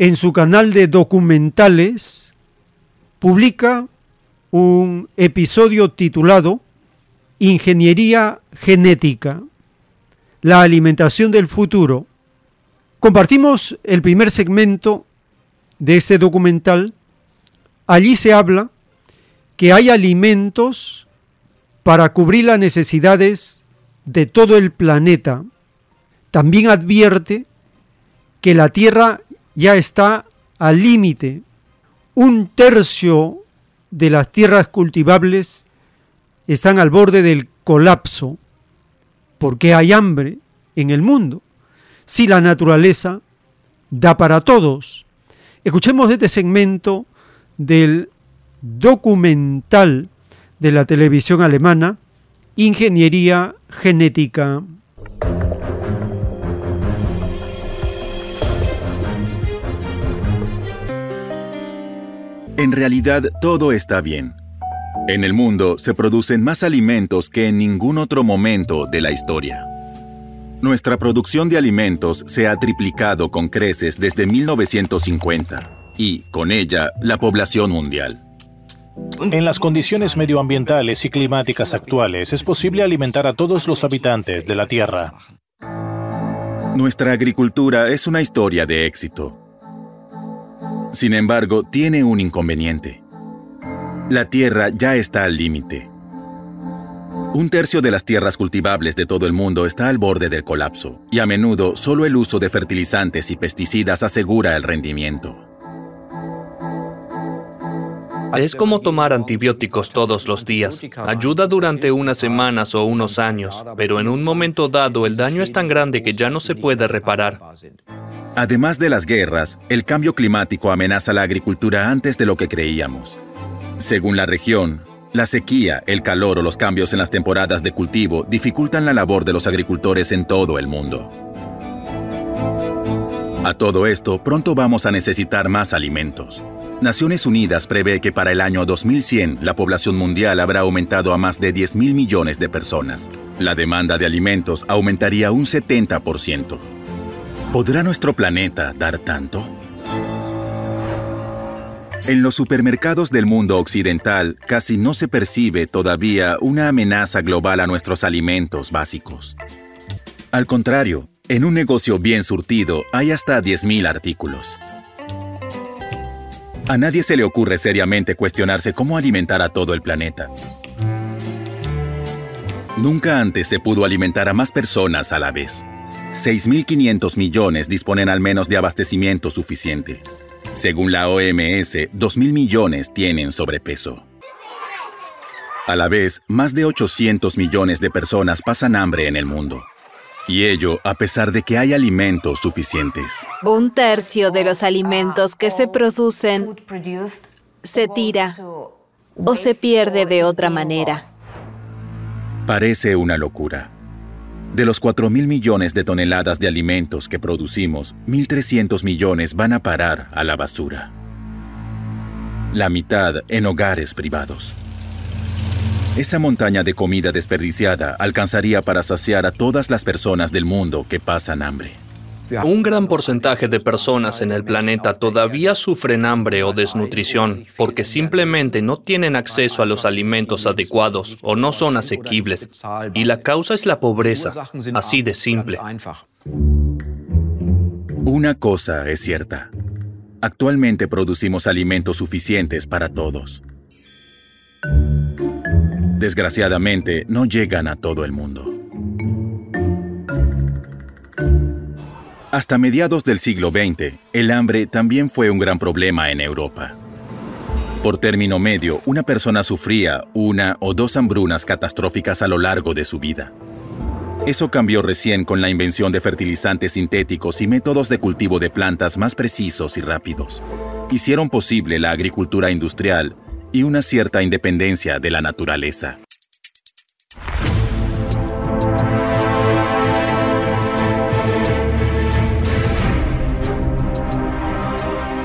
Speaker 2: en su canal de documentales, publica un episodio titulado Ingeniería Genética, la alimentación del futuro, Compartimos el primer segmento de este documental. Allí se habla que hay alimentos para cubrir las necesidades de todo el planeta. También advierte que la Tierra ya está al límite. Un tercio de las tierras cultivables están al borde del colapso porque hay hambre en el mundo si la naturaleza da para todos. Escuchemos este segmento del documental de la televisión alemana, Ingeniería Genética.
Speaker 42: En realidad todo está bien. En el mundo se producen más alimentos que en ningún otro momento de la historia. Nuestra producción de alimentos se ha triplicado con creces desde 1950 y, con ella, la población mundial.
Speaker 43: En las condiciones medioambientales y climáticas actuales es posible alimentar a todos los habitantes de la Tierra.
Speaker 42: Nuestra agricultura es una historia de éxito. Sin embargo, tiene un inconveniente. La Tierra ya está al límite. Un tercio de las tierras cultivables de todo el mundo está al borde del colapso, y a menudo solo el uso de fertilizantes y pesticidas asegura el rendimiento.
Speaker 44: Es como tomar antibióticos todos los días. Ayuda durante unas semanas o unos años, pero en un momento dado el daño es tan grande que ya no se puede reparar.
Speaker 42: Además de las guerras, el cambio climático amenaza la agricultura antes de lo que creíamos. Según la región, la sequía, el calor o los cambios en las temporadas de cultivo dificultan la labor de los agricultores en todo el mundo. A todo esto, pronto vamos a necesitar más alimentos. Naciones Unidas prevé que para el año 2100 la población mundial habrá aumentado a más de 10 mil millones de personas. La demanda de alimentos aumentaría un 70%. ¿Podrá nuestro planeta dar tanto? En los supermercados del mundo occidental casi no se percibe todavía una amenaza global a nuestros alimentos básicos. Al contrario, en un negocio bien surtido hay hasta 10.000 artículos. A nadie se le ocurre seriamente cuestionarse cómo alimentar a todo el planeta. Nunca antes se pudo alimentar a más personas a la vez. 6.500 millones disponen al menos de abastecimiento suficiente. Según la OMS, 2.000 millones tienen sobrepeso. A la vez, más de 800 millones de personas pasan hambre en el mundo. Y ello a pesar de que hay alimentos suficientes.
Speaker 45: Un tercio de los alimentos que se producen se tira o se pierde de otra manera.
Speaker 42: Parece una locura. De los 4 mil millones de toneladas de alimentos que producimos, 1.300 millones van a parar a la basura. La mitad en hogares privados. Esa montaña de comida desperdiciada alcanzaría para saciar a todas las personas del mundo que pasan hambre.
Speaker 44: Un gran porcentaje de personas en el planeta todavía sufren hambre o desnutrición porque simplemente no tienen acceso a los alimentos adecuados o no son asequibles. Y la causa es la pobreza, así de simple.
Speaker 42: Una cosa es cierta. Actualmente producimos alimentos suficientes para todos. Desgraciadamente, no llegan a todo el mundo. Hasta mediados del siglo XX, el hambre también fue un gran problema en Europa. Por término medio, una persona sufría una o dos hambrunas catastróficas a lo largo de su vida. Eso cambió recién con la invención de fertilizantes sintéticos y métodos de cultivo de plantas más precisos y rápidos. Hicieron posible la agricultura industrial y una cierta independencia de la naturaleza.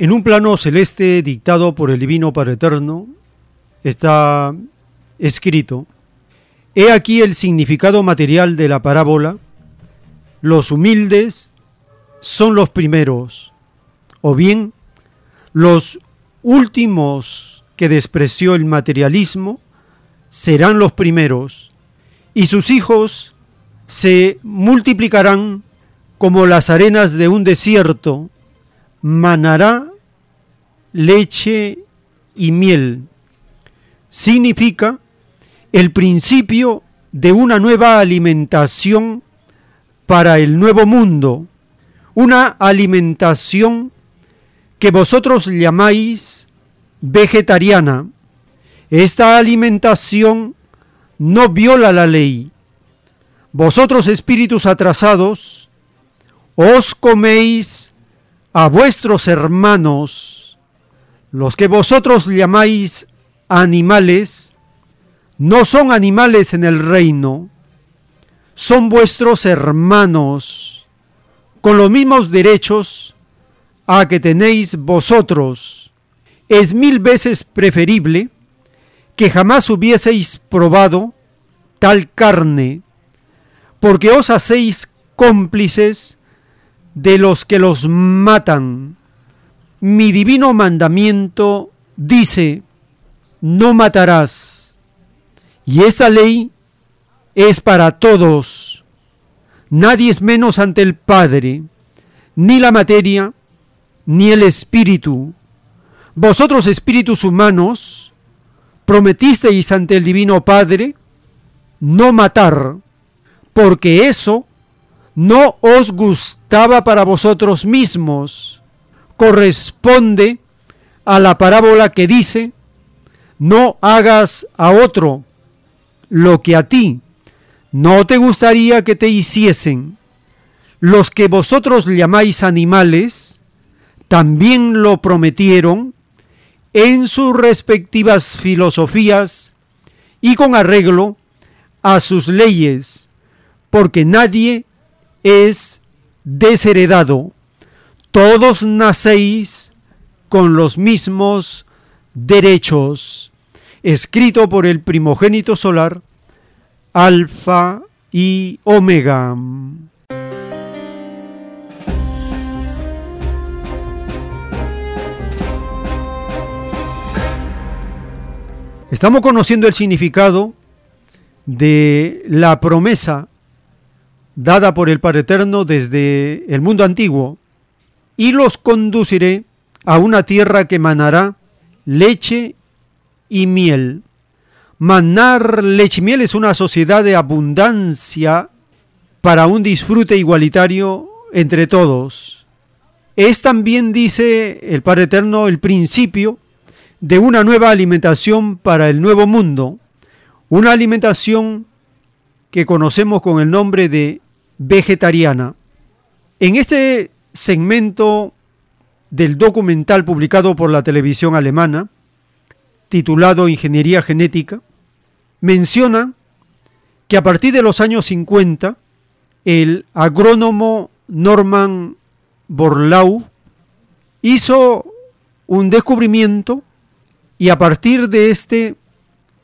Speaker 2: En un plano celeste dictado por el Divino Padre Eterno, está escrito, He aquí el significado material de la parábola, los humildes son los primeros, o bien los últimos que despreció el materialismo serán los primeros, y sus hijos se multiplicarán como las arenas de un desierto, manará leche y miel. Significa el principio de una nueva alimentación para el nuevo mundo, una alimentación que vosotros llamáis vegetariana. Esta alimentación no viola la ley. Vosotros espíritus atrasados, os coméis a vuestros hermanos, los que vosotros llamáis animales, no son animales en el reino, son vuestros hermanos, con los mismos derechos a que tenéis vosotros. Es mil veces preferible que jamás hubieseis probado tal carne, porque os hacéis cómplices de los que los matan. Mi divino mandamiento dice, no matarás. Y esta ley es para todos. Nadie es menos ante el Padre, ni la materia, ni el espíritu. Vosotros, espíritus humanos, prometisteis ante el Divino Padre no matar, porque eso no os gustaba para vosotros mismos. Corresponde a la parábola que dice, no hagas a otro lo que a ti no te gustaría que te hiciesen. Los que vosotros llamáis animales, también lo prometieron en sus respectivas filosofías y con arreglo a sus leyes, porque nadie es desheredado. Todos nacéis con los mismos derechos. Escrito por el primogénito solar, Alfa y Omega. Estamos conociendo el significado de la promesa dada por el Padre Eterno desde el mundo antiguo, y los conduciré a una tierra que manará leche y miel. Manar leche y miel es una sociedad de abundancia para un disfrute igualitario entre todos. Es también, dice el Padre Eterno, el principio de una nueva alimentación para el nuevo mundo, una alimentación que conocemos con el nombre de vegetariana. En este segmento del documental publicado por la televisión alemana, titulado Ingeniería Genética, menciona que a partir de los años 50, el agrónomo Norman Borlau hizo un descubrimiento y a partir de este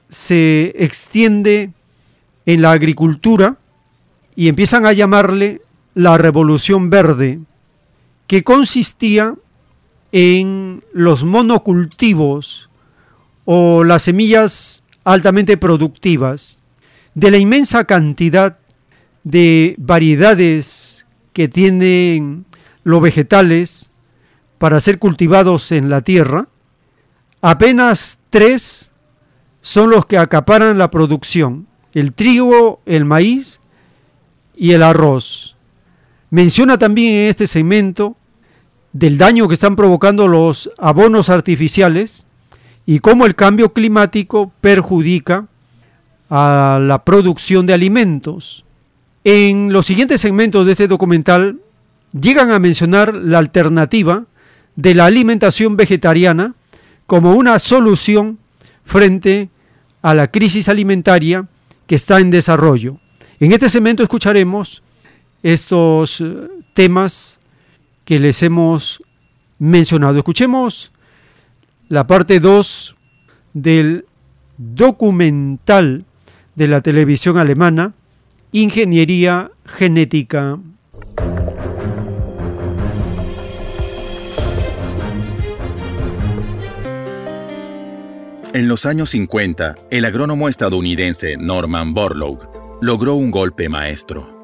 Speaker 2: se extiende en la agricultura y empiezan a llamarle la revolución verde, que consistía en los monocultivos o las semillas altamente productivas, de la inmensa cantidad de variedades que tienen los vegetales para ser cultivados en la tierra, apenas tres son los que acaparan la producción, el trigo, el maíz y el arroz. Menciona también en este segmento del daño que están provocando los abonos artificiales y cómo el cambio climático perjudica a la producción de alimentos. En los siguientes segmentos de este documental llegan a mencionar la alternativa de la alimentación vegetariana como una solución frente a la crisis alimentaria que está en desarrollo. En este segmento escucharemos estos eh, temas que les hemos mencionado. Escuchemos la parte 2 del documental de la televisión alemana, Ingeniería Genética.
Speaker 42: En los años 50, el agrónomo estadounidense Norman Borlaug logró un golpe maestro.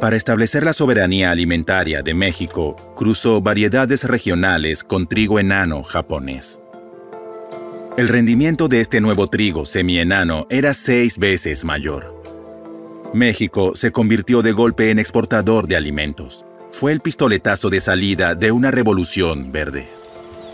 Speaker 42: Para establecer la soberanía alimentaria de México, cruzó variedades regionales con trigo enano japonés. El rendimiento de este nuevo trigo semienano era seis veces mayor. México se convirtió de golpe en exportador de alimentos. Fue el pistoletazo de salida de una revolución verde.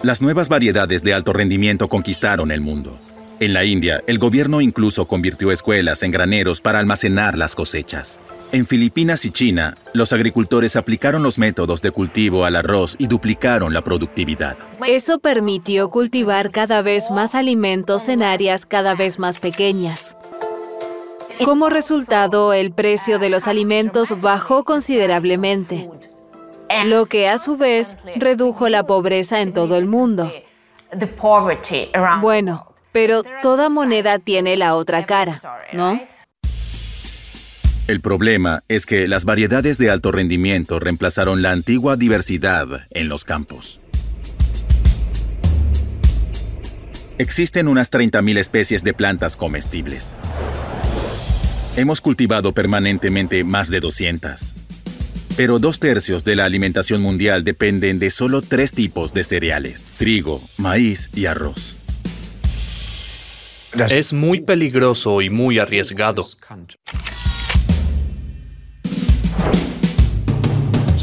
Speaker 42: Las nuevas variedades de alto rendimiento conquistaron el mundo. En la India, el gobierno incluso convirtió escuelas en graneros para almacenar las cosechas. En Filipinas y China, los agricultores aplicaron los métodos de cultivo al arroz y duplicaron la productividad.
Speaker 45: Eso permitió cultivar cada vez más alimentos en áreas cada vez más pequeñas. Como resultado, el precio de los alimentos bajó considerablemente, lo que a su vez redujo la pobreza en todo el mundo. Bueno, pero toda moneda tiene la otra cara, ¿no?
Speaker 42: El problema es que las variedades de alto rendimiento reemplazaron la antigua diversidad en los campos. Existen unas 30.000 especies de plantas comestibles. Hemos cultivado permanentemente más de 200. Pero dos tercios de la alimentación mundial dependen de solo tres tipos de cereales, trigo, maíz y arroz.
Speaker 44: Es muy peligroso y muy arriesgado.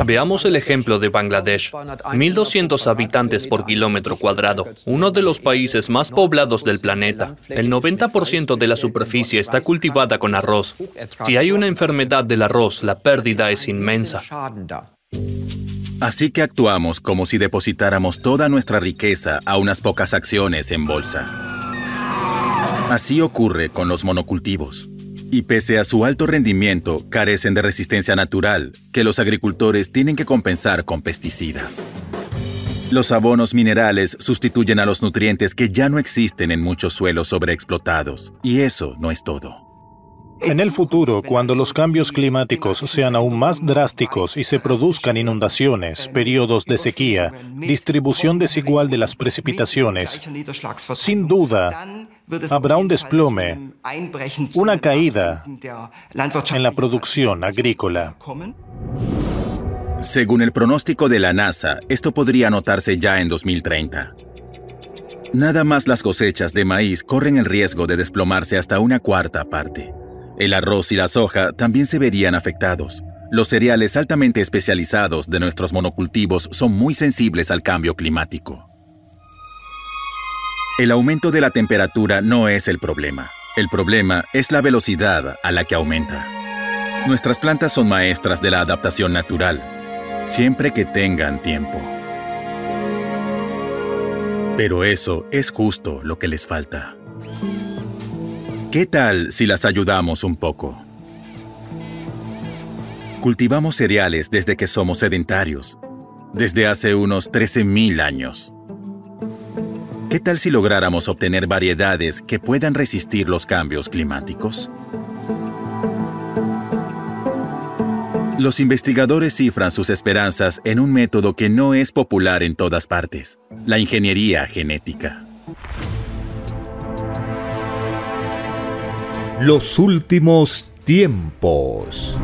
Speaker 44: Veamos el ejemplo de Bangladesh. 1.200 habitantes por kilómetro cuadrado, uno de los países más poblados del planeta. El 90% de la superficie está cultivada con arroz. Si hay una enfermedad del arroz, la pérdida es inmensa.
Speaker 42: Así que actuamos como si depositáramos toda nuestra riqueza a unas pocas acciones en bolsa. Así ocurre con los monocultivos y pese a su alto rendimiento, carecen de resistencia natural, que los agricultores tienen que compensar con pesticidas. Los abonos minerales sustituyen a los nutrientes que ya no existen en muchos suelos sobreexplotados, y eso no es todo.
Speaker 43: En el futuro, cuando los cambios climáticos sean aún más drásticos y se produzcan inundaciones, periodos de sequía, distribución desigual de las precipitaciones, sin duda habrá un desplome, una caída en la producción agrícola.
Speaker 42: Según el pronóstico de la NASA, esto podría notarse ya en 2030. Nada más las cosechas de maíz corren el riesgo de desplomarse hasta una cuarta parte. El arroz y la soja también se verían afectados. Los cereales altamente especializados de nuestros monocultivos son muy sensibles al cambio climático. El aumento de la temperatura no es el problema. El problema es la velocidad a la que aumenta. Nuestras plantas son maestras de la adaptación natural, siempre que tengan tiempo. Pero eso es justo lo que les falta. ¿Qué tal si las ayudamos un poco? Cultivamos cereales desde que somos sedentarios, desde hace unos 13.000 años. ¿Qué tal si lográramos obtener variedades que puedan resistir los cambios climáticos? Los investigadores cifran sus esperanzas en un método que no es popular en todas partes, la ingeniería genética.
Speaker 1: Los últimos tiempos.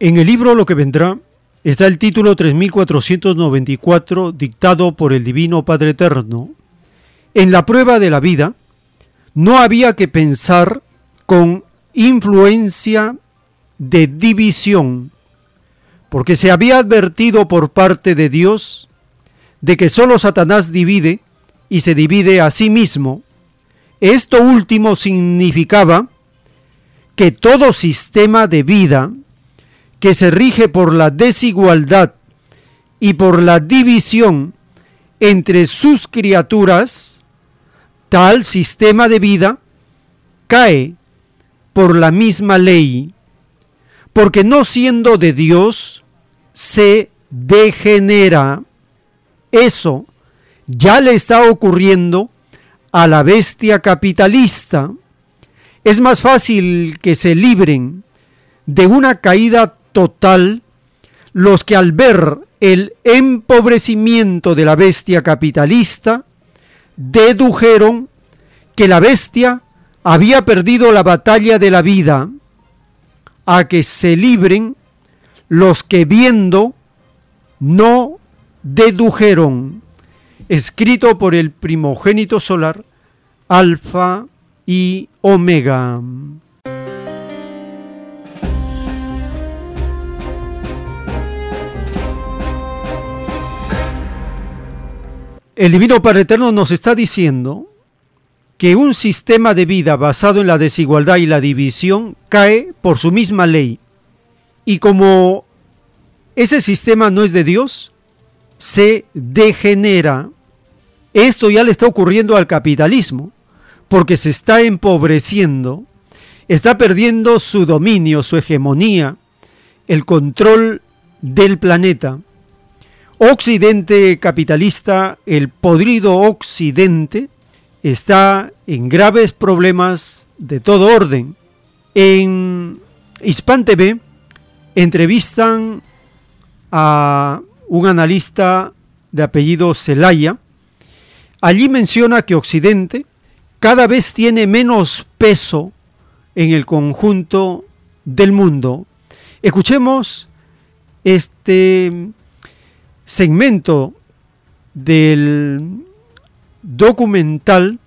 Speaker 2: En el libro Lo que vendrá está el título 3494 dictado por el Divino Padre Eterno. En la prueba de la vida no había que pensar con influencia de división, porque se había advertido por parte de Dios de que solo Satanás divide y se divide a sí mismo. Esto último significaba que todo sistema de vida que se rige por la desigualdad y por la división entre sus criaturas, tal sistema de vida cae por la misma ley, porque no siendo de Dios, se degenera. Eso ya le está ocurriendo a la bestia capitalista. Es más fácil que se libren de una caída total los que al ver el empobrecimiento de la bestia capitalista, dedujeron que la bestia había perdido la batalla de la vida, a que se libren los que viendo no dedujeron, escrito por el primogénito solar, Alfa y Omega. El Divino Padre Eterno nos está diciendo que un sistema de vida basado en la desigualdad y la división cae por su misma ley. Y como ese sistema no es de Dios, se degenera. Esto ya le está ocurriendo al capitalismo, porque se está empobreciendo, está perdiendo su dominio, su hegemonía, el control del planeta. Occidente capitalista, el podrido Occidente, está en graves problemas de todo orden. En Hispan TV entrevistan a un analista de apellido Celaya. Allí menciona que Occidente cada vez tiene menos peso en el conjunto del mundo. Escuchemos este segmento del documental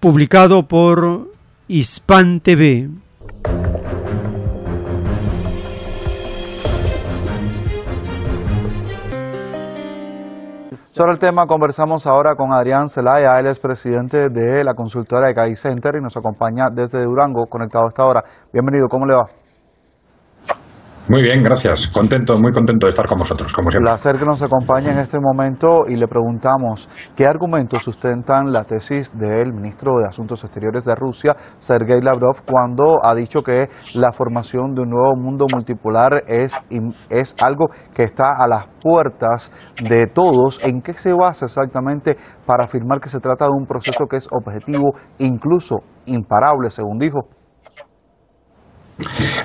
Speaker 2: publicado por Hispan TV.
Speaker 46: Sobre el tema conversamos ahora con Adrián Zelaya, él es presidente de la consultora de CAI Center y nos acompaña desde Durango, conectado a esta hora. Bienvenido, ¿cómo le va?
Speaker 47: Muy bien, gracias. Contento, muy contento de estar con vosotros, como siempre.
Speaker 46: Placer que nos acompañe en este momento y le preguntamos qué argumentos sustentan la tesis del ministro de Asuntos Exteriores de Rusia, Sergei Lavrov, cuando ha dicho que la formación de un nuevo mundo multipolar es, es algo que está a las puertas de todos. ¿En qué se basa exactamente para afirmar que se trata de un proceso que es objetivo, incluso imparable, según dijo?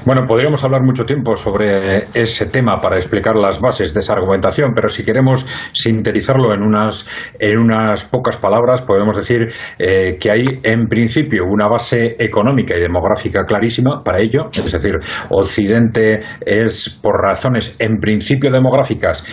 Speaker 47: Bueno, podríamos hablar mucho tiempo sobre ese tema para explicar las bases de esa argumentación, pero si queremos sintetizarlo en unas, en unas pocas palabras, podemos decir eh, que hay en principio una base económica y demográfica clarísima para ello, es decir, Occidente es por razones en principio demográficas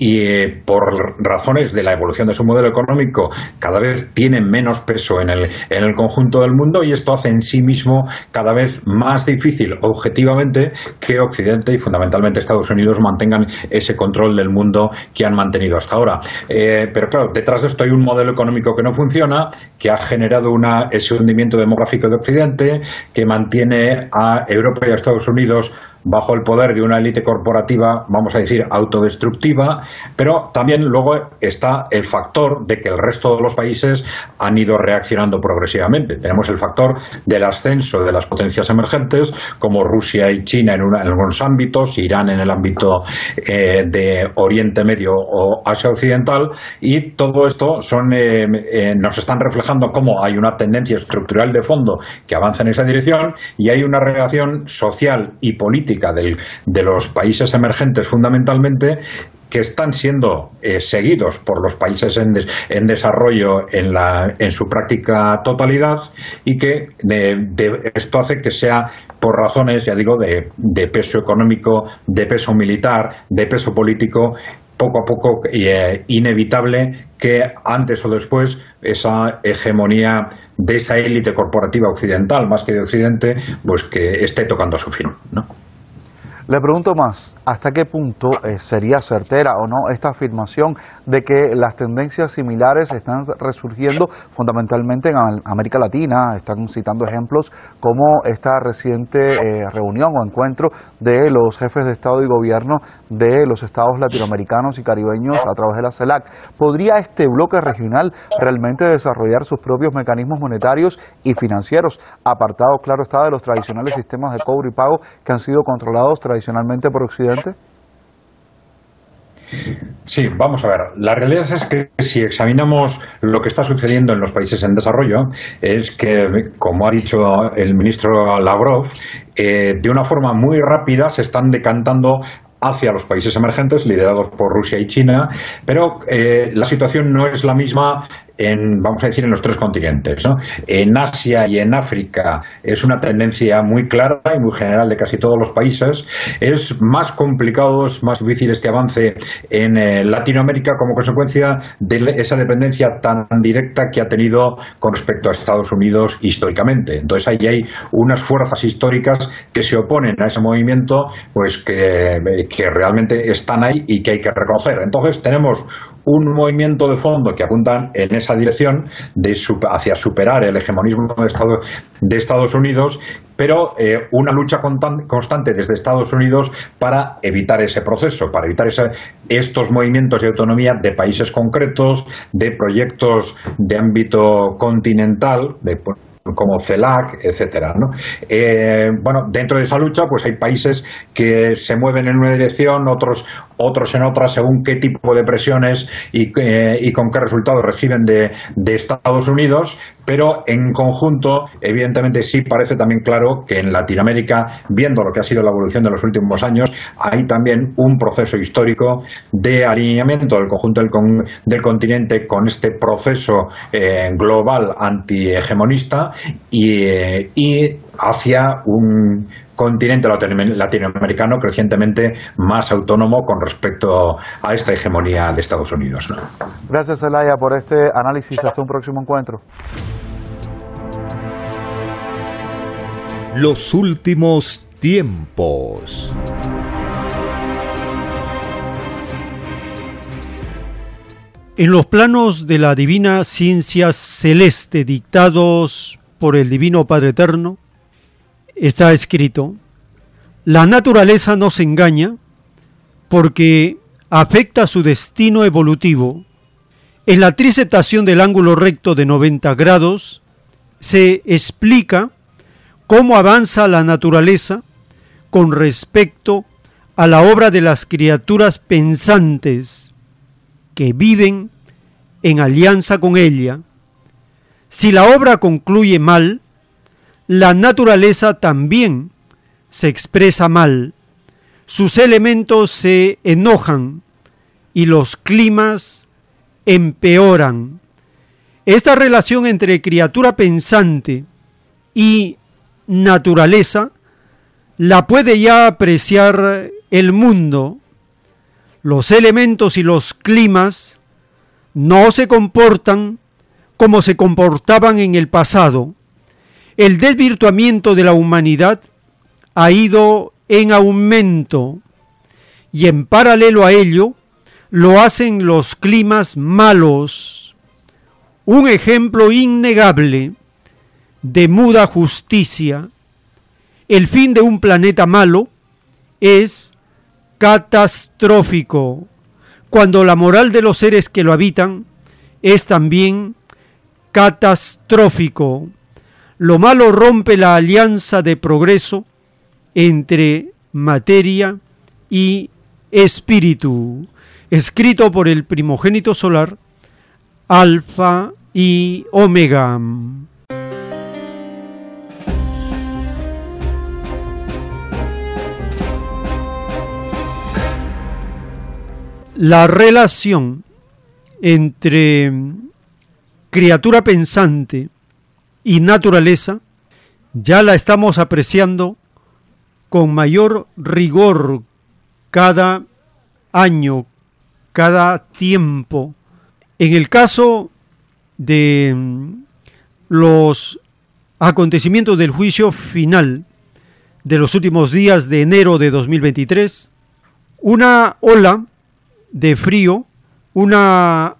Speaker 47: y eh, por razones de la evolución de su modelo económico cada vez tiene menos peso en el, en el conjunto del mundo y esto hace en sí mismo cada vez más difícil objetivamente que Occidente y fundamentalmente Estados Unidos mantengan ese control del mundo que han mantenido hasta ahora. Eh, pero claro, detrás de esto hay un modelo económico que no funciona, que ha generado una, ese hundimiento demográfico de Occidente, que mantiene a Europa y a Estados Unidos bajo el poder de una élite corporativa, vamos a decir, autodestructiva, pero también luego está el factor de que el resto de los países han ido reaccionando progresivamente. Tenemos el factor del ascenso de las potencias emergentes, como Rusia y China en, algunos ámbitos, Irán en el ámbito eh, de Oriente Medio o Asia Occidental, y todo esto son, eh, eh, nos están reflejando cómo hay una tendencia estructural de fondo que avanza en esa dirección y hay una reacción social y política de los países emergentes fundamentalmente que están siendo eh, seguidos por los países en, en desarrollo en, la, en, su práctica totalidad y que esto hace que sea por razones, ya digo, de, de, peso económico, de peso militar, de peso político, poco a poco eh, inevitable que antes o después esa hegemonía de esa élite corporativa occidental, más que de Occidente, pues que esté tocando su fin. ¿no?
Speaker 46: Le pregunto más, ¿hasta qué punto eh, sería certera o no esta afirmación de que las tendencias similares están resurgiendo fundamentalmente en América Latina? Están citando ejemplos como esta reciente eh, reunión o encuentro de los jefes de Estado y Gobierno de los estados latinoamericanos y caribeños a través de la CELAC. ¿Podría este bloque regional realmente desarrollar sus propios mecanismos monetarios y financieros, apartado, claro está, de los tradicionales sistemas de cobro y pago que han sido controlados tradicionalmente por Occidente?
Speaker 47: Sí, vamos a ver. La realidad es que si examinamos lo que está sucediendo en los países en desarrollo, es que, como ha dicho el ministro Lavrov, eh, de una forma muy rápida se están decantando hacia los países emergentes liderados por Rusia y China, pero eh, la situación no es la misma en, vamos a decir, en los tres continentes. ¿no? En Asia y en África es una tendencia muy clara y muy general de casi todos los países. Es más complicado, es más difícil este avance en eh, Latinoamérica como consecuencia de esa dependencia tan directa que ha tenido con respecto a Estados Unidos históricamente. Entonces ahí hay unas fuerzas históricas que se oponen a ese movimiento, pues que, que realmente están ahí y que hay que reconocer. Entonces tenemos un movimiento de fondo que apuntan en esa dirección de hacia superar el hegemonismo de Estados, de Estados Unidos, pero eh, una lucha constante desde Estados Unidos para evitar ese proceso, para evitar estos movimientos de autonomía de países concretos, de proyectos de ámbito continental, de como CELAC, etcétera. Eh, bueno, dentro de esa lucha, pues hay países que se mueven en una dirección, otros, otros en otra, según qué tipo de presiones y, eh, con qué resultados reciben de, Estados Unidos, pero en conjunto, evidentemente sí parece también claro que en Latinoamérica, viendo lo que ha sido la evolución de los últimos años, hay también un proceso histórico de alineamiento del conjunto del, con, del continente con este proceso eh, global antihegemonista y, eh, y hacia un continente latinoamericano crecientemente más autónomo con respecto a esta hegemonía de Estados Unidos. ¿no?
Speaker 46: Gracias, Elaya, por este análisis. Hasta un próximo encuentro.
Speaker 1: Los últimos tiempos.
Speaker 2: En los planos de la divina ciencia celeste dictados por el Divino Padre Eterno, está escrito, la naturaleza no se engaña porque afecta su destino evolutivo. En la trisectación del ángulo recto de 90 grados se explica cómo avanza la naturaleza con respecto a la obra de las criaturas pensantes que viven en alianza con ella. Si la obra concluye mal, la naturaleza también se expresa mal, sus elementos se enojan y los climas empeoran. Esta relación entre criatura pensante y naturaleza la puede ya apreciar el mundo. Los elementos y los climas no se comportan como se comportaban en el pasado el desvirtuamiento de la humanidad ha ido en aumento y en paralelo a ello lo hacen los climas malos. Un ejemplo innegable de muda justicia. El fin de un planeta malo es catastrófico, cuando la moral de los seres que lo habitan es también catastrófico. Lo malo rompe la alianza de progreso entre materia y espíritu, escrito por el primogénito solar, Alfa y Omega. La relación entre criatura pensante y naturaleza, ya la estamos apreciando con mayor rigor cada año, cada tiempo. En el caso de mm, los acontecimientos del juicio final de los últimos días de enero de 2023, una ola de frío, una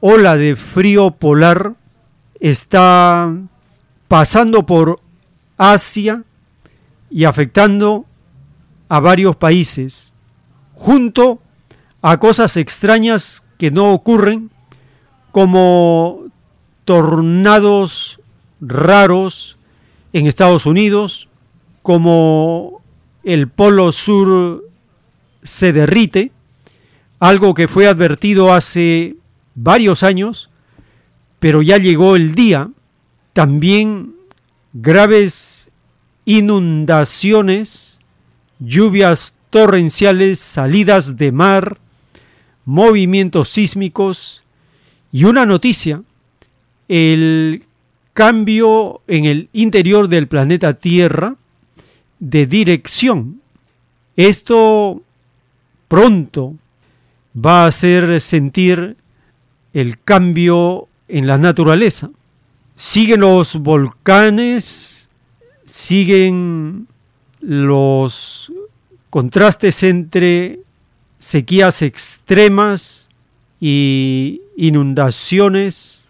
Speaker 2: ola de frío polar está pasando por Asia y afectando a varios países, junto a cosas extrañas que no ocurren, como tornados raros en Estados Unidos, como el polo sur se derrite, algo que fue advertido hace varios años, pero ya llegó el día también graves inundaciones, lluvias torrenciales, salidas de mar, movimientos sísmicos y una noticia el cambio en el interior del planeta Tierra de dirección. Esto pronto va a hacer sentir el cambio en la naturaleza. Siguen los volcanes, siguen los contrastes entre sequías extremas y inundaciones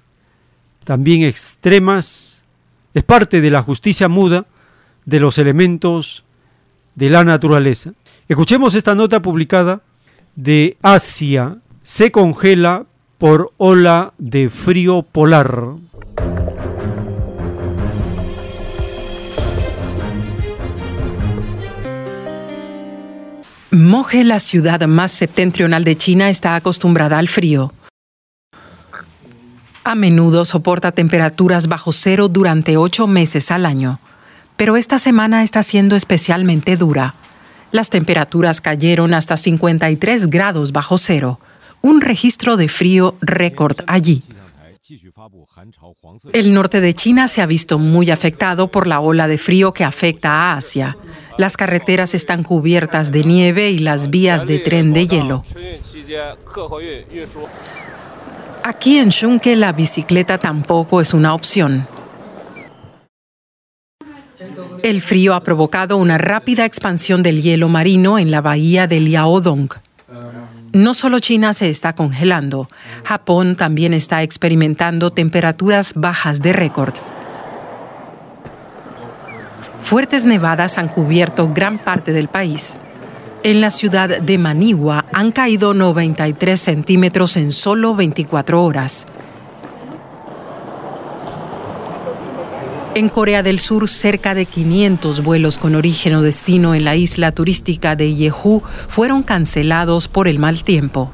Speaker 2: también extremas. Es parte de la justicia muda de los elementos de la naturaleza. Escuchemos esta nota publicada de Asia. Se congela por ola de frío polar.
Speaker 48: Moje, la ciudad más septentrional de China, está acostumbrada al frío. A menudo soporta temperaturas bajo cero durante ocho meses al año, pero esta semana está siendo especialmente dura. Las temperaturas cayeron hasta 53 grados bajo cero, un registro de frío récord allí. El norte de China se ha visto muy afectado por la ola de frío que afecta a Asia. Las carreteras están cubiertas de nieve y las vías de tren de hielo. Aquí en Shunke la bicicleta tampoco es una opción. El frío ha provocado una rápida expansión del hielo marino en la bahía de Liaodong. No solo China se está congelando, Japón también está experimentando temperaturas bajas de récord. Fuertes nevadas han cubierto gran parte del país. En la ciudad de Manigua han caído 93 centímetros en solo 24 horas. En Corea del Sur, cerca de 500 vuelos con origen o destino en la isla turística de Jeju fueron cancelados por el mal tiempo.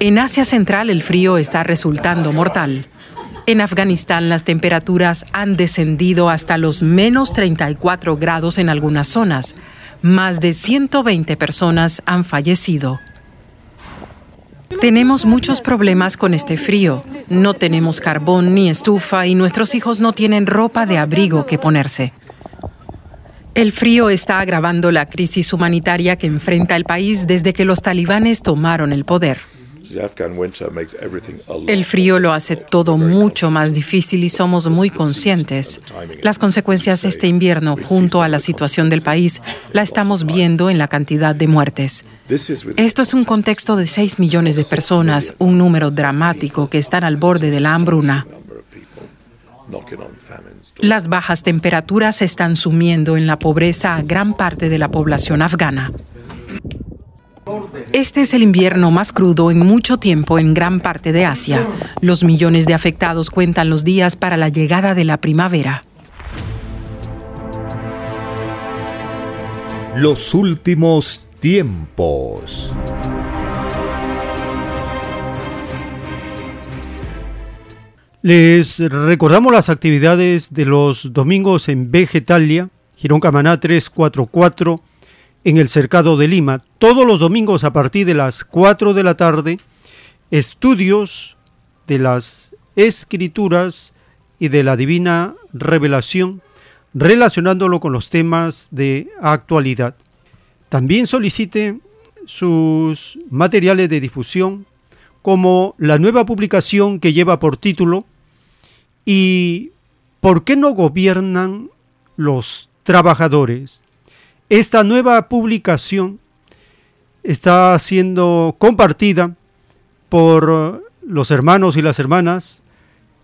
Speaker 48: En Asia Central el frío está resultando mortal. En Afganistán las temperaturas han descendido hasta los menos 34 grados en algunas zonas. Más de 120 personas han fallecido. Tenemos muchos problemas con este frío. No tenemos carbón ni estufa y nuestros hijos no tienen ropa de abrigo que ponerse. El frío está agravando la crisis humanitaria que enfrenta el país desde que los talibanes tomaron el poder. El frío lo hace todo mucho más difícil y somos muy conscientes. Las consecuencias este invierno junto a la situación del país la estamos viendo en la cantidad de muertes. Esto es un contexto de 6 millones de personas, un número dramático que están al borde de la hambruna. Las bajas temperaturas están sumiendo en la pobreza a gran parte de la población afgana. Este es el invierno más crudo en mucho tiempo en gran parte de Asia. Los millones de afectados cuentan los días para la llegada de la primavera.
Speaker 1: Los últimos tiempos.
Speaker 2: Les recordamos las actividades de los domingos en Vegetalia, Girón Camaná 344, en el Cercado de Lima. Todos los domingos a partir de las 4 de la tarde, estudios de las escrituras y de la divina revelación, relacionándolo con los temas de actualidad. También solicite sus materiales de difusión, como la nueva publicación que lleva por título ¿Y por qué no gobiernan los trabajadores? Esta nueva publicación está siendo compartida por los hermanos y las hermanas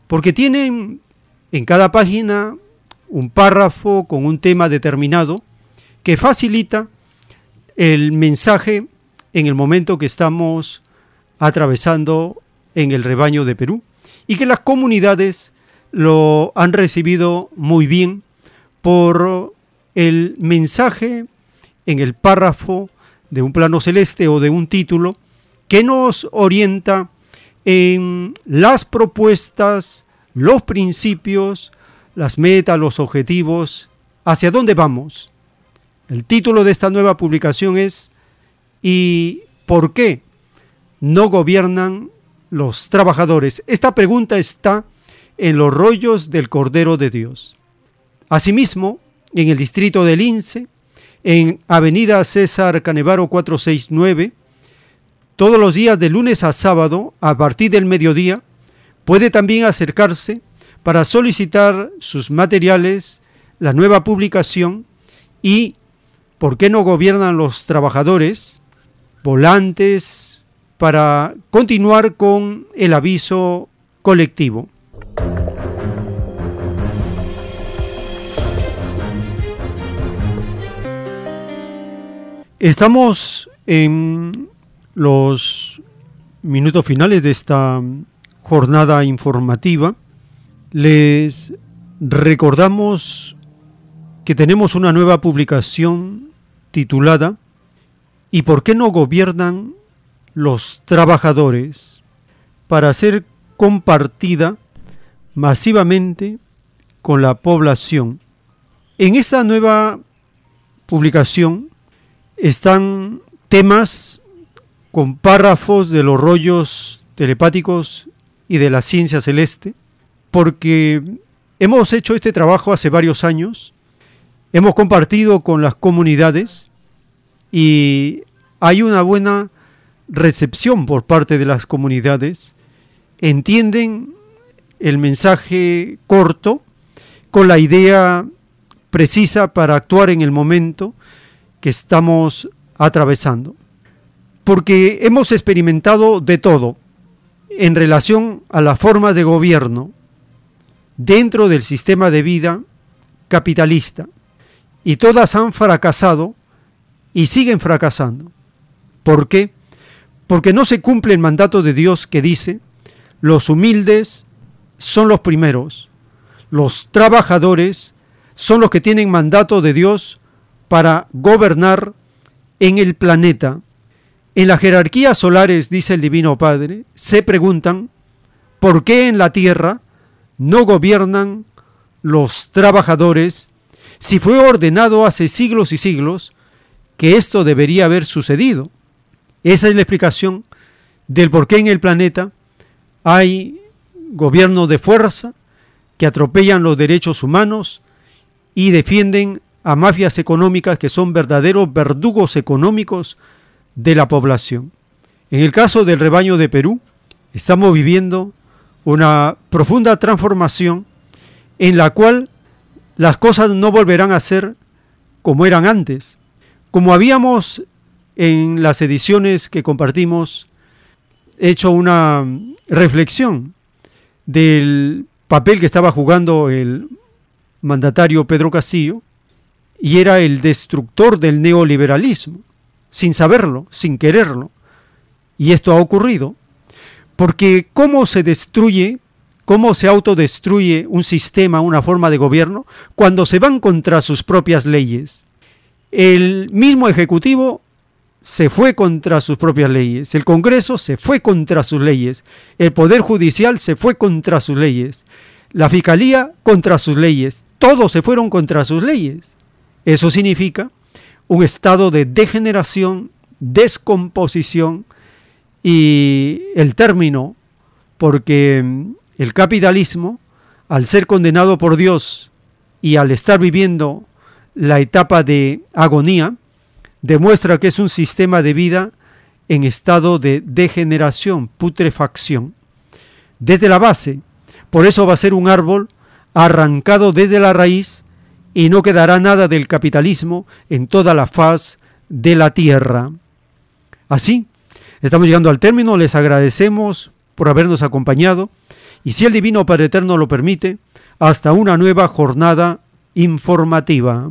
Speaker 2: porque tienen en cada página un párrafo con un tema determinado que facilita el mensaje en el momento que estamos atravesando en el rebaño de Perú y que las comunidades lo han recibido muy bien por el mensaje en el párrafo de un plano celeste o de un título que nos orienta en las propuestas, los principios, las metas, los objetivos, hacia dónde vamos. El título de esta nueva publicación es ¿Y por qué no gobiernan los trabajadores? Esta pregunta está en los rollos del Cordero de Dios. Asimismo, en el distrito del Lince, en Avenida César Canevaro 469, todos los días de lunes a sábado, a partir del mediodía, puede también acercarse para solicitar sus materiales, la nueva publicación y ¿por qué no gobiernan los trabajadores? Volantes para continuar con el aviso colectivo. Estamos en los minutos finales de esta jornada informativa. Les recordamos que tenemos una nueva publicación titulada ¿Y por qué no gobiernan los trabajadores? para ser compartida masivamente con la población. En esta nueva publicación están temas con párrafos de los rollos telepáticos y de la ciencia celeste, porque hemos hecho este trabajo hace varios años, hemos compartido con las comunidades y hay una buena recepción por parte de las comunidades, entienden el mensaje corto con la idea precisa para actuar en el momento que estamos atravesando. Porque hemos experimentado de todo en relación a la forma de gobierno dentro del sistema de vida capitalista. Y todas han fracasado y siguen fracasando. ¿Por qué? Porque no se cumple el mandato de Dios que dice, los humildes son los primeros, los trabajadores son los que tienen mandato de Dios para gobernar en el planeta. En las jerarquías solares, dice el Divino Padre, se preguntan por qué en la Tierra no gobiernan los trabajadores si fue ordenado hace siglos y siglos que esto debería haber sucedido. Esa es la explicación del por qué en el planeta hay gobiernos de fuerza que atropellan los derechos humanos y defienden a mafias económicas que son verdaderos verdugos económicos de la población. En el caso del rebaño de Perú, estamos viviendo una profunda transformación en la cual las cosas no volverán a ser como eran antes. Como habíamos en las ediciones que compartimos hecho una reflexión del papel que estaba jugando el mandatario Pedro Castillo y era el destructor del neoliberalismo, sin saberlo, sin quererlo. Y esto ha ocurrido, porque ¿cómo se destruye, cómo se autodestruye un sistema, una forma de gobierno, cuando se van contra sus propias leyes? El mismo Ejecutivo se fue contra sus propias leyes, el Congreso se fue contra sus leyes, el Poder Judicial se fue contra sus leyes, la Fiscalía contra sus leyes, todos se fueron contra sus leyes. Eso significa un estado de degeneración, descomposición y el término, porque mm, el capitalismo, al ser condenado por Dios y al estar viviendo la etapa de agonía, demuestra que es un sistema de vida en estado de degeneración, putrefacción. Desde la base, por eso va a ser un árbol arrancado desde la raíz y no quedará nada del capitalismo en toda la faz de la tierra. Así, estamos llegando al término, les agradecemos por habernos acompañado y si el Divino Padre Eterno lo permite, hasta una nueva jornada informativa.